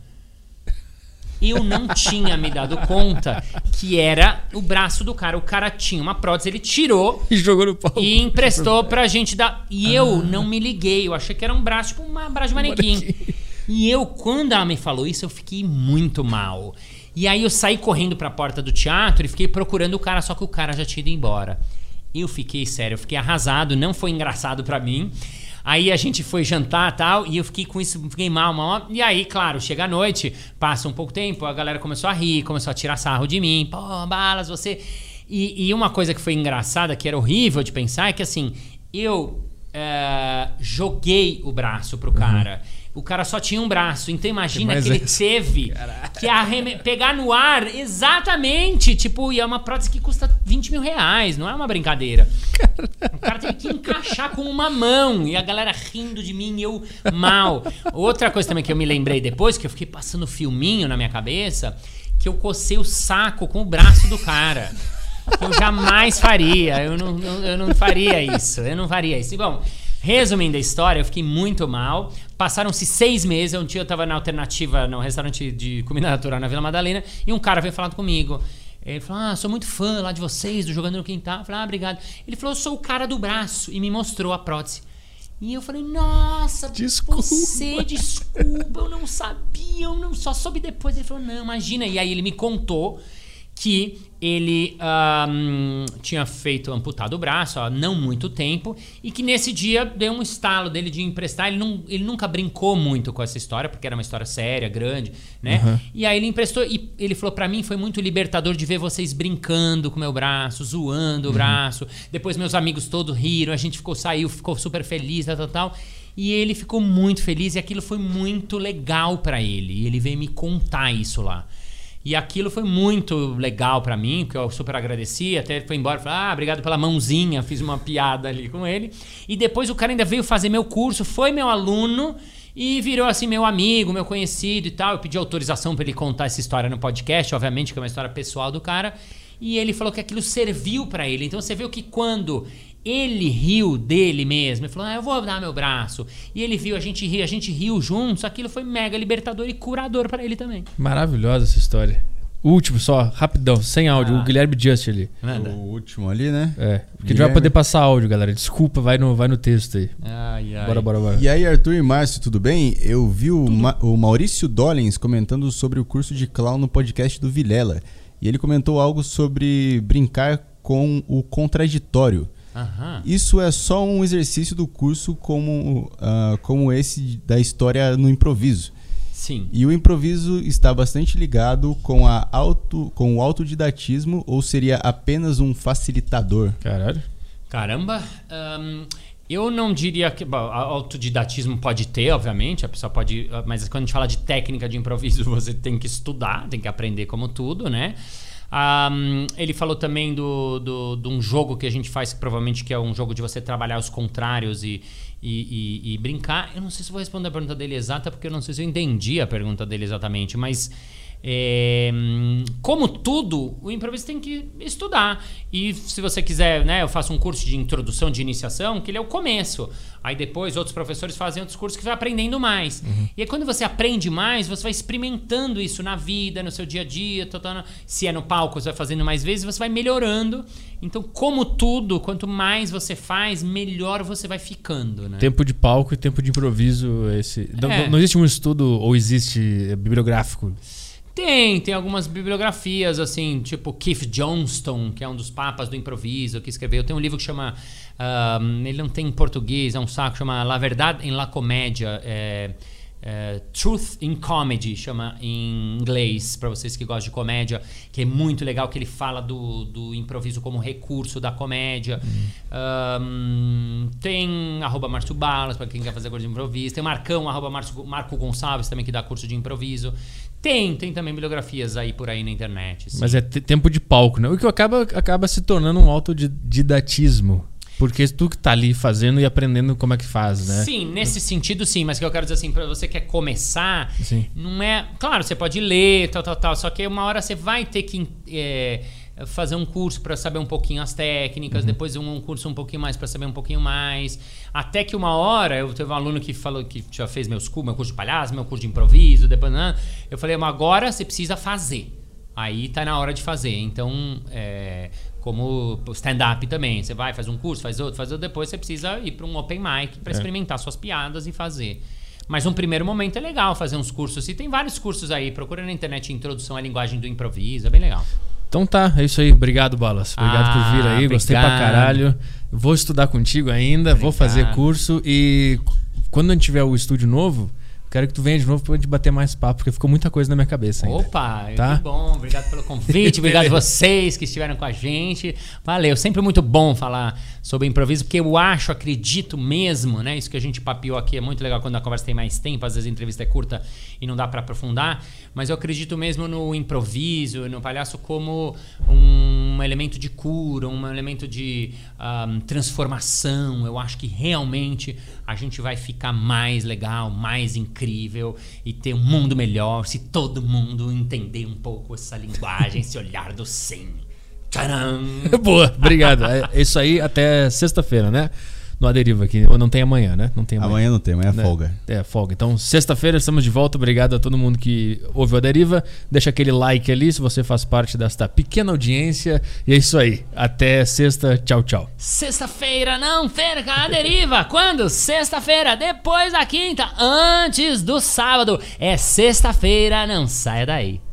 Eu não tinha me dado conta que era o braço do cara. O cara tinha uma prótese, ele tirou <laughs> E jogou no pau. e emprestou pra gente dar. E eu não me liguei, eu achei que era um braço, tipo um braço de manequim. E eu, quando ela me falou isso, eu fiquei muito mal. E aí eu saí correndo pra porta do teatro e fiquei procurando o cara, só que o cara já tinha ido embora. Eu fiquei sério, eu fiquei arrasado, não foi engraçado pra mim. Aí a gente foi jantar e tal, e eu fiquei com isso, fiquei mal, mal. E aí, claro, chega a noite, passa um pouco tempo, a galera começou a rir, começou a tirar sarro de mim. Pô, Balas, você. E, e uma coisa que foi engraçada, que era horrível de pensar, é que assim, eu eh, joguei o braço pro cara. O cara só tinha um braço, então imagina Mas que ele esse- teve que arreme- pegar no ar exatamente, tipo, e é uma prótese que custa 20 mil reais, não é uma brincadeira. O cara teve que encaixar com uma mão e a galera rindo de mim e eu mal. Outra coisa também que eu me lembrei depois, que eu fiquei passando filminho na minha cabeça, que eu cocei o saco com o braço do cara. Que eu jamais faria, eu não, não- eu não faria isso, eu não faria isso. E, bom, resumindo a história, eu fiquei muito mal. Passaram-se seis meses, um dia eu tava na alternativa, no restaurante de comida natural na Vila Madalena, e um cara veio falando comigo. Ele falou: Ah, sou muito fã lá de vocês, do Jogando no Quintal. Eu falei: Ah, obrigado. Ele falou: Eu sou o cara do braço. E me mostrou a prótese. E eu falei: Nossa, Desculpa. você, desculpa, eu não sabia, eu não, só soube depois. Ele falou: Não, imagina. E aí ele me contou que ele ahm, tinha feito amputado o braço há não muito tempo e que nesse dia deu um estalo dele de emprestar. Ele, não, ele nunca brincou muito com essa história, porque era uma história séria, grande, né? E aí ele emprestou e ele falou pra mim: foi muito libertador de ver vocês brincando com meu braço, zoando o braço. Depois meus amigos todos riram, a gente ficou, saiu, ficou super feliz, tal, tal, tal. E ele ficou muito feliz e aquilo foi muito legal pra ele. E ele veio me contar isso lá. E aquilo foi muito legal pra mim, porque eu super agradeci. Até ele foi embora falou: Ah, obrigado pela mãozinha. Fiz uma piada ali com ele. E depois o cara ainda veio fazer meu curso, foi meu aluno e virou assim meu amigo, meu conhecido e tal. Eu pedi autorização pra ele contar essa história no podcast, obviamente, que é uma história pessoal do cara. E ele falou que aquilo serviu pra ele. Então você viu que quando ele riu dele mesmo, ele falou: ah, eu vou dar meu braço. E ele viu a gente rir, a gente riu juntos. Aquilo foi mega libertador e curador pra ele também. Maravilhosa essa história. Último, só, rapidão, sem áudio. Ah. O Guilherme Just ali. O último ali, né? É. Porque a gente vai Guilherme. poder passar áudio, galera. Desculpa, vai no, vai no texto aí. Ai, ai. Bora, bora, bora. E aí, Arthur e Márcio, tudo bem? Eu vi o, Ma- o Maurício Dollens comentando sobre o curso de clown no podcast do Vilela. E ele comentou algo sobre brincar com o contraditório. Aham. Isso é só um exercício do curso como, ah, como esse da história no improviso. Sim. E o improviso está bastante ligado com, a auto, com o autodidatismo ou seria apenas um facilitador? Caralho. Caramba. ahn, eu não diria que. Bom, autodidatismo pode ter, obviamente, a pessoa pode. Mas quando a gente fala de técnica de improviso, <laughs> você tem que estudar, tem que aprender como tudo, né? Ahm, ele falou também do, do, de um jogo que a gente faz, que provavelmente que é um jogo de você trabalhar os contrários e, e, e- e brincar. Eu não sei se vou responder a pergunta dele exata, porque eu não sei se eu entendi a pergunta dele exatamente, mas. É, como tudo, o improviso tem que estudar. E se você quiser, né, eu faço um curso de introdução, de iniciação, que ele é o começo. Aí depois outros professores fazem outros cursos que vai aprendendo mais. E aí quando você aprende mais, você vai experimentando isso na vida, no seu dia a dia, tá, tá, se é no palco, você vai fazendo mais vezes, você vai melhorando. Então, como tudo, quanto mais você faz, melhor você vai ficando, né? Tempo de palco e tempo de improviso. Esse... Não, É. não existe um estudo, ou existe é, bibliográfico. Tem, tem algumas bibliografias, assim, tipo Keith Johnston, que é um dos papas do improviso, que escreveu. Tem um livro que chama. ahm, ele não tem em português, é um saco, chama La Verdade em La Comédia. É, é, Truth in Comedy, chama em inglês, para vocês que gostam de comédia, que é muito legal, que ele fala do, do improviso como recurso da comédia. Ahm, tem arroba Márcio Balas, para quem quer fazer curso de improviso. Tem Marcão, arroba Márcio- Marco Gonçalves, também que dá curso de improviso. Tem, tem também bibliografias aí por aí na internet. sim. Mas é te- tempo de palco, né? O que acaba, acaba se tornando um autodidatismo. Porque tu que tá ali fazendo e aprendendo como é que faz, né? Sim, nesse sentido sim, mas o que eu quero dizer assim, pra você que quer começar, Sim. não é. Claro, você pode ler, tal, tal, tal, só que uma hora você vai ter que é, fazer um curso pra saber um pouquinho as técnicas, depois um, um curso um pouquinho mais pra saber um pouquinho mais. Até que uma hora, eu teve um aluno que falou que já fez meus cursos, meu curso de palhaço, meu curso de improviso, depois. né? Eu falei, agora você precisa fazer. Aí tá na hora de fazer. Então, é, como stand-up também, você vai, faz um curso, faz outro, faz outro, depois você precisa ir para um open mic para experimentar suas piadas e fazer. Mas um primeiro momento é legal fazer uns cursos. E tem vários cursos aí, procura na internet Introdução à Linguagem do Improviso, é bem legal. Então tá, é isso aí. Obrigado, Balas. Obrigado Ah, por vir aí. Gostei pra obrigado. caralho. Vou estudar contigo ainda, vou Obrigado. fazer curso e quando a gente tiver o estúdio novo, quero que tu venha de novo pra gente bater mais papo, porque ficou muita coisa na minha cabeça ainda. Opa, Tá? que bom. Obrigado pelo convite, obrigado a <laughs> vocês que estiveram com a gente. Valeu, sempre muito bom falar sobre improviso, porque eu acho, acredito mesmo, né? Isso que a gente papiou aqui é muito legal quando a conversa tem mais tempo, às vezes a entrevista é curta e não dá pra aprofundar, mas eu acredito mesmo no improviso, no palhaço como um elemento de cura, um elemento de ahm, transformação. Eu acho que realmente a gente vai ficar mais legal, mais incrível e ter um mundo melhor se todo mundo entender um pouco essa linguagem, esse olhar do sim. Tcharam! <laughs> Boa, obrigado. É isso aí até sexta-feira, né? No Aderiva aqui. Ou não tem amanhã, né? Não tem amanhã. Amanhã não tem, amanhã é né? folga. É, folga. Então, sexta-feira estamos de volta. Obrigado a todo mundo que ouve o Aderiva. Deixa aquele like ali se você faz parte desta pequena audiência. E é isso aí. Até sexta. Tchau, tchau. Sexta-feira, não perca a deriva! <laughs> Quando? Sexta-feira, depois da quinta, antes do sábado. É sexta-feira, não saia daí.